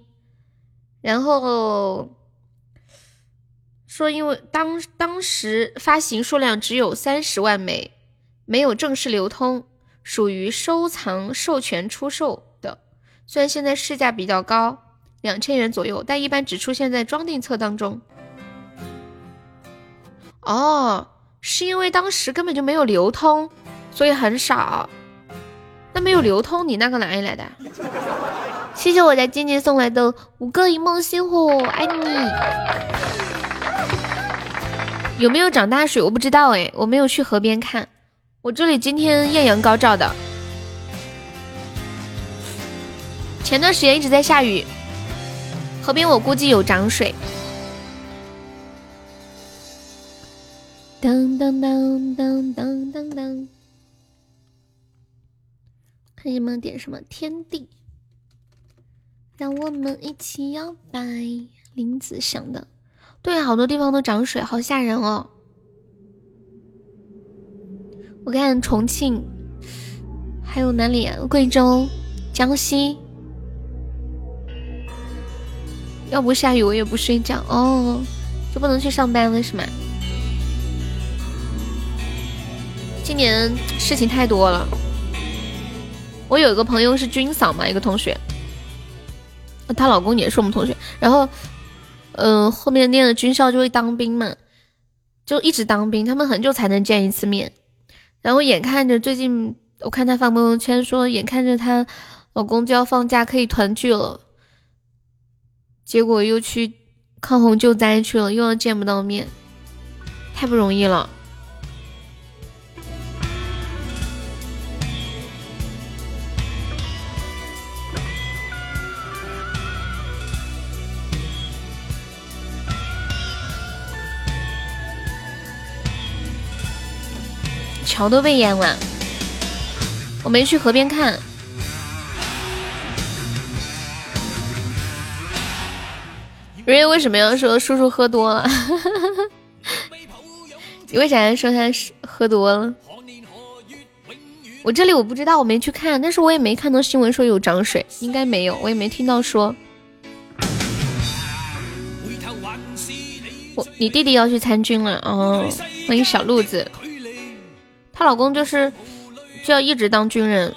Speaker 1: 然后说，因为当当时发行数量只有三十万枚，没有正式流通，属于收藏授权出售的。虽然现在市价比较高，两千元左右，但一般只出现在装订册当中。哦，是因为当时根本就没有流通，所以很少。那没有流通，你那个哪里来的？谢谢我家静静送来的五个一梦星火，爱你。有没有涨大水？我不知道哎，我没有去河边看。我这里今天艳阳高照的，前段时间一直在下雨，河边我估计有涨水。当当当当当当当，看有没有点什么天地。让我们一起摇摆，林子祥的，对，好多地方都涨水，好吓人哦。我看重庆，还有哪里？啊贵州、江西，要不下雨我也不睡觉哦，就不能去上班了是吗？今年事情太多了。我有一个朋友是军嫂嘛，一个同学。她老公也是我们同学，然后，嗯，后面念了军校就会当兵嘛，就一直当兵，他们很久才能见一次面。然后眼看着最近，我看她发朋友圈说，眼看着她老公就要放假可以团聚了，结果又去抗洪救灾去了，又要见不到面，太不容易了。桥都被淹了。我没去河边看。瑞瑞为什么要说叔叔喝多了？你为啥要说他喝多了？我这里我不知道，我没去看，但是我也没看到新闻说有涨水，应该没有，我也没听到说。我你弟弟要去参军了哦，欢迎小鹿子，她老公就是就要一直当军人。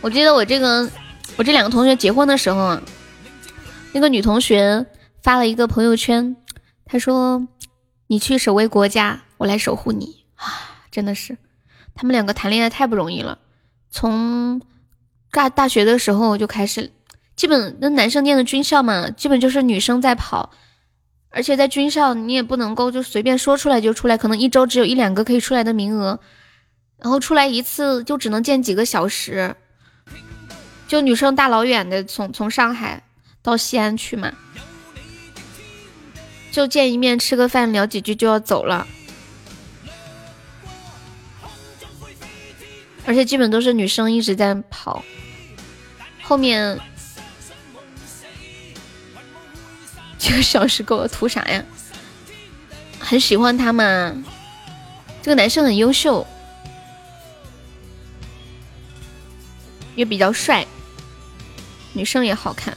Speaker 1: 我记得我这个，我这两个同学结婚的时候啊，那个女同学发了一个朋友圈，他说：“你去守卫国家，我来守护你。”啊，真的是，他们两个谈恋爱太不容易了。从大大学的时候就开始，基本那男生念的军校嘛，基本就是女生在跑，而且在军校你也不能够就随便说出来就出来，可能一周只有一两个可以出来的名额，然后出来一次就只能见几个小时。就女生大老远的从从上海到西安去嘛，就见一面吃个饭聊几句就要走了，而且基本都是女生一直在跑，后面几个小时够了，图啥呀？很喜欢他嘛，这个男生很优秀，也比较帅。女生也好看。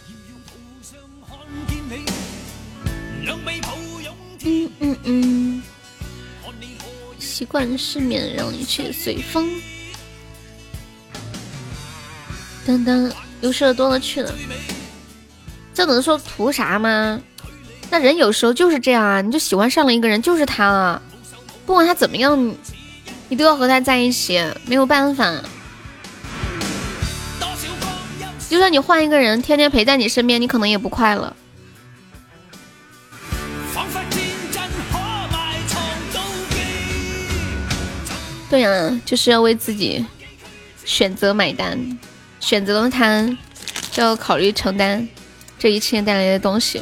Speaker 1: 嗯。习惯失眠，让一切随风。噔噔，优秀的多了去了。这能说图啥吗？那人有时候就是这样啊，你就喜欢上了一个人，就是他了。不管他怎么样，你都要和他在一起，没有办法。就算你换一个人，天天陪在你身边，你可能也不快乐。对呀，就是要为自己选择买单，选择了他，就要考虑承担这一切带来的东西。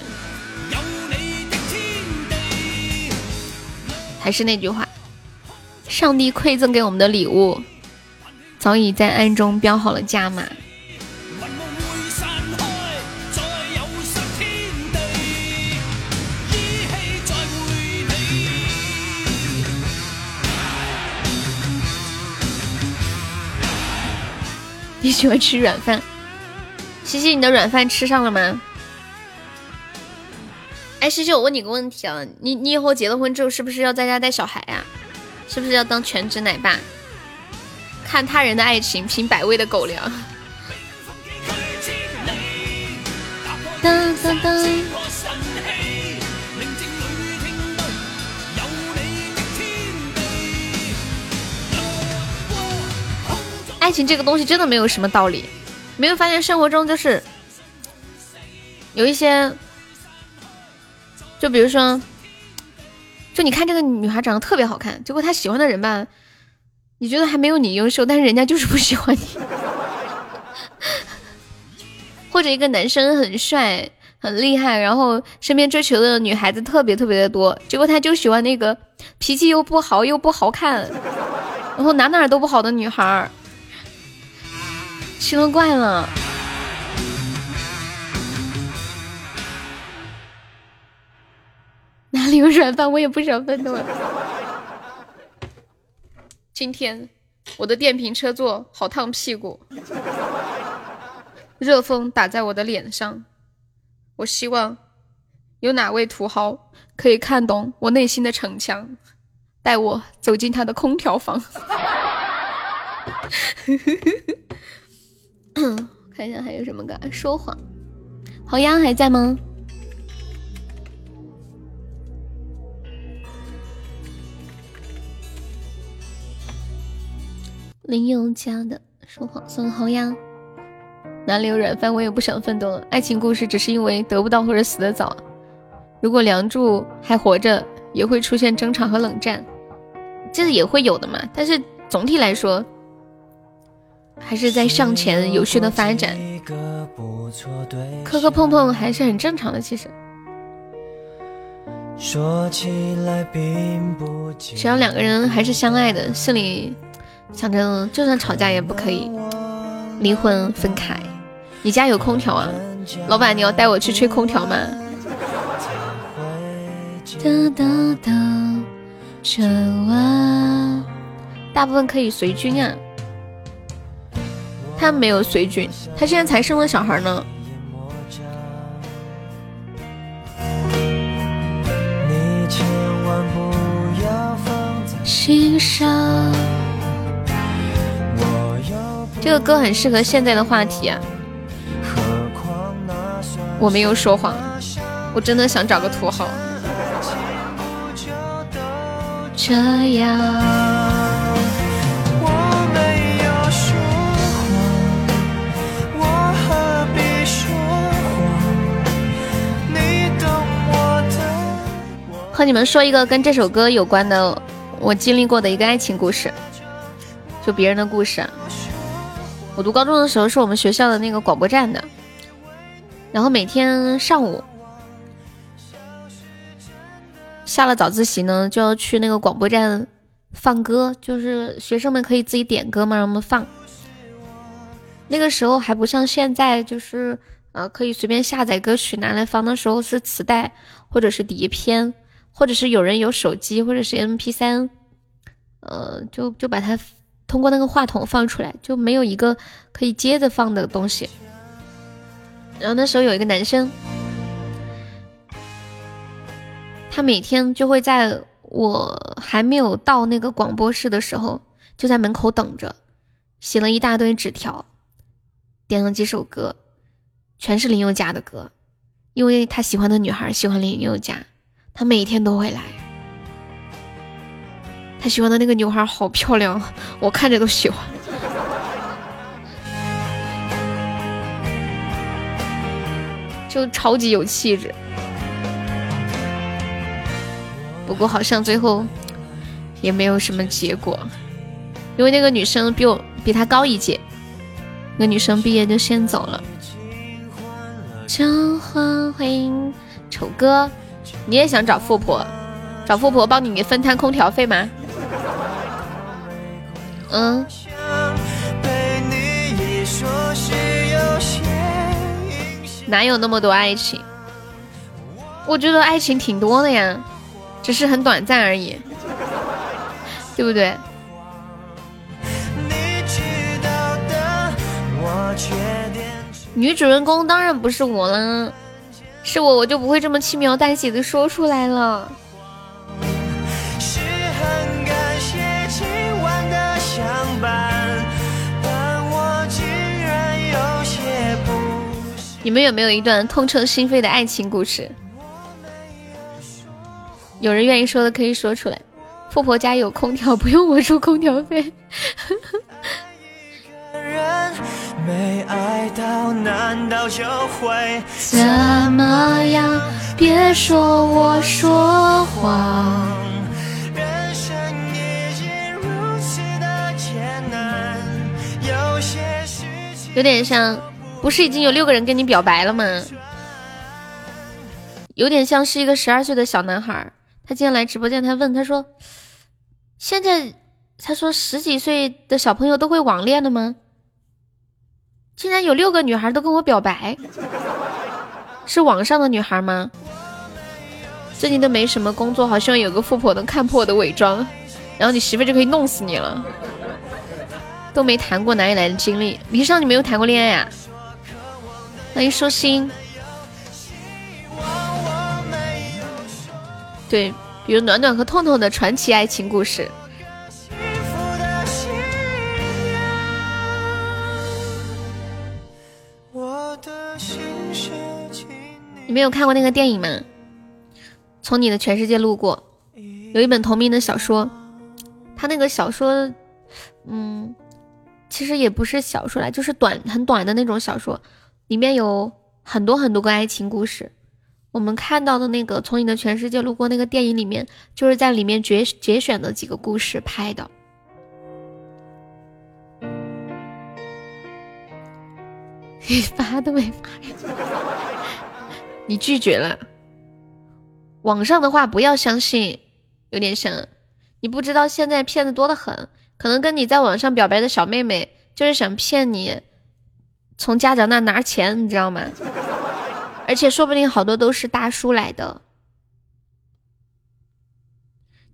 Speaker 1: 还是那句话，上帝馈赠给我们的礼物，早已在暗中标好了价码。你喜欢吃软饭，西西，你的软饭吃上了吗？哎，西西，我问你个问题啊，你你以后结了婚之后，是不是要在家带小孩呀？是不是要当全职奶爸？看他人的爱情，品百味的狗粮。当当当。爱情这个东西真的没有什么道理，没有发现生活中就是有一些，就比如说，就你看这个女孩长得特别好看，结果她喜欢的人吧，你觉得还没有你优秀，但是人家就是不喜欢你。或者一个男生很帅很厉害，然后身边追求的女孩子特别特别的多，结果他就喜欢那个脾气又不好又不好看，然后哪哪都不好的女孩。奇了怪了，哪里有软饭？我也不想奋斗。今天我的电瓶车座好烫屁股，热风打在我的脸上。我希望有哪位土豪可以看懂我内心的逞强，带我走进他的空调房。看一下还有什么歌？说谎，好呀，还在吗？林宥嘉的说谎送好呀。哪里有软饭，我也不想奋斗了。爱情故事只是因为得不到或者死的早。如果梁祝还活着，也会出现争吵和冷战，这也会有的嘛。但是总体来说，还是在向前有序的发展，磕磕碰碰还是很正常的。其实，只要两个人还是相爱的，心里想着就算吵架也不可以离婚分开。你家有空调啊？老板，你要带我去吹空调吗？哒哒哒，这晚大部分可以随军啊。他没有随军，他现在才生了小孩呢。心上，这个歌很适合现在的话题啊。我没有说谎，我真的想找个土豪。这样。和你们说一个跟这首歌有关的，我经历过的一个爱情故事，就别人的故事。我读高中的时候，是我们学校的那个广播站的。然后每天上午下了早自习呢，就要去那个广播站放歌，就是学生们可以自己点歌嘛，让他们放。那个时候还不像现在，就是呃可以随便下载歌曲拿来放的时候是磁带或者是碟片，或者是有人有手机或者是 M P 三，呃就就把它通过那个话筒放出来，就没有一个可以接着放的东西。然后那时候有一个男生，他每天就会在我还没有到那个广播室的时候，就在门口等着，写了一大堆纸条，点了几首歌，全是林宥嘉的歌，因为他喜欢的女孩喜欢林宥嘉，他每天都会来。他喜欢的那个女孩好漂亮，我看着都喜欢。就超级有气质，不过好像最后也没有什么结果，因为那个女生比我比他高一届，那女生毕业就先走了。江欢迎丑哥，你也想找富婆，找富婆帮你分摊空调费吗？嗯。哪有那么多爱情？我觉得爱情挺多的呀，只是很短暂而已，对不对？女主人公当然不是我了，是我我就不会这么轻描淡写的说出来了。你们有没有一段痛彻心扉的爱情故事？有人愿意说的可以说出来。富婆家有空调，不用我出空调费。没爱到，难道就会怎么样？别说我说谎。人生已经如此的艰难有些许有点像。不是已经有六个人跟你表白了吗？有点像是一个十二岁的小男孩，他今天来直播间，他问他说：“现在他说十几岁的小朋友都会网恋的吗？竟然有六个女孩都跟我表白，是网上的女孩吗？最近都没什么工作，好希望有个富婆能看破我的伪装，然后你媳妇就可以弄死你了。都没谈过，哪里来的经历？李尚，你没有谈过恋爱啊？”欢迎舒心。对，比如暖暖和痛痛的传奇爱情故事。你没有看过那个电影吗？从你的全世界路过，有一本同名的小说，他那个小说，嗯，其实也不是小说来，就是短很短的那种小说。里面有很多很多个爱情故事，我们看到的那个《从你的全世界路过》那个电影里面，就是在里面节节选的几个故事拍的。你 发都没发，你拒绝了。网上的话不要相信，有点像。你不知道现在骗子多的很，可能跟你在网上表白的小妹妹就是想骗你从家长那拿钱，你知道吗？而且说不定好多都是大叔来的。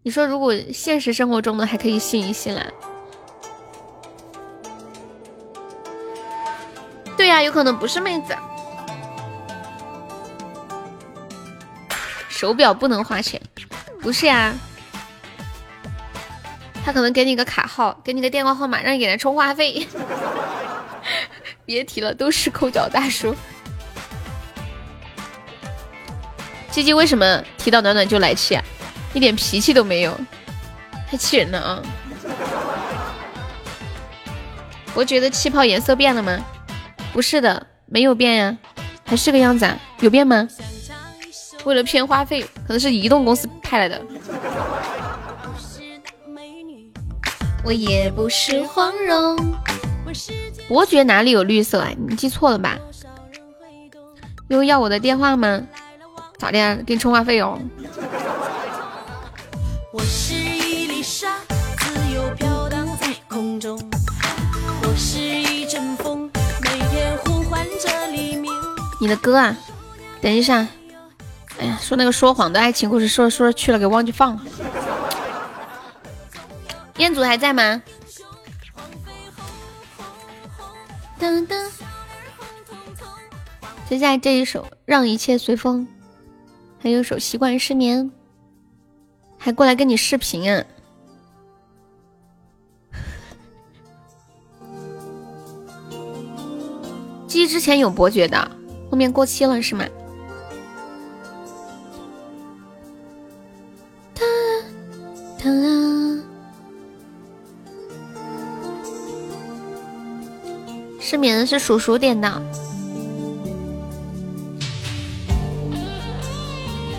Speaker 1: 你说如果现实生活中的还可以信一信啦。对呀，有可能不是妹子。手表不能花钱，不是呀。他可能给你个卡号，给你个电话号码，让你给他充话费。别提了，都是抠脚大叔。鸡鸡为什么提到暖暖就来气啊？一点脾气都没有，太气人了啊！我觉得气泡颜色变了吗？不是的，没有变呀，还是个样子啊？有变吗？为了骗话费，可能是移动公司派来的。我也不是黄蓉。伯爵哪里有绿色啊？你记错了吧？又要我的电话吗？咋的？给你充话费哦。我是一粒沙，自由飘荡在空中。我是一阵风，每天呼唤着黎明。你的歌啊？等一下。哎呀，说那个说谎的爱情故事，说着说着去了，给忘记放了。彦祖还在吗？噔噔。接下来这一首《让一切随风》。还有首习惯失眠，还过来跟你视频啊！机之前有伯爵的，后面过期了是吗？哒啦！失眠是叔叔点的。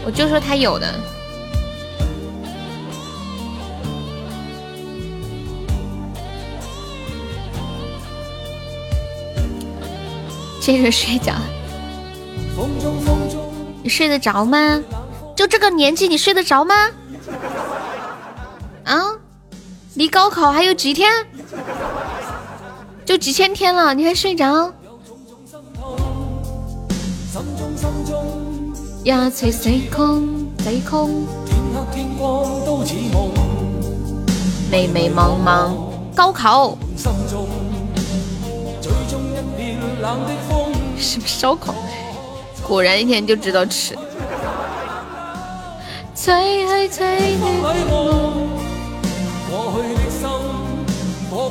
Speaker 1: 我就说他有的，接着睡觉。你睡得着吗？就这个年纪，你睡得着吗？啊？离高考还有几天？就几千天了，你还睡着？一切死空，死空。迷迷茫茫，高考。什么烧烤？果然一天就知道吃。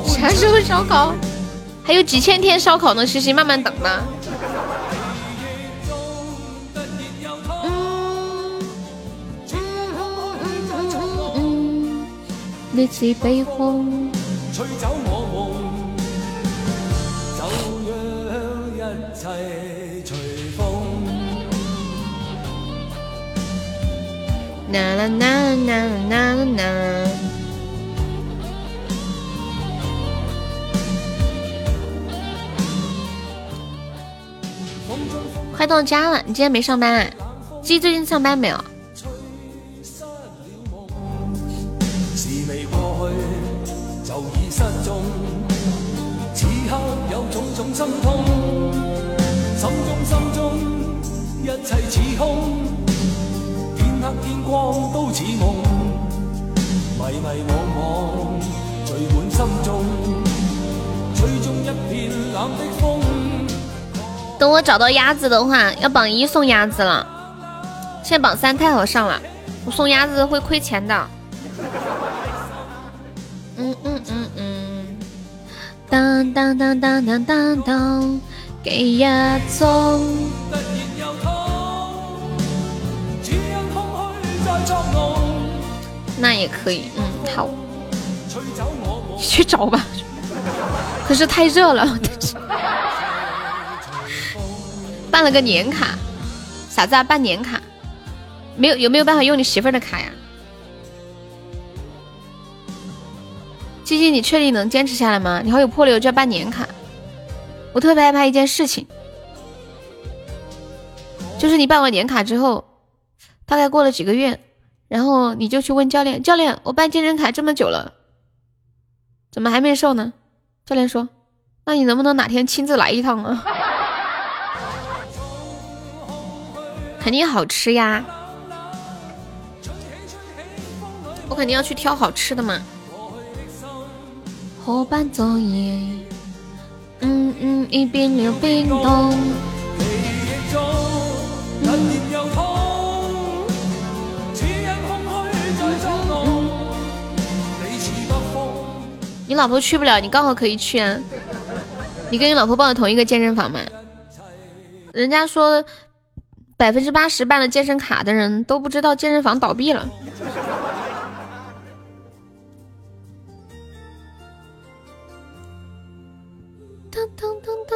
Speaker 1: 啥时候烧烤？还有几千天烧烤呢，西西慢慢等吧。烈日悲风，吹走我梦，就让一切随风。啦啦啦啦啦啦！快到家了，你今天没上班啊？鸡最近上班没有？心痛，心中心中一切似空，天黑天光都似梦，迷迷惘惘聚满心中，吹中一片冷的风。等我找到鸭子的话，要榜一送鸭子了。现在榜三太好上了，我送鸭子会亏钱的。嗯嗯嗯嗯。当当当当当当当，给呀总。那也可以，嗯，好，去找吧。可是太热了，办了个年卡，啥子啊？办年卡？没有？有没有办法用你媳妇儿的卡呀？鸡鸡，你确定能坚持下来吗？你好有魄力，就要办年卡。我特别害怕一件事情，就是你办完年卡之后，大概过了几个月，然后你就去问教练：“教练，我办健身卡这么久了，怎么还没瘦呢？”教练说：“那你能不能哪天亲自来一趟啊？”肯定好吃呀，我肯定要去挑好吃的嘛。伙伴作业，嗯嗯，一边流冰冻。你老婆去不了，你刚好可以去啊。你跟你老婆报的同一个健身房吗？人家说百分之八十办了健身卡的人都不知道健身房倒闭了。噔噔噔噔，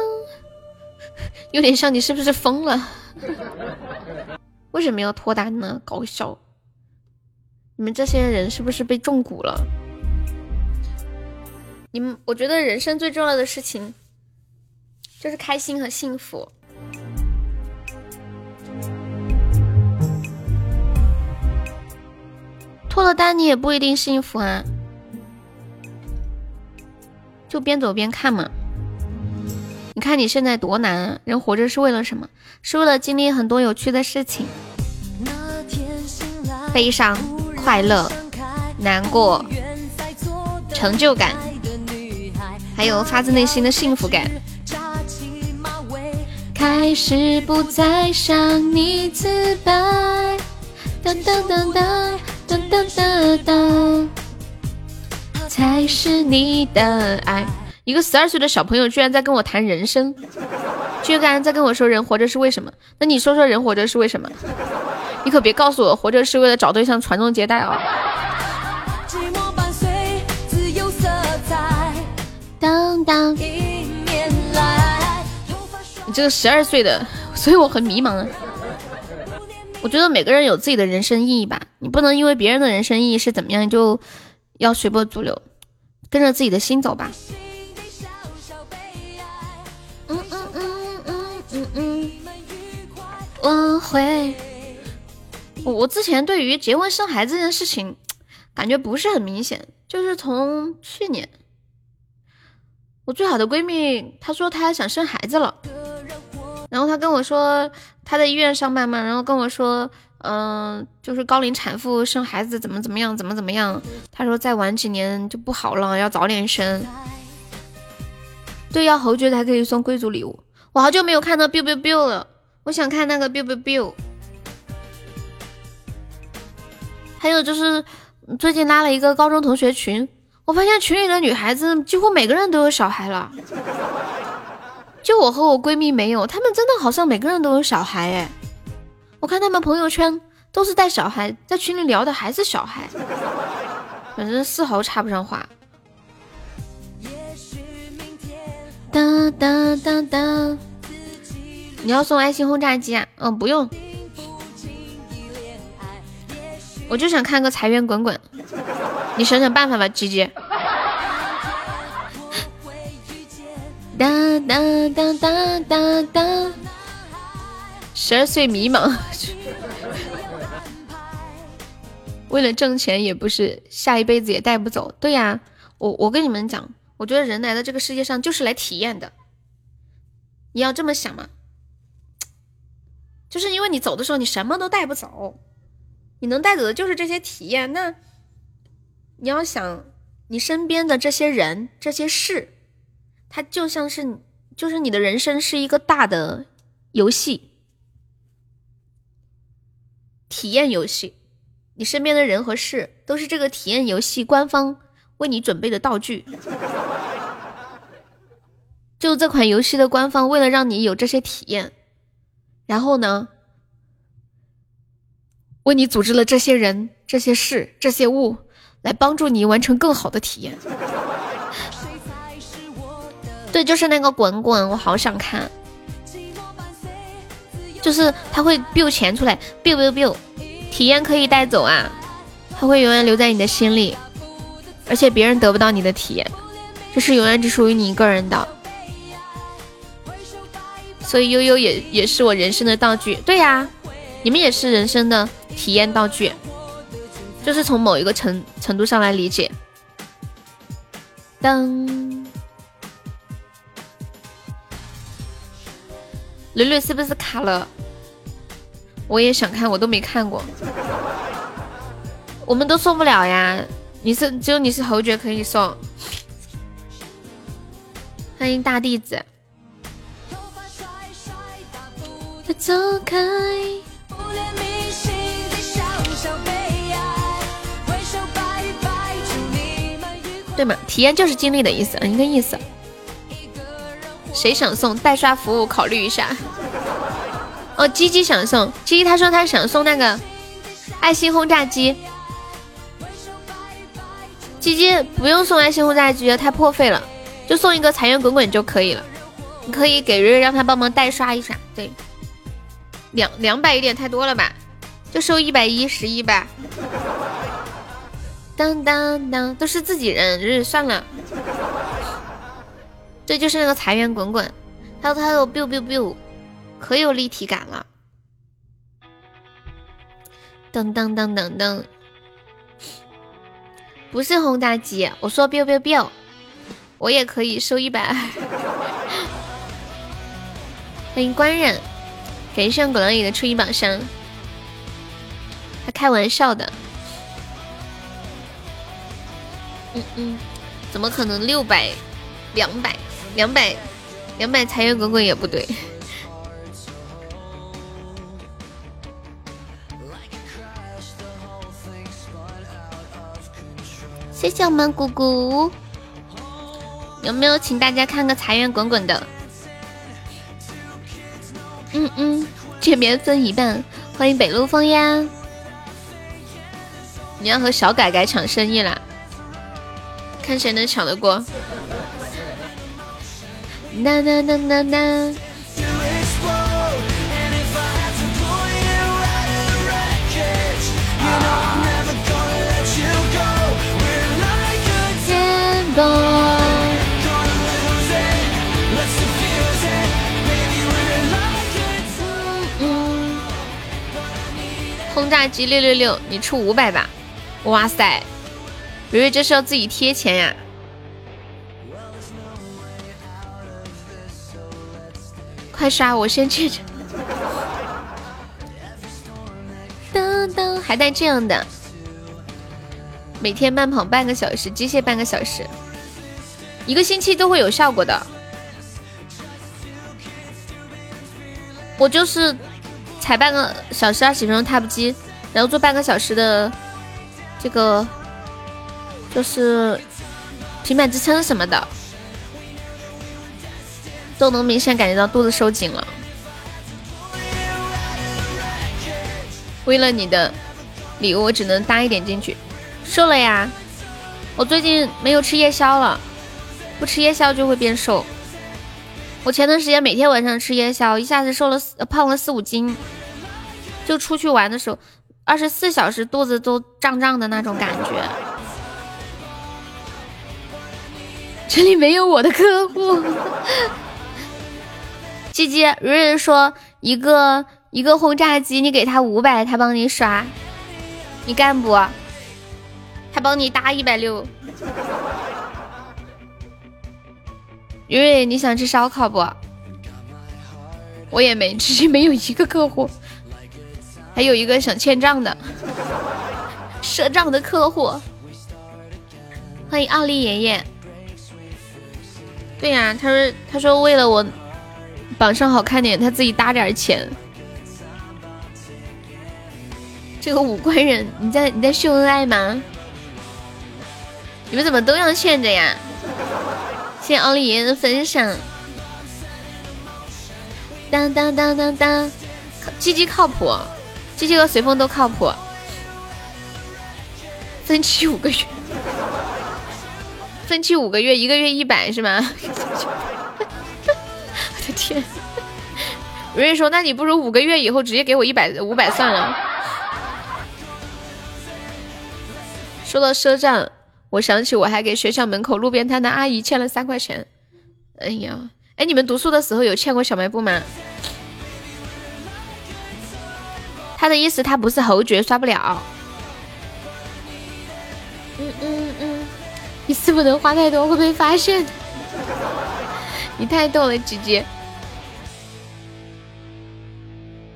Speaker 1: 有点像你是不是疯了？为什么要脱单呢？搞笑！你们这些人是不是被中蛊了？你们，我觉得人生最重要的事情就是开心和幸福。脱了单你也不一定幸福啊，就边走边看嘛。你看你现在多难啊！人活着是为了什么？是为了经历很多有趣的事情，悲伤、快乐、难过、成就感，还有发自内心的幸福感。开始不再向你自白，噔噔噔噔噔噔噔噔，才是你的爱。一个十二岁的小朋友居然在跟我谈人生，居然在跟我说人活着是为什么？那你说说人活着是为什么？你可别告诉我活着是为了找对象传宗接代啊！当当，你这个十二岁的，所以我很迷茫啊。我觉得每个人有自己的人生意义吧，你不能因为别人的人生意义是怎么样，就要随波逐流，跟着自己的心走吧。我会，我我之前对于结婚生孩子这件事情，感觉不是很明显。就是从去年，我最好的闺蜜她说她想生孩子了，然后她跟我说她在医院上班嘛，然后跟我说，嗯，就是高龄产妇生孩子怎么怎么样，怎么怎么样。她说再晚几年就不好了，要早点生。对，要侯爵才可以送贵族礼物。我好久没有看到 biu biu biu 了。我想看那个 biu biu biu，还有就是最近拉了一个高中同学群，我发现群里的女孩子几乎每个人都有小孩了，就我和我闺蜜没有，她们真的好像每个人都有小孩哎，我看她们朋友圈都是带小孩，在群里聊的还是小孩，反正丝毫插不上话。哒哒哒哒。你要送爱心轰炸机啊？嗯，不用，我就想看个财源滚滚。你想想办法吧，吉吉。哒哒哒哒哒哒。十二岁迷茫，为了挣钱也不是，下一辈子也带不走。对呀，我我跟你们讲，我觉得人来到这个世界上就是来体验的。你要这么想嘛。就是因为你走的时候，你什么都带不走，你能带走的就是这些体验。那你要想，你身边的这些人、这些事，它就像是，就是你的人生是一个大的游戏，体验游戏。你身边的人和事都是这个体验游戏官方为你准备的道具。就这款游戏的官方，为了让你有这些体验。然后呢？为你组织了这些人、这些事、这些物，来帮助你完成更好的体验。对，就是那个滚滚，我好想看。就是他会 biu 钱出来，biu biu biu，体验可以带走啊，他会永远留在你的心里，而且别人得不到你的体验，这是永远只属于你一个人的。所以悠悠也也是我人生的道具，对呀，你们也是人生的体验道具，就是从某一个程程度上来理解。当，吕吕是不是卡了？我也想看，我都没看过。我们都送不了呀，你是只有你是侯爵可以送。欢迎大弟子。走开。对嘛？体验就是经历的意思，一个意思。谁想送代刷服务？考虑一下。哦，鸡鸡想送，鸡鸡他说他想送那个爱心轰炸机。鸡鸡不用送爱心轰炸机，太破费了，就送一个财源滚滚就可以了。你可以给瑞瑞让他帮忙代刷一下，对。两两百有点太多了吧，就收一百一十一吧。当当当，都是自己人，日算了。这就是那个财源滚滚，还有它有 biu biu biu，可有立体感了。噔噔噔噔噔，不是轰炸机，我说 biu biu biu，我也可以收一百。欢迎官人。感谢狗狼野的初一宝箱，他开玩笑的。嗯嗯，怎么可能六百、两百、两百、两百财源滚滚也不对。谢谢我们姑姑，有没有请大家看个财源滚滚的？嗯嗯，这边分一半，欢迎北陆风呀！你要和小改改抢生意啦，看谁能抢得过。呐呐呐呐呐！天光。轰炸机六六六，你出五百吧！哇塞，蕊蕊这是要自己贴钱呀！快刷，我先去。噔噔，还带这样的，每天慢跑半个小时，机械半个小时，一个星期都会有效果的。我就是。踩半个小时二十分钟踏步机，然后做半个小时的这个就是平板支撑什么的，都能明显感觉到肚子收紧了。为了你的礼物，我只能搭一点进去。瘦了呀，我最近没有吃夜宵了，不吃夜宵就会变瘦。我前段时间每天晚上吃夜宵，一下子瘦了四胖了四五斤，就出去玩的时候，二十四小时肚子都胀胀的那种感觉。这里没有我的客户。鸡鸡瑞瑞说一个一个轰炸机，你给他五百，他帮你刷，你干不？他帮你搭一百六。瑞瑞，你想吃烧烤不？我也没，直接没有一个客户，还有一个想欠账的，赊账的客户。欢迎奥利爷爷。对呀，他说他说为了我榜上好看点，他自己搭点钱。这个五官人，你在你在秀恩爱吗？你们怎么都要炫着呀？谢谢奥利爷的分享。当当当当当，鸡鸡靠谱，鸡鸡和随风都靠谱。分期五个月，分期五个月，一个月一百是吗？我的天！瑞瑞说：“那你不如五个月以后直接给我一百五百算了。”说到赊账，我想起我还给学校门口路边摊的阿姨欠了三块钱。哎呀，哎，你们读书的时候有欠过小卖部吗？他的意思，他不是侯爵刷不了。嗯嗯嗯，你是不能花太多，会被发现。你太逗了，姐姐。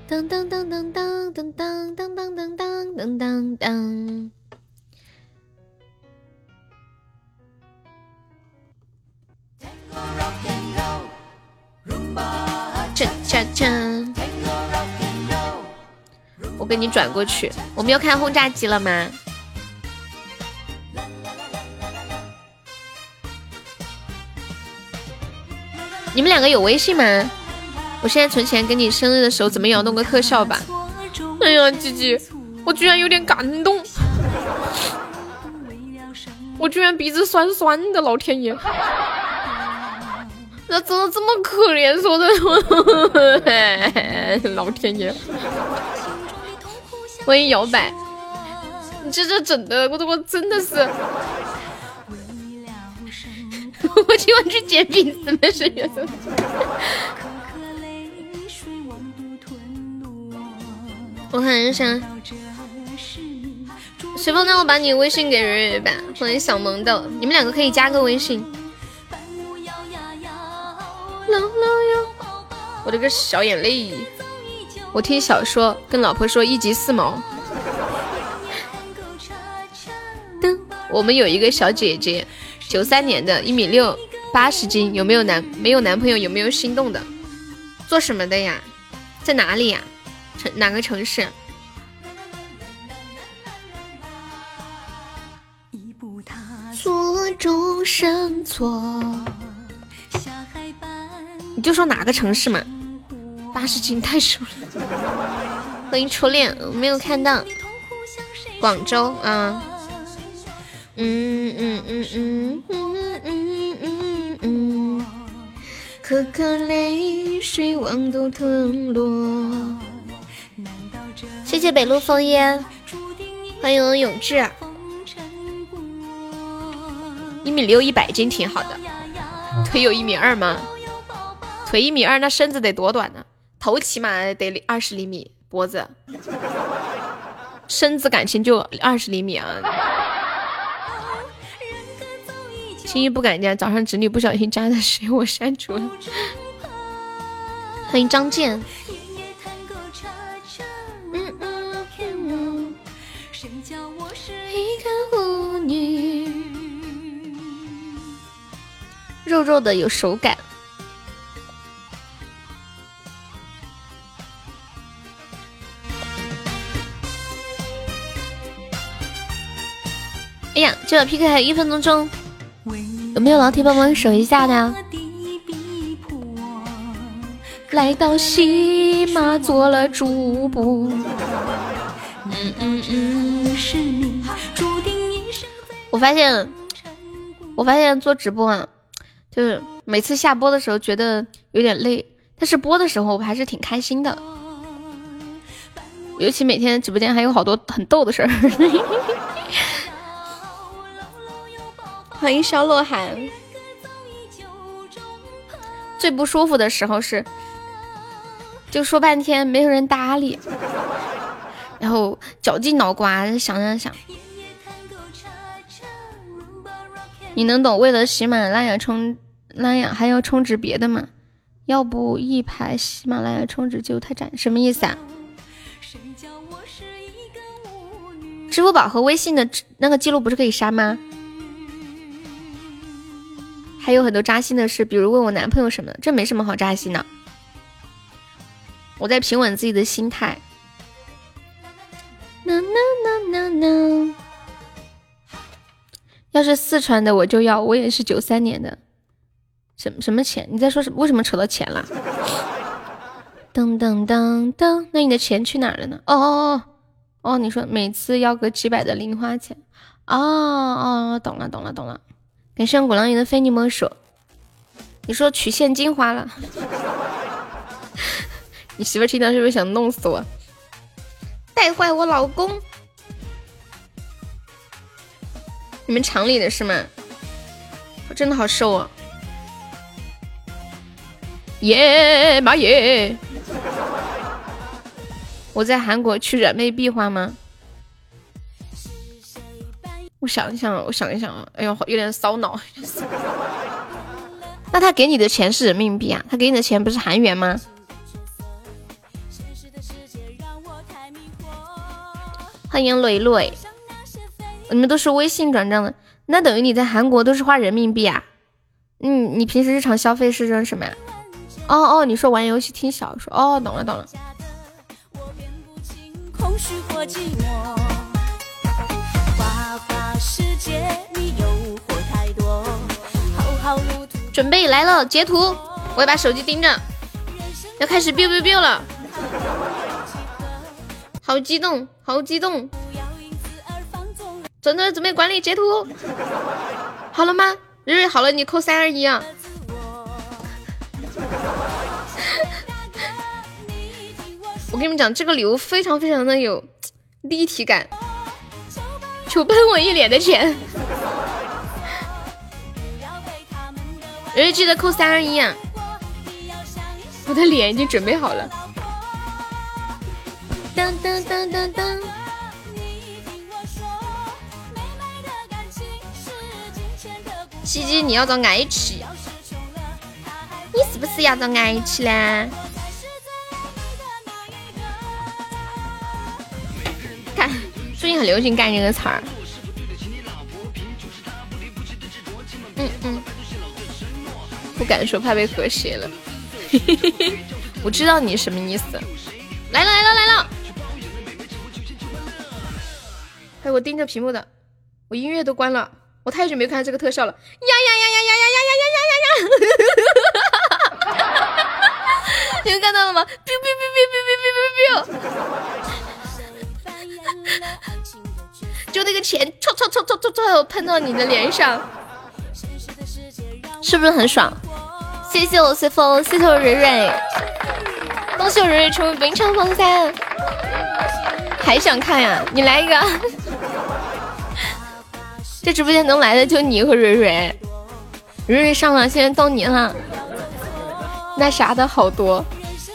Speaker 1: 当当当当当当当当当当当当当。锵锵锵！我给你转过去。我们要看轰炸机了吗？你们两个有微信吗？我现在存钱给你生日的时候怎么也要弄个特效吧？哎呀，鸡鸡，我居然有点感动，我居然鼻子酸酸的，老天爷！那真的这么可怜，说的，老天爷！欢迎摇摆，你这这整的，我都我真的是，我今晚去捡鼻子，没事我看一下，随风，那我把你微信给蕊蕊吧。欢迎小萌豆，你们两个可以加个微信。我的个小眼泪！我听小说，跟老婆说一集四毛。我们有一个小姐姐，九三年的，一米六，八十斤，有没有男？没有男朋友，有没有心动的？做什么的呀？在哪里呀？城哪个城市？错中生错。你就说哪个城市嘛？八十斤太瘦了。欢迎初恋，没有看到。广州啊。嗯嗯嗯嗯嗯嗯嗯嗯。颗颗泪水往肚吞落。谢谢北路烽烟，欢迎永志。一米六，一百斤挺好的。腿有一米二吗？腿一米二，那身子得多短呢？头起码得二十厘米，脖子，身子感情就二十厘米啊！轻易不敢加，早上侄女不小心加的谁？我删除了。欢迎张健。肉肉的有手感。哎呀，这个 PK 还有一分多钟，有没有老铁帮忙守一下的？来到西马做了主播。嗯嗯嗯，是你注定一生我发现，我发现做直播啊，就是每次下播的时候觉得有点累，但是播的时候我还是挺开心的。尤其每天直播间还有好多很逗的事儿。欢迎萧洛涵。最不舒服的时候是，就说半天没有人搭理，然后绞尽脑瓜想想想。你能懂？为了喜马拉雅充那样还要充值别的吗？要不一排喜马拉雅充值就太占，什么意思啊？支付宝和微信的那个记录不是可以删吗？还有很多扎心的事，比如问我男朋友什么的，这没什么好扎心的。我在平稳自己的心态。要是四川的我就要，我也是九三年的。什什么钱？你在说什么？为什么扯到钱了？噔噔噔噔，那你的钱去哪儿了呢？哦哦哦哦，你说每次要个几百的零花钱。哦哦，懂了懂了懂了。感谢鼓浪屿的非你莫属。你说取现金花了，你媳妇听到是不是想弄死我？带坏我老公？你们厂里的是吗？我真的好瘦啊！耶妈耶！我在韩国去人民币花吗？我想一想，我想一想，哎呦，有点烧脑。那他给你的钱是人民币啊？他给你的钱不是韩元吗？欢迎磊磊，你们都是微信转账的，那等于你在韩国都是花人民币啊？嗯，你平时日常消费是扔什么呀？哦哦，你说玩游戏听小说，哦，懂了懂了。准备来了，截图，我要把手机盯着，要开始 biu biu biu 了，好激动，好激动！准备准备管理截图，好了吗？瑞瑞好了，你扣三二一啊！我跟你们讲，这个礼物非常非常的有 立体感，就喷我一脸的钱。瑞瑞记得扣三二一啊！我的脸已经准备好了。当当当当当。七七，你要找爱妻？你是不是要找爱妻呢？近很流行干这个词儿。嗯嗯。不敢说，怕被和谐了。我知道你什么意思。来了来了来了！哎，我盯着屏幕的，我音乐都关了，我太久没看到这个特效了。呀呀呀呀呀呀呀呀呀呀呀！你们看到了吗？biu biu biu biu biu biu biu biu！就那个钱，唰唰唰唰唰唰喷到你的脸上，是不是很爽？谢谢我随风，谢谢我蕊蕊，恭喜我蕊蕊成为名场封三，还想看呀？你来一个，这直播间能来的就你和蕊蕊，蕊蕊上了，现在到你了，那啥的好多，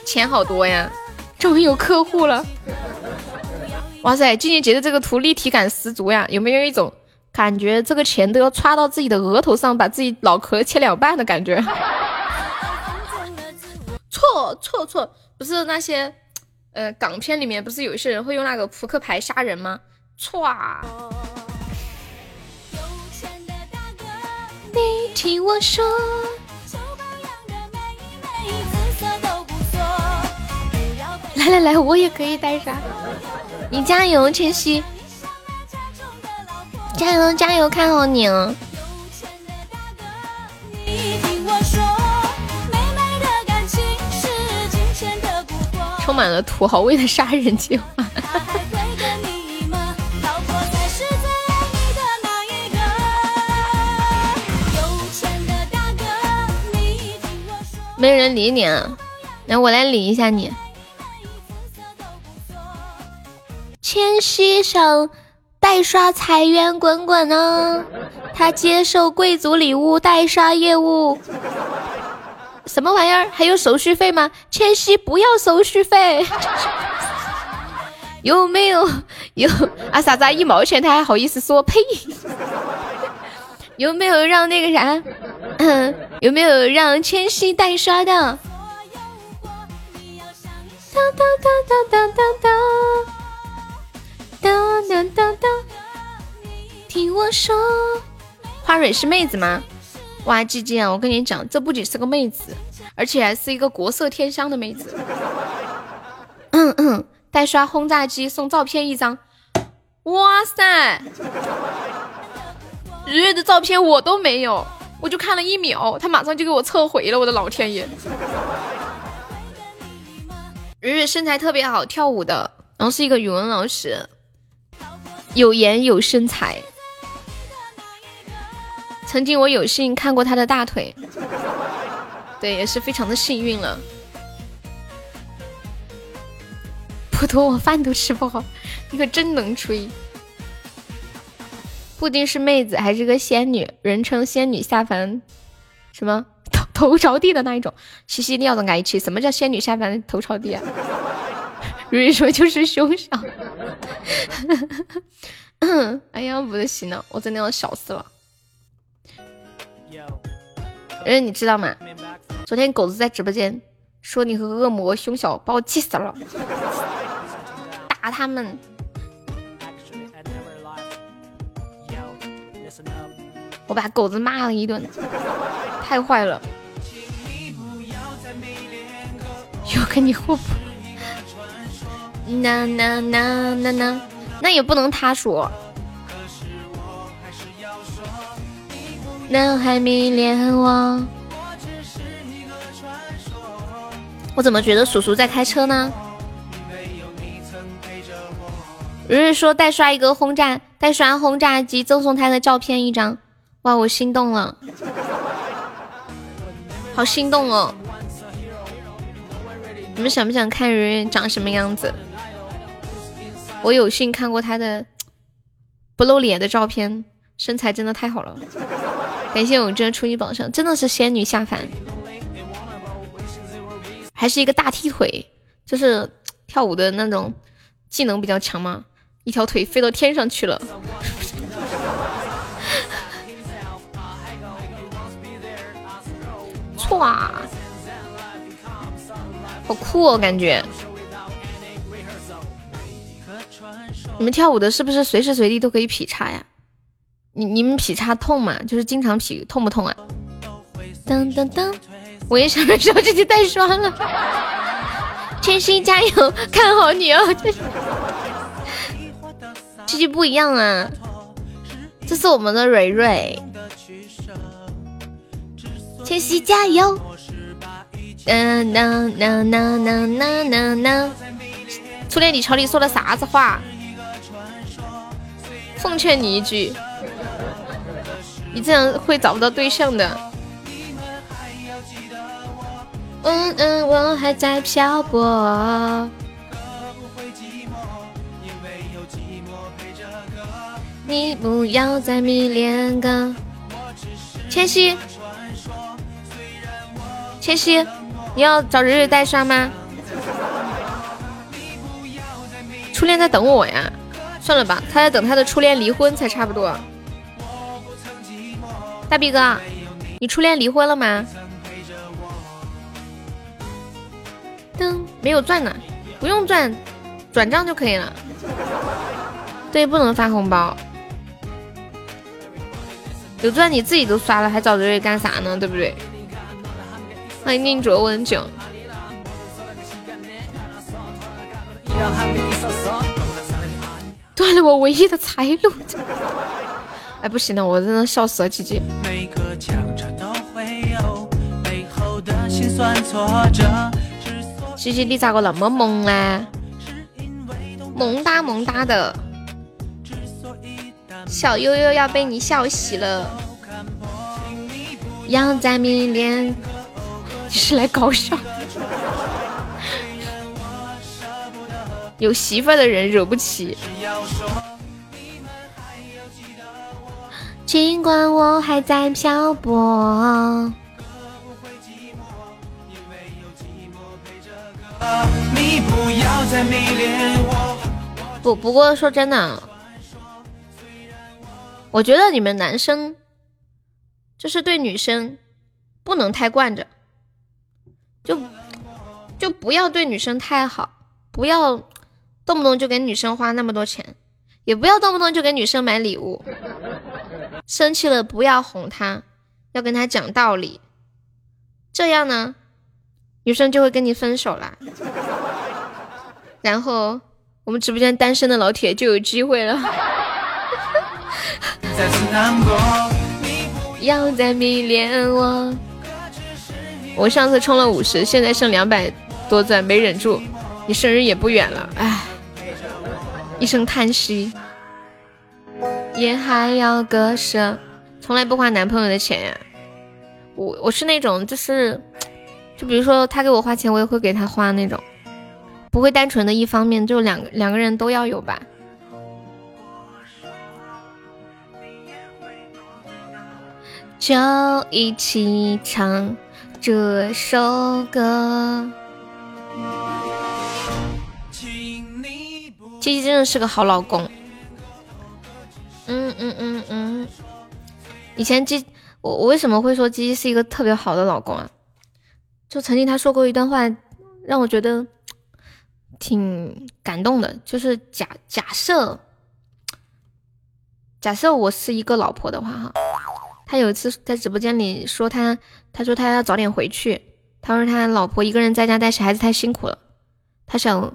Speaker 1: 钱好多呀，终于有客户了，哇塞，静静姐的这个图立体感十足呀，有没有一种感觉这个钱都要插到自己的额头上，把自己脑壳切两半的感觉？错错错，不是那些，呃，港片里面不是有一些人会用那个扑克牌杀人吗？错。你听我说。来来来，我也可以带上。你加油，千玺！加油加油，看好你哦。充满了土豪味的杀人计划。没人理你，啊，来我来理一下你。千玺想代刷财源滚滚啊！他接受贵族礼物代刷业务。什么玩意儿？还有手续费吗？千玺不要手续费。有没有有啊？啥子？一毛钱他还好意思说？呸！有没有让那个啥？嗯，有没有让千玺代刷的？当当当当当当当当当当！听我说，花蕊是妹子吗？哇，鸡鸡！我跟你讲，这不仅是个妹子，而且还是一个国色天香的妹子。嗯嗯，代刷轰炸机送照片一张。哇塞，日月的照片我都没有，我就看了一秒，他马上就给我撤回了。我的老天爷！日月身材特别好，跳舞的，然后是一个语文老师，有颜有身材。曾经我有幸看过他的大腿，对，也是非常的幸运了。不多，我饭都吃不好。你可真能吹。布丁是妹子还是个仙女？人称仙女下凡，什么头头朝地的那一种？西西你要的爱气，什么叫仙女下凡头朝地啊？瑞瑞说就是胸小。哎呀，不得行了，我真的要笑死了。瑞，你知道吗？昨天狗子在直播间说你和恶魔胸小，把我气死了。打他们！我把狗子骂了一顿，太坏了。又跟你互补，那那那那那，那也不能他说。男孩迷恋我，我怎么觉得叔叔在开车呢？如日说代刷一个轰炸，代刷轰炸机赠送他的照片一张。哇，我心动了，好心动哦！你们想不想看圆圆长什么样子？我有幸看过她的不露脸的照片，身材真的太好了。感谢我这初一榜上，真的是仙女下凡，还是一个大踢腿，就是跳舞的那种技能比较强嘛，一条腿飞到天上去了。错啊，好酷哦！感觉你们跳舞的是不是随时随地都可以劈叉呀？你你们劈叉痛吗？就是经常劈，痛不痛啊？噔噔噔，我也想着小姐姐带刷了。千玺加油，看好你哦！这就不一样啊，这是我们的蕊蕊。千玺加油！嗯呐呐呐呐呐呐呐！初恋，你朝你说了啥子话？奉劝你一句，你这样会找不到对象的。嗯嗯，我还在漂泊。你不要再迷恋个千玺。千玺，你要找蕊蕊代刷吗？初恋在等我呀，算了吧，他在等他的初恋离婚才差不多。大逼哥，你初恋离婚了吗？噔，没有钻呢，不用钻，转账就可以了。对，不能发红包。有钻你自己都刷了，还找瑞瑞干啥呢？对不对？欢迎宁卓文九，断了我唯一的财路。哎，不行了，我真的笑死了，姐姐。西西，你咋个那么萌呢？萌哒萌哒的，小悠悠要被你笑死了。要在迷恋。是来搞笑，有媳妇的人惹不起。尽管我还在漂泊。不，不过说真的，我觉得你们男生就是对女生不能太惯着。就就不要对女生太好，不要动不动就给女生花那么多钱，也不要动不动就给女生买礼物。生气了不要哄她，要跟她讲道理。这样呢，女生就会跟你分手啦。然后我们直播间单身的老铁就有机会了。不 要再迷恋我。我上次充了五十，现在剩两百多钻，没忍住。你生日也不远了，唉，一声叹息。也还要割舍，从来不花男朋友的钱呀。我我是那种就是，就比如说他给我花钱，我也会给他花那种，不会单纯的一方面，就两两个人都要有吧。就一起唱这首歌。鸡鸡真的是个好老公。嗯嗯嗯嗯。以前鸡，我我为什么会说鸡鸡是一个特别好的老公啊？就曾经他说过一段话，让我觉得挺感动的。就是假假设，假设我是一个老婆的话，哈。他有一次在直播间里说他，他说他要早点回去。他说他老婆一个人在家带小孩子太辛苦了，他想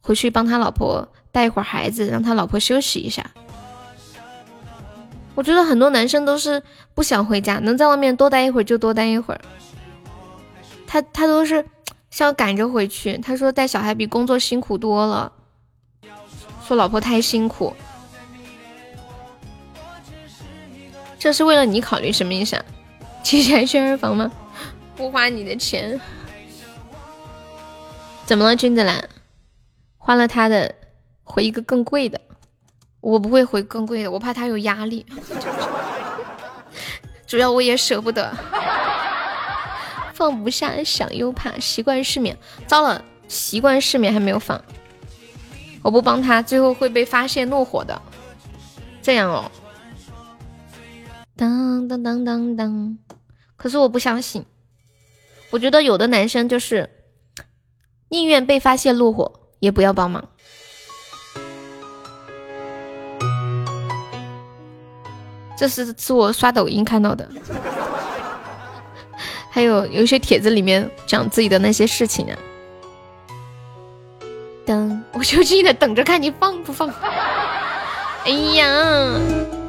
Speaker 1: 回去帮他老婆带一会儿孩子，让他老婆休息一下。我觉得很多男生都是不想回家，能在外面多待一会儿就多待一会儿。他他都是 想赶着回去。他说带小孩比工作辛苦多了，说老婆太辛苦。这是为了你考虑什么意思啊？提前宣传房吗？不花你的钱，怎么了，君子兰？花了他的，回一个更贵的。我不会回更贵的，我怕他有压力。主要我也舍不得，放不下，想又怕，习惯失眠。糟了，习惯失眠还没有放，我不帮他，最后会被发现怒火的。这样哦。当当当当当，可是我不相信。我觉得有的男生就是宁愿被发现怒火，也不要帮忙。这是是我刷抖音看到的，还有有一些帖子里面讲自己的那些事情啊。等，我就静的等着看你放不放。哎呀，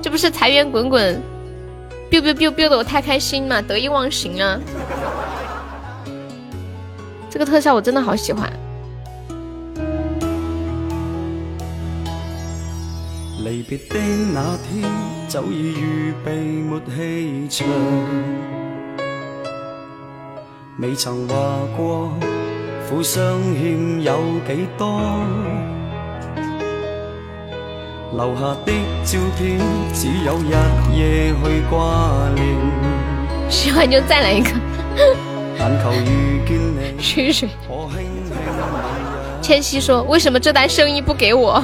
Speaker 1: 这不是财源滚滚。biu biu biu biu 的我太开心嘛，得意忘形啊！这个特效我真的好喜欢。离别的那天，早已预备没气场，未曾话过，苦相欠有几多？留下的照片，只有日夜去挂念。喜欢就再来一个。但求遇见你。水水。千玺说：“为什么这单生意不给我？”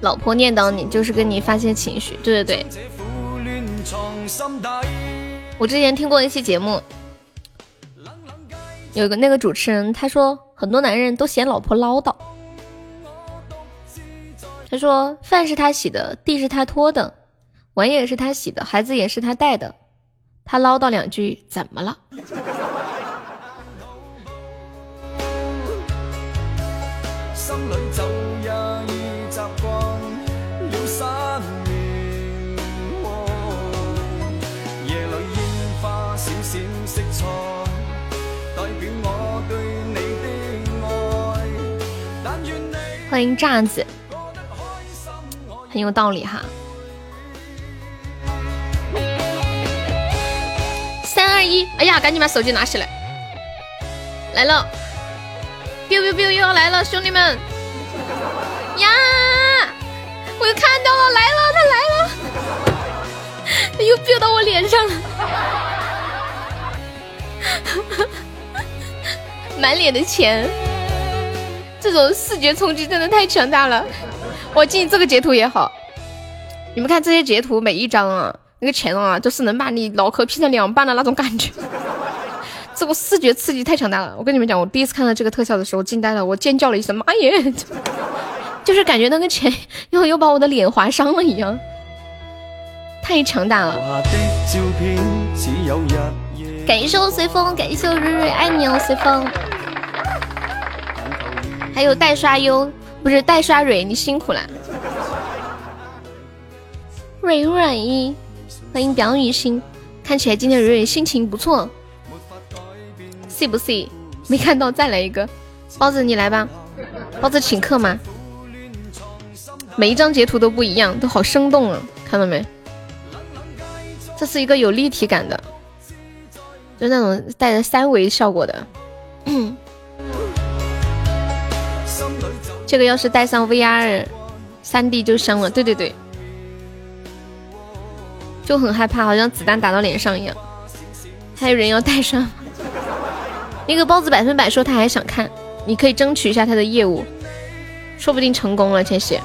Speaker 1: 老婆念叨你，就是跟你发泄情绪。对对对。我之前听过一期节目。有个那个主持人，他说很多男人都嫌老婆唠叨。他说饭是他洗的，地是他拖的，碗也是他洗的，孩子也是他带的，他唠叨两句怎么了？欢迎炸子，很有道理哈。三二一，哎呀，赶紧把手机拿起来，来了，biu biu biu 又要来了，兄弟们，呀，我又看到了，来了，他来了，他又 biu 到我脸上了，满脸的钱。这种视觉冲击真的太强大了！我建议这个截图也好，你们看这些截图，每一张啊，那个钱啊，都是能把你脑壳劈成两半的那种感觉。这个视觉刺激太强大了！我跟你们讲，我第一次看到这个特效的时候，惊呆了，我尖叫了一声：“妈耶！” 就是感觉那个钱又又把我的脸划伤了一样，太强大了。感谢我随风，感谢我瑞瑞，爱你哦，随风。还有代刷优，不是代刷蕊，你辛苦了。蕊蕊，欢迎表语星，看起来今天蕊蕊心情不错，是不是？没看到，再来一个。包子你来吧，包子请客吗？每一张截图都不一样，都好生动啊，看到没？这是一个有立体感的，就那种带着三维效果的。这个要是带上 VR，三 D 就香了。对对对，就很害怕，好像子弹打到脸上一样。还有人要带上。那个包子百分百说他还想看，你可以争取一下他的业务，说不定成功了。千玺。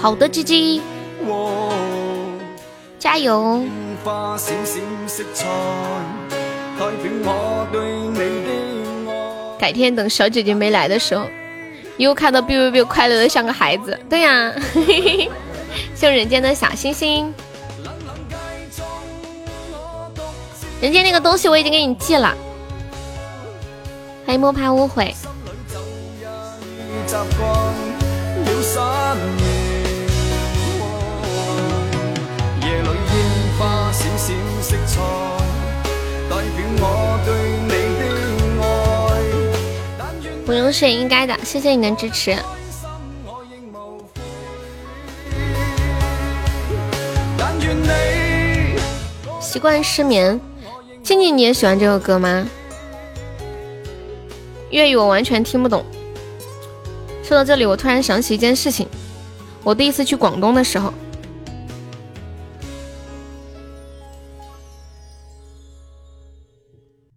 Speaker 1: 好的，鸡鸡，加油！改天等小姐姐没来的时候，又看到 biu biu biu 快乐的像个孩子。对呀，送人间的小星星。人间那个东西我已经给你寄了。欢迎摸爬无悔。不用谢应该的，谢谢你的支持。习惯失眠，静静你也喜欢这首歌吗？粤语我完全听不懂。说到这里，我突然想起一件事情。我第一次去广东的时候，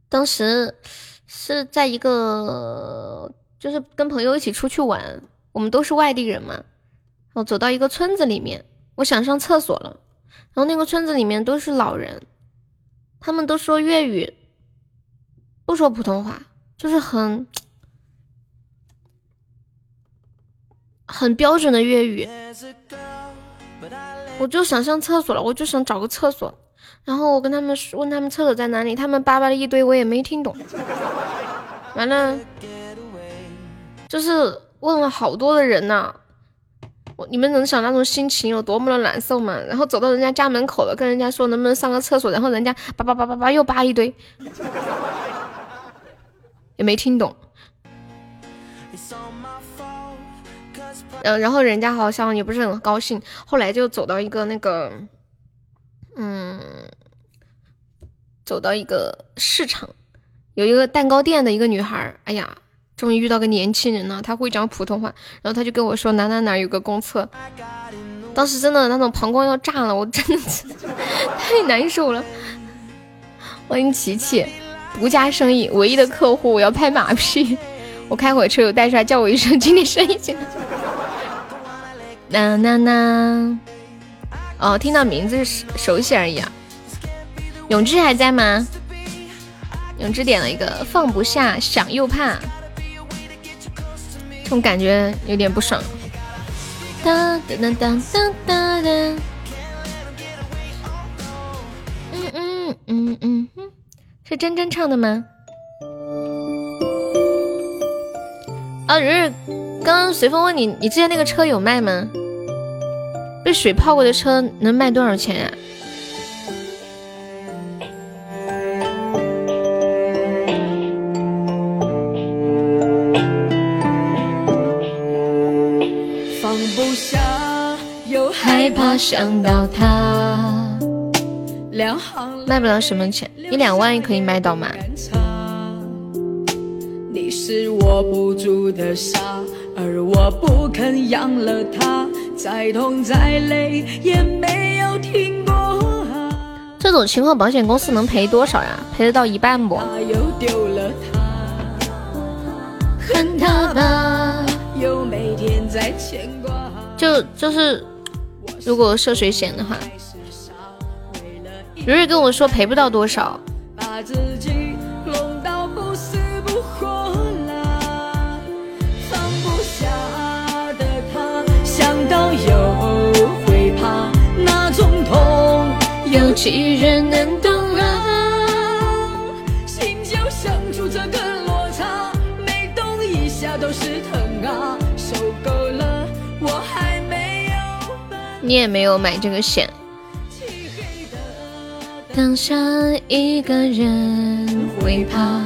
Speaker 1: 当时是在一个，就是跟朋友一起出去玩，我们都是外地人嘛。我走到一个村子里面，我想上厕所了，然后那个村子里面都是老人，他们都说粤语，不说普通话，就是很。很标准的粤语，我就想上厕所了，我就想找个厕所，然后我跟他们说，问他们厕所在哪里，他们叭叭了一堆，我也没听懂。完了，就是问了好多的人呐，我你们能想那种心情有多么的难受吗？然后走到人家家门口了，跟人家说能不能上个厕所，然后人家叭叭叭叭叭又叭一堆，也没听懂。嗯，然后人家好像也不是很高兴，后来就走到一个那个，嗯，走到一个市场，有一个蛋糕店的一个女孩，哎呀，终于遇到个年轻人了，他会讲普通话，然后他就跟我说哪哪哪有个公厕，当时真的那种膀胱要炸了，我真的是太难受了。欢迎琪琪，独家生意，唯一的客户，我要拍马屁，我开会车有带出来叫我一声，今天生意行。呐呐呐！哦，听到名字是熟悉而已啊。永志还在吗？永志点了一个放不下，想又怕，这种感觉有点不爽。哒哒哒哒哒哒。嗯嗯嗯嗯嗯，是真真唱的吗？啊，日日，刚刚随风问你，你之前那个车有卖吗？被水泡过的车能卖多少钱呀？放不下，又害怕想到他。卖不了什么钱，一两万也可以卖到吗？你是握不住的沙，而我不肯养了它。再痛再累也没有停过。这种情况保险公司能赔多少呀？赔得到一半不？就就是，如果涉水险的话，如日跟我说赔不到多少。又会怕那种痛有几人能懂啊？心就生出这个落差，每动一下都是疼啊！受够了，我还没有。你也没有买这个险。当下一个人会怕。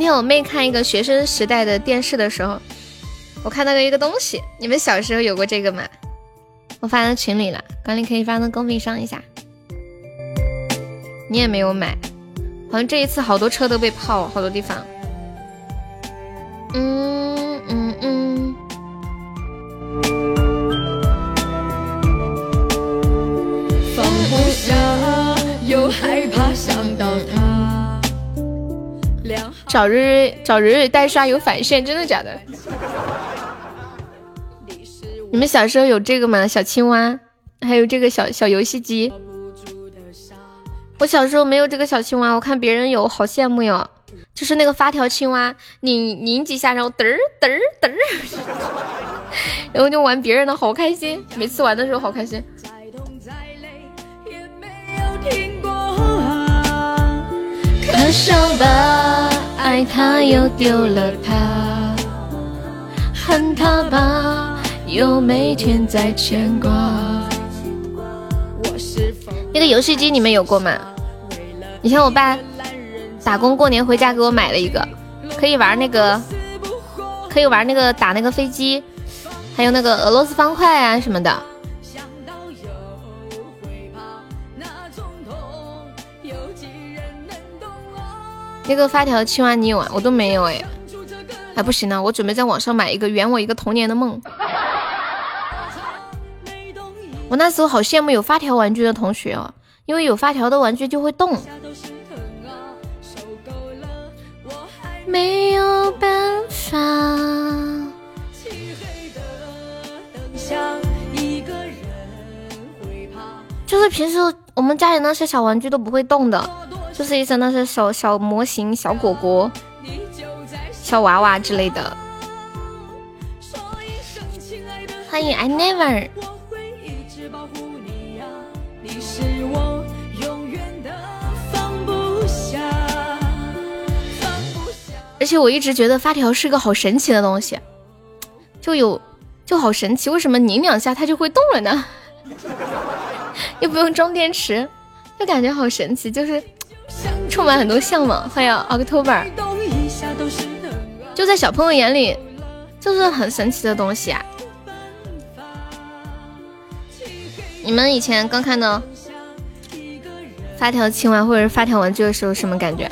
Speaker 1: 今天我妹看一个学生时代的电视的时候，我看到了一个东西，你们小时候有过这个吗？我发到群里了，管理可以发到公屏上一下。你也没有买，好像这一次好多车都被泡，好多地方。嗯嗯嗯。
Speaker 3: 放不下，又害怕想到他。两
Speaker 1: 找瑞瑞找瑞瑞代刷有返现，真的假的？你们小时候有这个吗？小青蛙，还有这个小小游戏机。我小时候没有这个小青蛙，我看别人有，好羡慕哟。就是那个发条青蛙，拧拧几下，然后嘚儿嘚儿嘚儿，然后就玩别人的，好开心。每次玩的时候好开心。再痛再累也没有停过可笑吧，爱他又丢了他，恨他吧，又每天在牵挂。那个游戏机你们有过吗？以前我爸打工过年回家给我买了一个，可以玩那个，可以玩那个打那个飞机，还有那个俄罗斯方块啊什么的。那个发条青蛙你有啊？我都没有哎，还不行呢，我准备在网上买一个，圆我一个童年的梦。我那时候好羡慕有发条玩具的同学哦，因为有发条的玩具就会动。没有办法。就是平时我们家里那些小玩具都不会动的，就是一些那些小小模型、小果果、小娃娃之类的。欢迎 I never。而且我一直觉得发条是个好神奇的东西，就有就好神奇，为什么拧两下它就会动了呢？又不用装电池，就感觉好神奇，就是充满很多向往。欢迎 October，就在小朋友眼里，就是很神奇的东西啊。你们以前刚看到发条青蛙或者发条玩具的时候，什么感觉？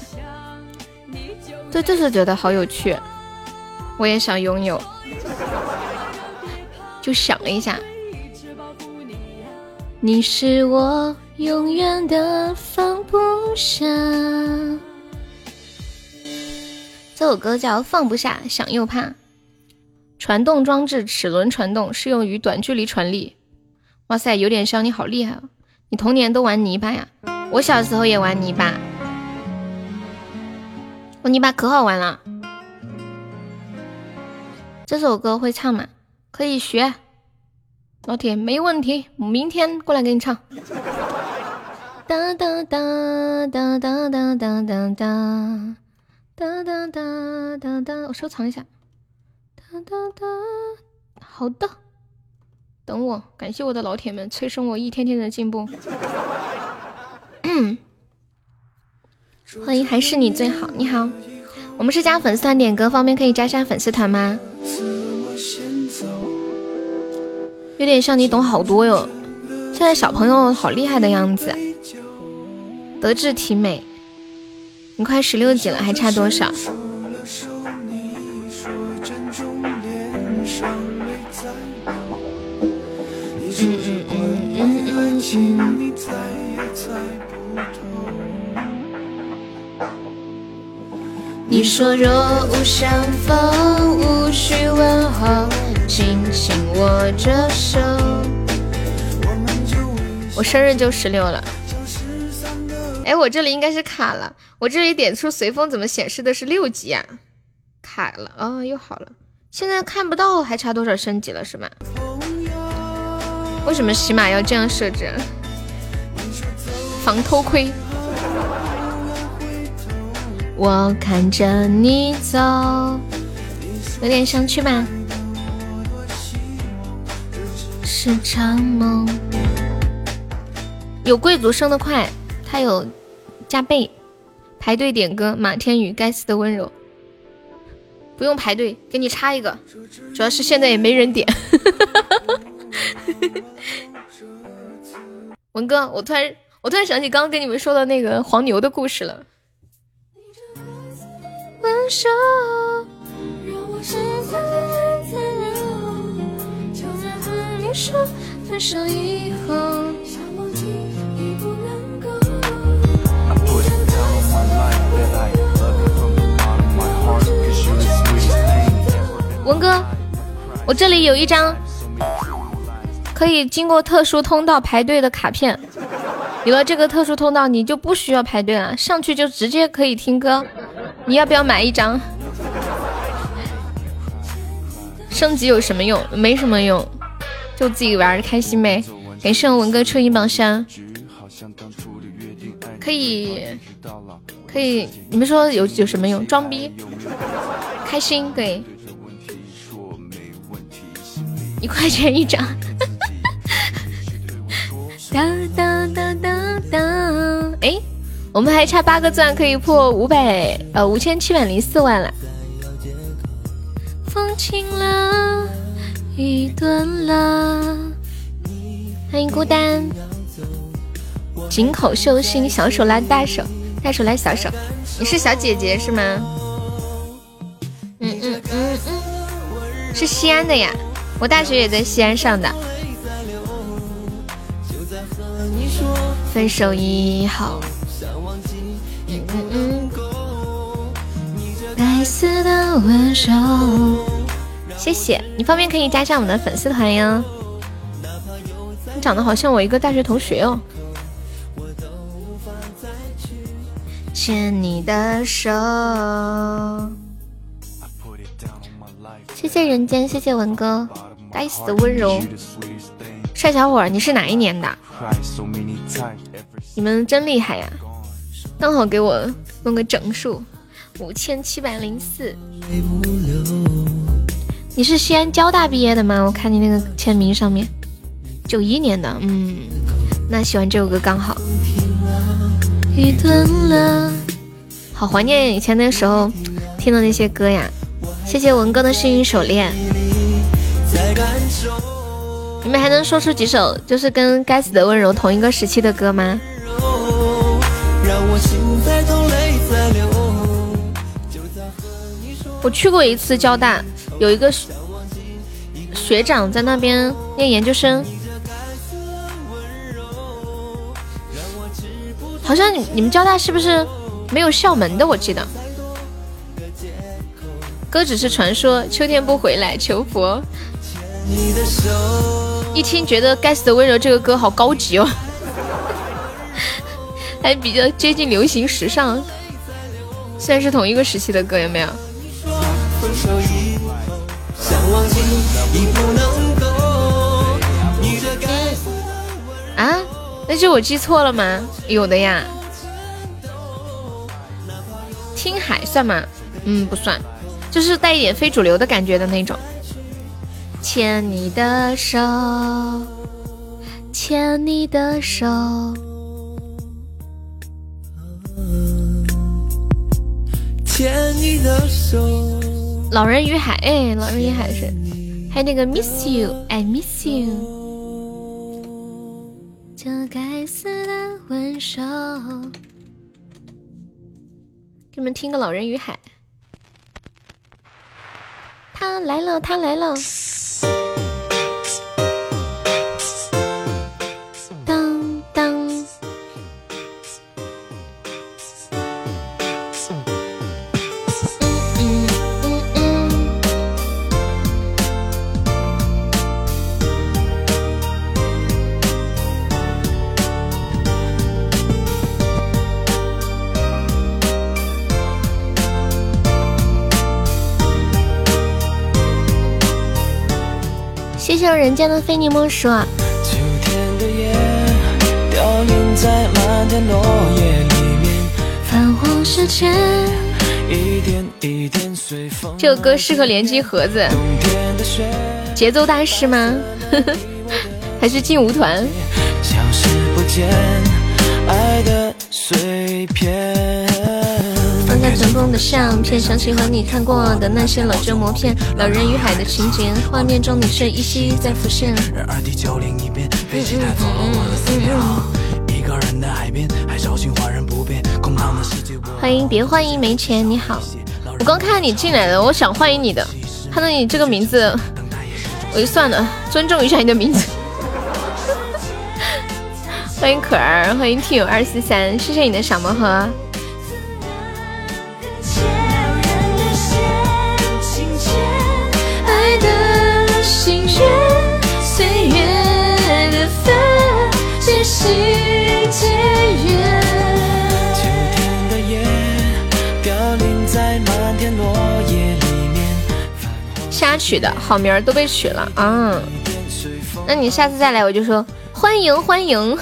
Speaker 1: 就就是觉得好有趣，我也想拥有，就想了一下。你是我永远的放不下。这首歌叫《放不下，想又怕》。传动装置齿轮传动，适用于短距离传力。哇塞，有点像你好厉害哦！你童年都玩泥巴呀？我小时候也玩泥巴。我泥巴可好玩了，这首歌会唱吗？可以学，老铁没问题，明天过来给你唱。哒哒哒哒哒哒哒哒哒哒哒哒哒哒，我收藏一下。哒哒哒，好的，等我，感谢我的老铁们催生我一天天的进步。欢迎，还是你最好。你好，我们是加粉丝团点歌，方便可以加下粉丝团吗？有点像你懂好多哟，现在小朋友好厉害的样子，德智体美。你快十六级了，还差多少？嗯嗯嗯嗯嗯嗯。你说若无相逢，无需问候，轻轻握着手。我生日就十六了。哎，我这里应该是卡了，我这里点出随风怎么显示的是六级呀？卡了，哦，又好了。现在看不到还差多少升级了是吗？为什么喜马要这样设置？防偷窥。我看着你走，有点想去吧。是场梦。有贵族升的快，他有加倍。排队点歌，马天宇《该死的温柔》。不用排队，给你插一个。主要是现在也没人点。文哥，我突然我突然想起刚刚跟你们说的那个黄牛的故事了。分手，让我，分手以后，文哥，我这里有一张可以经过特殊通道排队的卡片，有了这个特殊通道，你就不需要排队了，上去就直接可以听歌。你要不要买一张？升级有什么用？没什么用，就自己玩的开心呗。感谢文哥出一宝箱，可以可以，你们说有有什么用？装逼，开心，对。一块钱一张，哒哒哒哒哒。哎，我们还差八个钻可以破五百呃五千七百零四万了。风轻了，雨断了。欢迎孤单，井口秀心，小手拉大手，大手拉小手。你是小姐姐是吗？嗯嗯嗯嗯，是西安的呀。我大学也在西安上的。分手以后，嗯嗯该死的温柔。谢谢你，方便可以加上我们的粉丝团哟。你长得好像我一个大学同学哦。牵你的手。谢谢人间，谢谢文哥。该死的温柔，帅小伙，你是哪一年的？你们真厉害呀！刚好给我弄个整数，五千七百零四。你是西安交大毕业的吗？我看你那个签名上面，九一年的。嗯，那喜欢这首歌刚好。好怀念以前那时候听的那些歌呀！谢谢文哥的幸运手链。你们还能说出几首就是跟《该死的温柔》同一个时期的歌吗？我去过一次交大，有一个学长在那边念研究生，好像你你们交大是不是没有校门的？我记得。歌只是传说，秋天不回来，求佛。你的手一听觉得《该死的温柔》这个歌好高级哦，还比较接近流行时尚。虽然是同一个时期的歌，有没有？啊？那是我记错了吗？有的呀。听海算吗？嗯，不算，就是带一点非主流的感觉的那种。牵你的手，牵你的手。牵你的手。老人与海，哎，老人与海是，还有那个 Miss You，I Miss You。这该死的温柔。给你们听个老人与海。他来了，他来了。谢谢人间的非你莫属。这首歌适合联机盒子，节奏大师吗？还是劲舞团？消失不见，爱的相片，想起和你看过的那些老旧默片，老人与海的情节，画面中你却依稀在浮现。欢迎别欢迎没钱，你好，我刚看你进来了，我想欢迎你的，看到你这个名字，我就算了，尊重一下你的名字。欢迎可儿，欢迎 T 友二四三，谢谢你的小魔盒。瞎取的好名儿都被取了啊！那你下次再来，我就说欢迎欢迎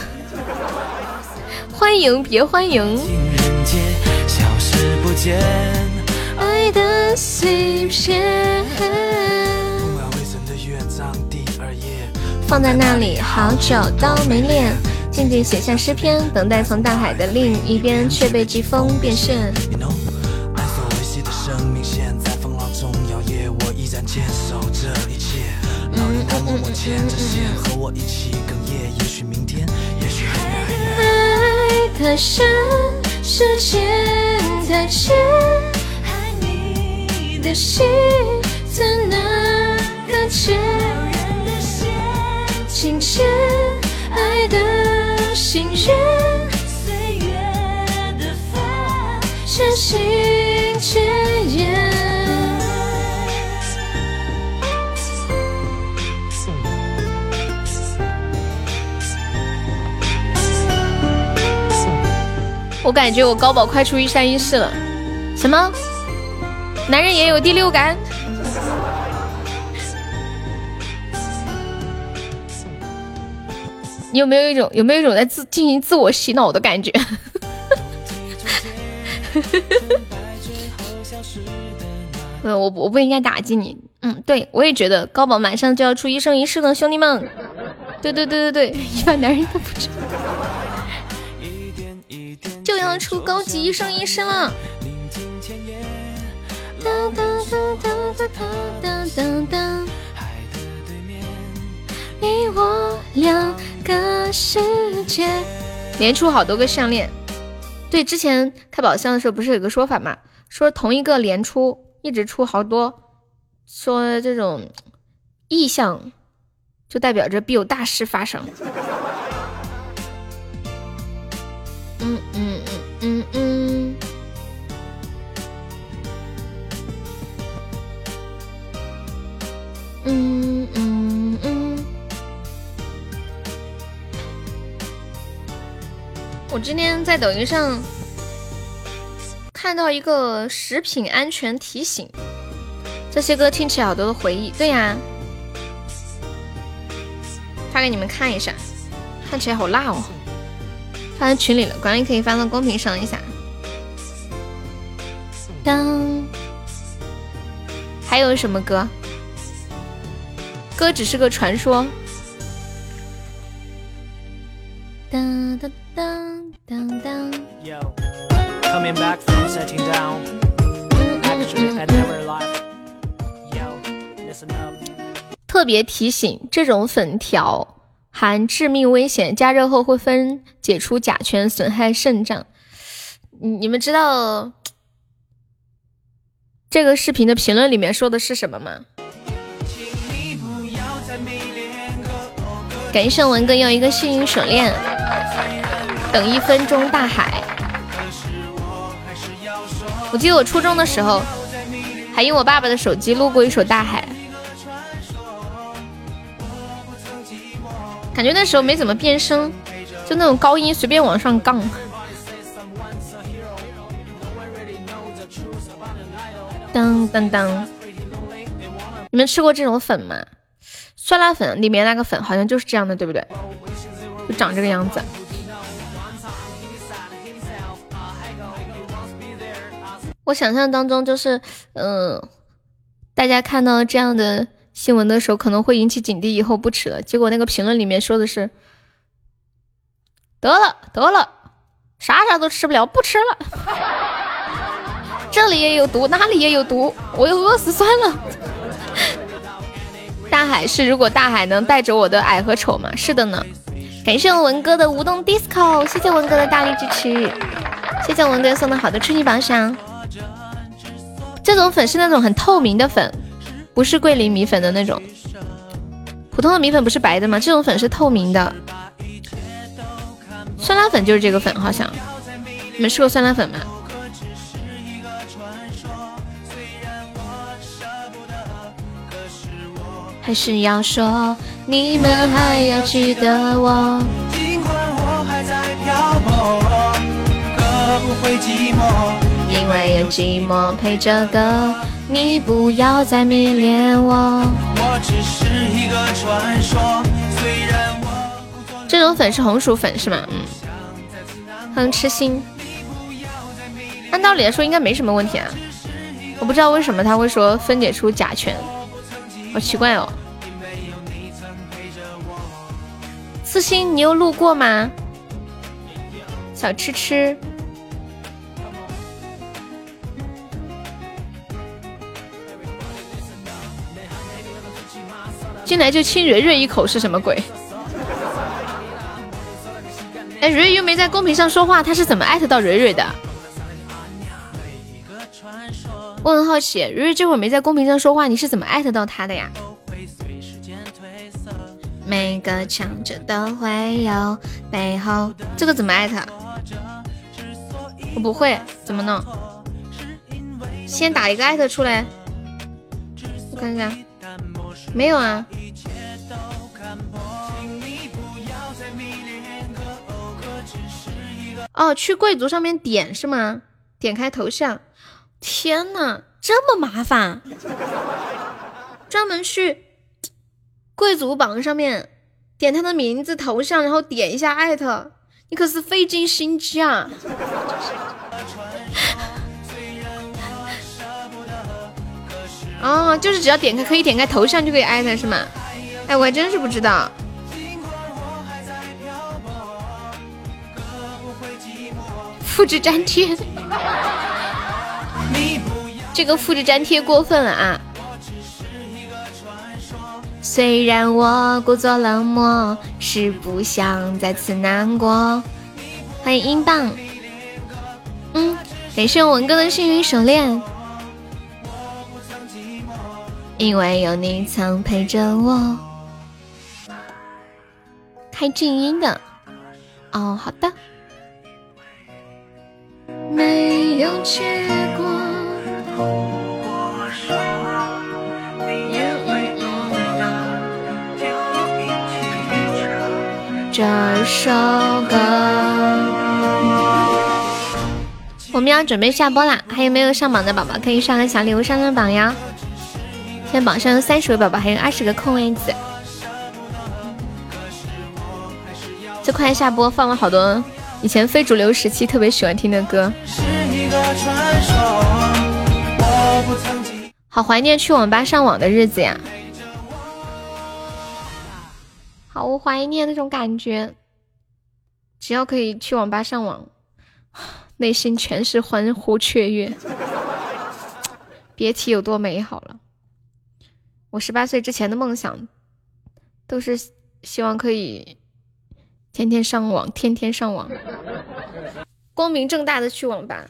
Speaker 1: 欢迎，别欢迎。爱的碎片放在那里好久都没练，静静写下诗篇，等待从大海的另一边，却被季风变现。爱太深，时间太浅，爱你的心怎能搁浅？情牵爱的心愿，岁月的帆，渐行渐远。我感觉我高宝快出一三一四了，什么？男人也有第六感？有没有一种有没有一种在自进行自我洗脑的感觉？嗯，我我不应该打击你。嗯，对我也觉得高宝马上就要出一生一世了，兄弟们。对对对对对，一般男人都不知道。就要出高级一生一世了。你我两个世界，连出好多个项链。对，之前开宝箱的时候不是有个说法嘛？说同一个连出，一直出好多，说这种意象就代表着必有大事发生。今天在抖音上看到一个食品安全提醒，这些歌听起来好多的回忆。对呀，发给你们看一下，看起来好辣哦。发在群里了，管理可以发到公屏上一下。当，还有什么歌？歌只是个传说。当当当当当。特别提醒：这种粉条。含致命危险，加热后会分解出甲醛，损害肾脏。你你们知道这个视频的评论里面说的是什么吗？感谢文哥要一个幸运手链，等一分钟大海。我记得我初中的时候，还用我爸爸的手机录过一首大海。感觉那时候没怎么变声，就那种高音随便往上杠。当当当！你们吃过这种粉吗？酸辣粉里面那个粉好像就是这样的，对不对？就长这个样子。我想象当中就是，嗯，大家看到这样的新闻的时候，可能会引起警惕，以后不吃了。结果那个评论里面说的是，得了得了，啥啥都吃不了，不吃了。这里也有毒，那里也有毒，我又饿死算了。大海是，如果大海能带着我的矮和丑吗？是的呢。感谢文哥的无动 disco，谢谢文哥的大力支持，谢谢文哥送的好的初级宝箱。这种粉是那种很透明的粉，不是桂林米粉的那种。普通的米粉不是白的吗？这种粉是透明的。酸辣粉就是这个粉，好像。你们吃过酸辣粉吗？还是要说，你们还要记得我。尽管我还在漂泊，可不会寂寞。因为有寂寞陪着歌，你不要再迷恋我。这种粉是红薯粉是吗？嗯，很痴心。按道理来说应该没什么问题啊，我不知道为什么他会说分解出甲醛，好奇怪哦。四星，你有路过吗？小吃吃。进来就亲蕊蕊一口是什么鬼？哎，蕊蕊又没在公屏上说话，他是怎么艾特到蕊蕊的？我很好奇，蕊蕊这会儿没在公屏上说话，你是怎么艾特到他的呀？每个强者都会有背后，这个怎么艾特？我不会，怎么弄？先打一个艾特出来，我看看，没有啊。哦，去贵族上面点是吗？点开头像，天呐，这么麻烦，专门去贵族榜上面点他的名字头像，然后点一下艾特，你可是费尽心机啊！哦，就是只要点开可以点开头像就可以艾特是吗？哎，我还真是不知道。复制粘贴，这个复制粘贴过分了啊！虽然我故作冷漠，是不想再次难过。欢迎英镑，嗯，感谢文哥的幸运手链，因为有你曾陪着我。开静音的，哦，好的。没有结果。这首歌，我们要准备下播啦！还有没有上榜的宝宝可以上个小礼物上上榜呀？现在榜上有三十位宝宝，还有二十个空位子。这快下播，放了好多。以前非主流时期特别喜欢听的歌，好怀念去网吧上网的日子呀，好怀念那种感觉。只要可以去网吧上网，内心全是欢呼雀跃，别提有多美好了。我十八岁之前的梦想，都是希望可以。天天上网，天天上网，光明正大的去网吧。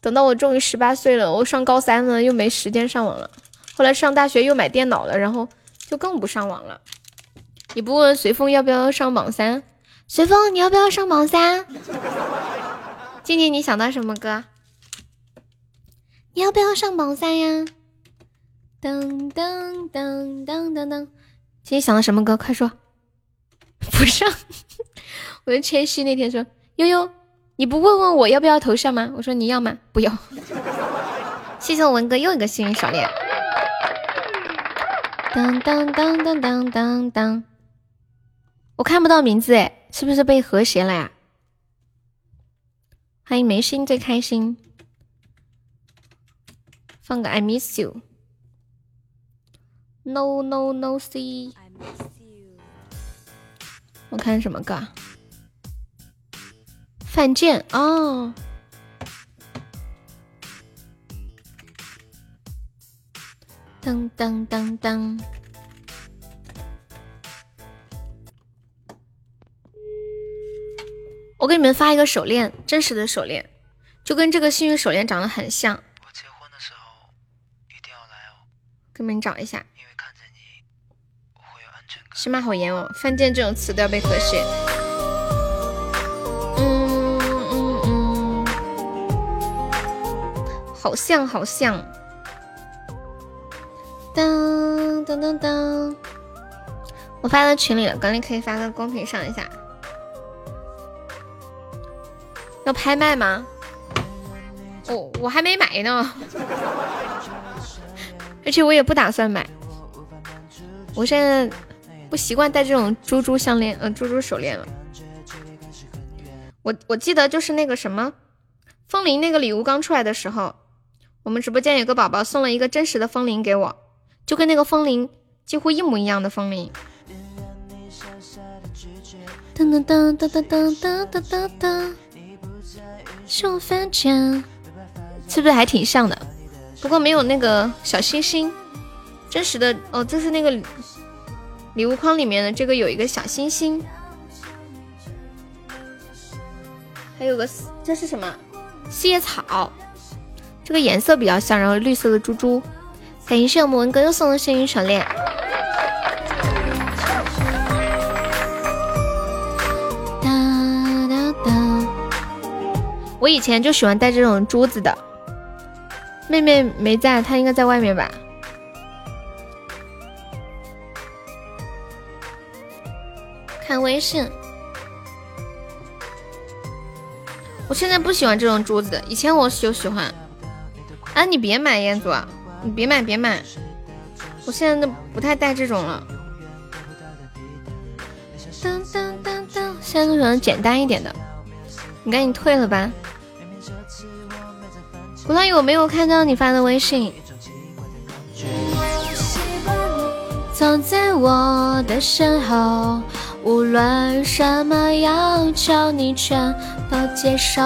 Speaker 1: 等到我终于十八岁了，我上高三了，又没时间上网了。后来上大学又买电脑了，然后就更不上网了。你不问随风要不要上榜三？随风，你要不要上榜三？静静，你想到什么歌？你要不要上榜三呀？噔噔噔噔噔噔，今天想的什么歌？快说。不上。我的千玺那天说：“悠悠，你不问问我要不要头像吗？”我说：“你要吗？”不要。谢谢我文哥又一个幸运小链。当当当当当当当，我看不到名字哎，是不是被和谐了呀？欢迎眉心最开心。放个 I miss you。No no no see。我看什么歌？犯贱哦。噔噔噔噔。我给你们发一个手链，真实的手链，就跟这个幸运手链长得很像。
Speaker 2: 我结婚的时候一定要来哦，
Speaker 1: 给你们找一下。
Speaker 2: 因为看着你，我会有安全感。
Speaker 1: 喜马好严哦，犯贱这种词都要被和谐。嗯嗯嗯，好像好像。当当当当，我发到群里了，管理可以发到公屏上一下。要拍卖吗？我我还没买呢，而且我也不打算买。我现在不习惯戴这种珠珠项链，呃，珠珠手链了。我我记得就是那个什么，风铃那个礼物刚出来的时候，我们直播间有个宝宝送了一个真实的风铃给我，就跟那个风铃几乎一模一样的风铃。噔噔噔噔噔噔噔噔噔。是我犯贱，是不是还挺像的？不过没有那个小星星，真实的哦，这是那个礼物框里面的这个有一个小星星，还有个这是什么？四叶草，这个颜色比较像，然后绿色的珠珠。感谢我们文哥又送的幸运手链。哒哒哒我以前就喜欢戴这种珠子的，妹妹没在，她应该在外面吧。看微信，我现在不喜欢这种珠子的，以前我就喜欢。啊，你别买彦祖，你别买别买，我现在都不太戴这种了。当当当当，现在都喜欢简单一点的，你赶紧退了吧。古浪屿，我没有看到你发的微信。走在我的身后，无论什么要求，你全都接受。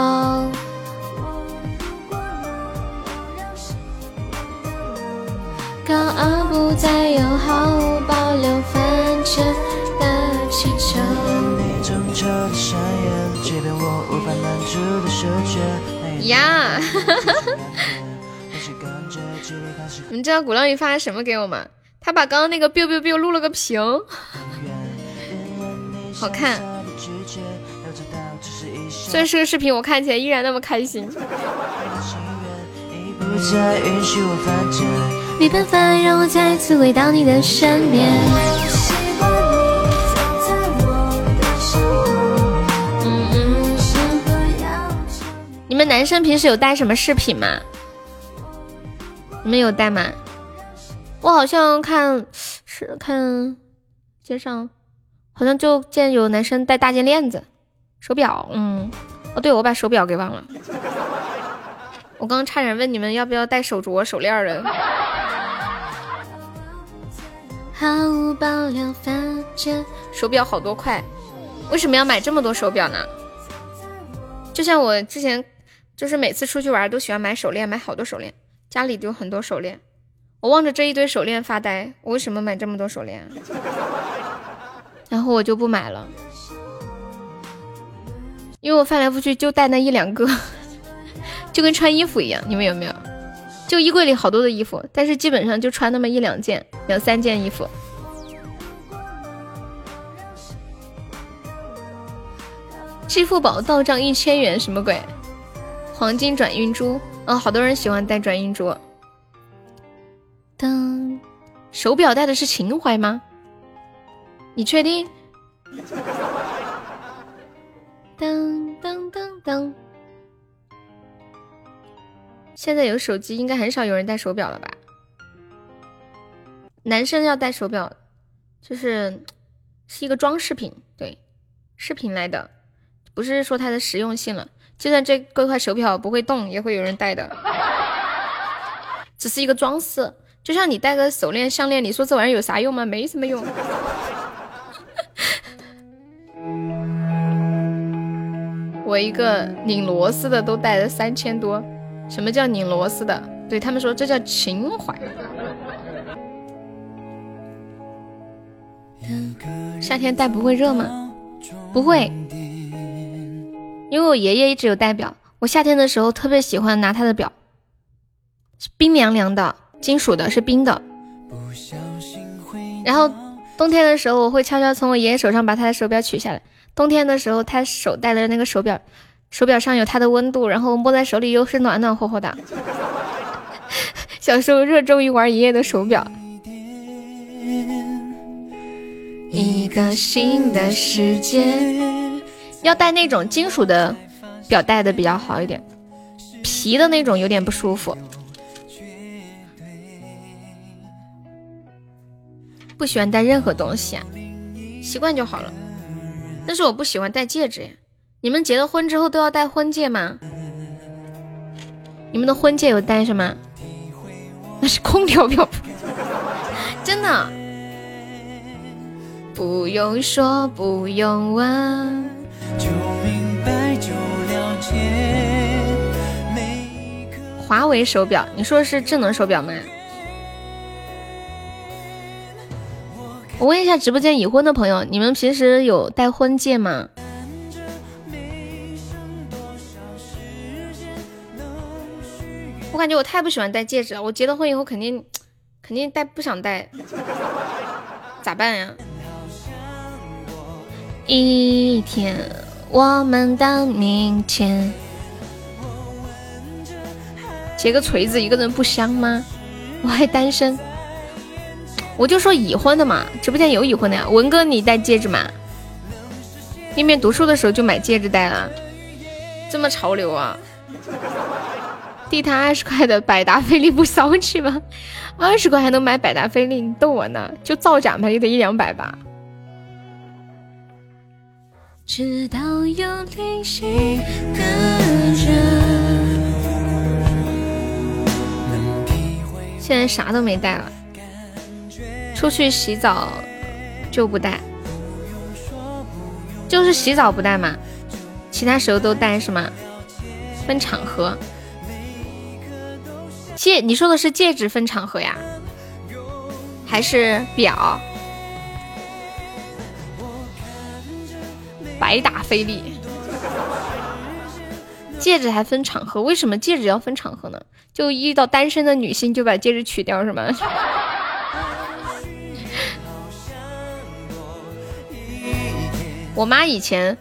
Speaker 1: 高傲不再有毫无保留，犯贱的气球。呀，你们知道鼓浪屿发了什么给我吗？他把刚刚那个 biu biu biu 录了个屏，好看。虽然是个视频，我看起来依然那么开心。没办法让我再次回到你的身边。你们男生平时有带什么饰品吗？你们有带吗？我好像看是看街上，好像就见有男生戴大金链子、手表。嗯，哦，对，我把手表给忘了。我刚刚差点问你们要不要戴手镯、手链的。手表好多块，为什么要买这么多手表呢？就像我之前。就是每次出去玩都喜欢买手链，买好多手链，家里就很多手链。我望着这一堆手链发呆，我为什么买这么多手链？然后我就不买了，因为我翻来覆去就带那一两个，就跟穿衣服一样。你们有没有？就衣柜里好多的衣服，但是基本上就穿那么一两件、两三件衣服。支付宝到账一千元，什么鬼？黄金转运珠，嗯，好多人喜欢戴转运珠。噔，手表戴的是情怀吗？你确定？噔噔噔噔。现在有手机，应该很少有人戴手表了吧？男生要戴手表，就是是一个装饰品，对，饰品来的，不是说它的实用性了。就算这这块手表不会动，也会有人戴的。只是一个装饰。就像你戴个手链、项链，你说这玩意儿有啥用吗？没什么用。我一个拧螺丝的都带了三千多，什么叫拧螺丝的？对他们说这叫情怀。夏天戴不会热吗？不会，因为我爷爷一直有戴表。我夏天的时候特别喜欢拿他的表，冰凉凉的，金属的，是冰的。然后冬天的时候，我会悄悄从我爷爷手上把他的手表取下来。冬天的时候，他手戴的那个手表，手表上有他的温度，然后摸在手里又是暖暖和和的。小时候热衷于玩爷爷的手表。一个新的世界，要戴那种金属的表带的比较好一点，皮的那种有点不舒服。不喜欢戴任何东西啊，习惯就好了。但是我不喜欢戴戒指呀。你们结了婚之后都要戴婚戒吗？你们的婚戒有戴是吗？那是空调表，真的。不用说，不用问。就明白，就了解华为手表，你说的是智能手表吗？我问一下直播间已婚的朋友，你们平时有戴婚戒吗？我感觉我太不喜欢戴戒指了，我结了婚以后肯定肯定戴不想戴，咋办呀？一天，我们的明天，结个锤子一个人不香吗？我还单身，我就说已婚的嘛。直播间有已婚的呀，文哥你戴戒指吗？面面读书的时候就买戒指戴了，这么潮流啊！地摊二十块的百达翡丽不骚气吗？二十块还能买百达翡丽？你逗我呢？就造假嘛，也得一两百吧。直到有灵犀的人。现在啥都没带了，出去洗澡就不带，就是洗澡不带嘛，其他时候都带是吗？分场合，戒你说的是戒指分场合呀，还是表？百达翡丽戒指还分场合，为什么戒指要分场合呢？就遇到单身的女性就把戒指取掉是吗？我妈以前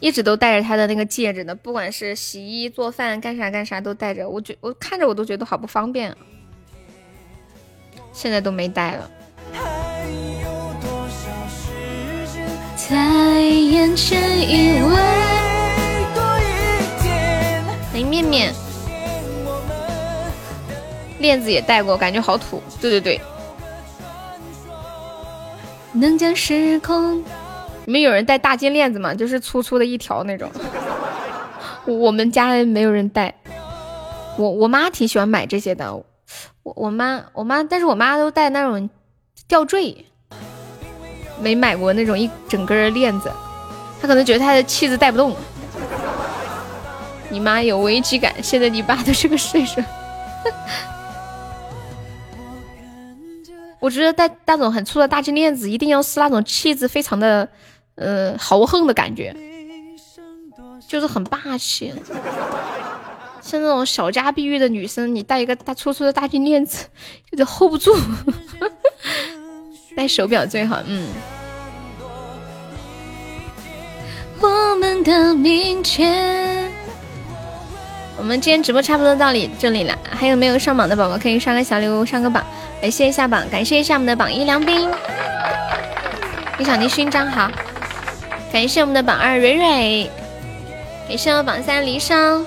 Speaker 1: 一直都戴着她的那个戒指呢，不管是洗衣做饭干啥干啥都戴着，我觉我看着我都觉得好不方便，啊现在都没戴了。在眼前依偎。林面面，链子也戴过，感觉好土。对对对，能将时空。你们有人戴大金链子吗？就是粗粗的一条那种。我们家没有人戴。我我妈挺喜欢买这些的。我我妈我妈，但是我妈都戴那种吊坠。没买过那种一整根链子，他可能觉得他的气子带不动。你妈有危机感，现在你爸都是个岁数。我觉得戴那种很粗的大金链子，一定要是那种气质非常的，呃，豪横的感觉，就是很霸气。像那种小家碧玉的女生，你戴一个大粗粗的大金链子，有点 hold 不住。戴手表最好，嗯。我们的明天。我们今天直播差不多到里这里了，还有没有上榜的宝宝可以刷个小礼物上个榜，感谢一下榜，感谢一下我们的榜一梁斌，李小妮勋章好，感谢我们的榜二蕊蕊，感谢我榜三离殇，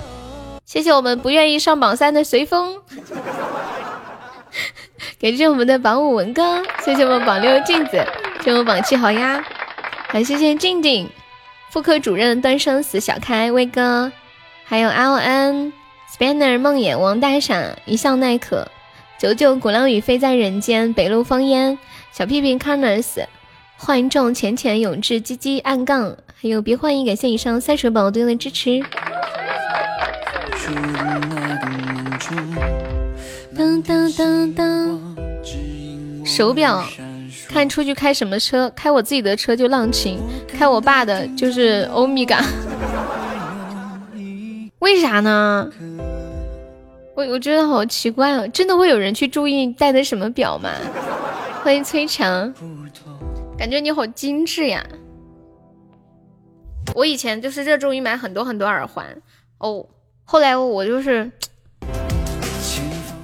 Speaker 1: 谢谢我们不愿意上榜三的随风。感谢我们的榜五文哥，谢谢我们榜六镜子，谢我榜七好呀，还谢谢静静，妇科主任端生死小开威哥，还有 L N Spanner 梦魇王大傻一笑奈可九九鼓浪屿飞在人间，北路方烟，小屁屁 corners Corners，幻众浅浅永志鸡鸡暗杠，还有别欢迎，感谢以上三水宝宝对我的支持。当当当当，手表看出去开什么车？开我自己的车就浪琴，开我爸的就是欧米伽。为啥呢？我我觉得好奇怪哦，真的会有人去注意戴的什么表吗？欢迎崔强，感觉你好精致呀！我以前就是热衷于买很多很多耳环哦，后来我就是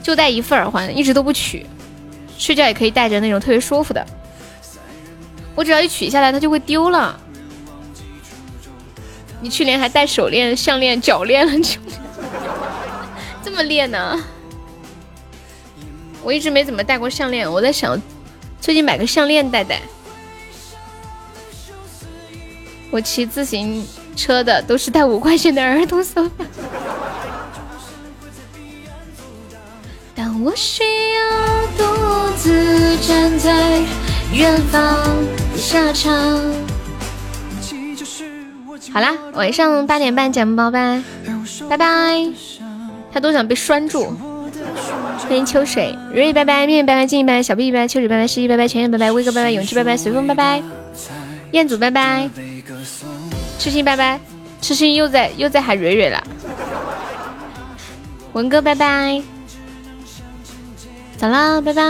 Speaker 1: 就戴一副耳环，一直都不取，睡觉也可以戴着那种特别舒服的。我只要一取下来，它就会丢了。你去年还戴手链、项链、脚链了，就。这么练呢？我一直没怎么戴过项链，我在想最近买个项链戴戴。我骑自行车的都是带五块钱的儿童手表。当我需要独自站在远方下场。好啦，晚上八点半讲包吧，拜拜。他都想被拴住。欢迎秋水，瑞拜拜，面拜拜，静怡拜拜，小 B 拜拜，秋水拜拜，诗意拜拜，全员拜拜，威哥拜拜，永志拜拜，随风拜拜，彦祖拜拜，痴心拜拜，痴心又在又在喊蕊蕊了。文哥拜拜，走啦，拜拜。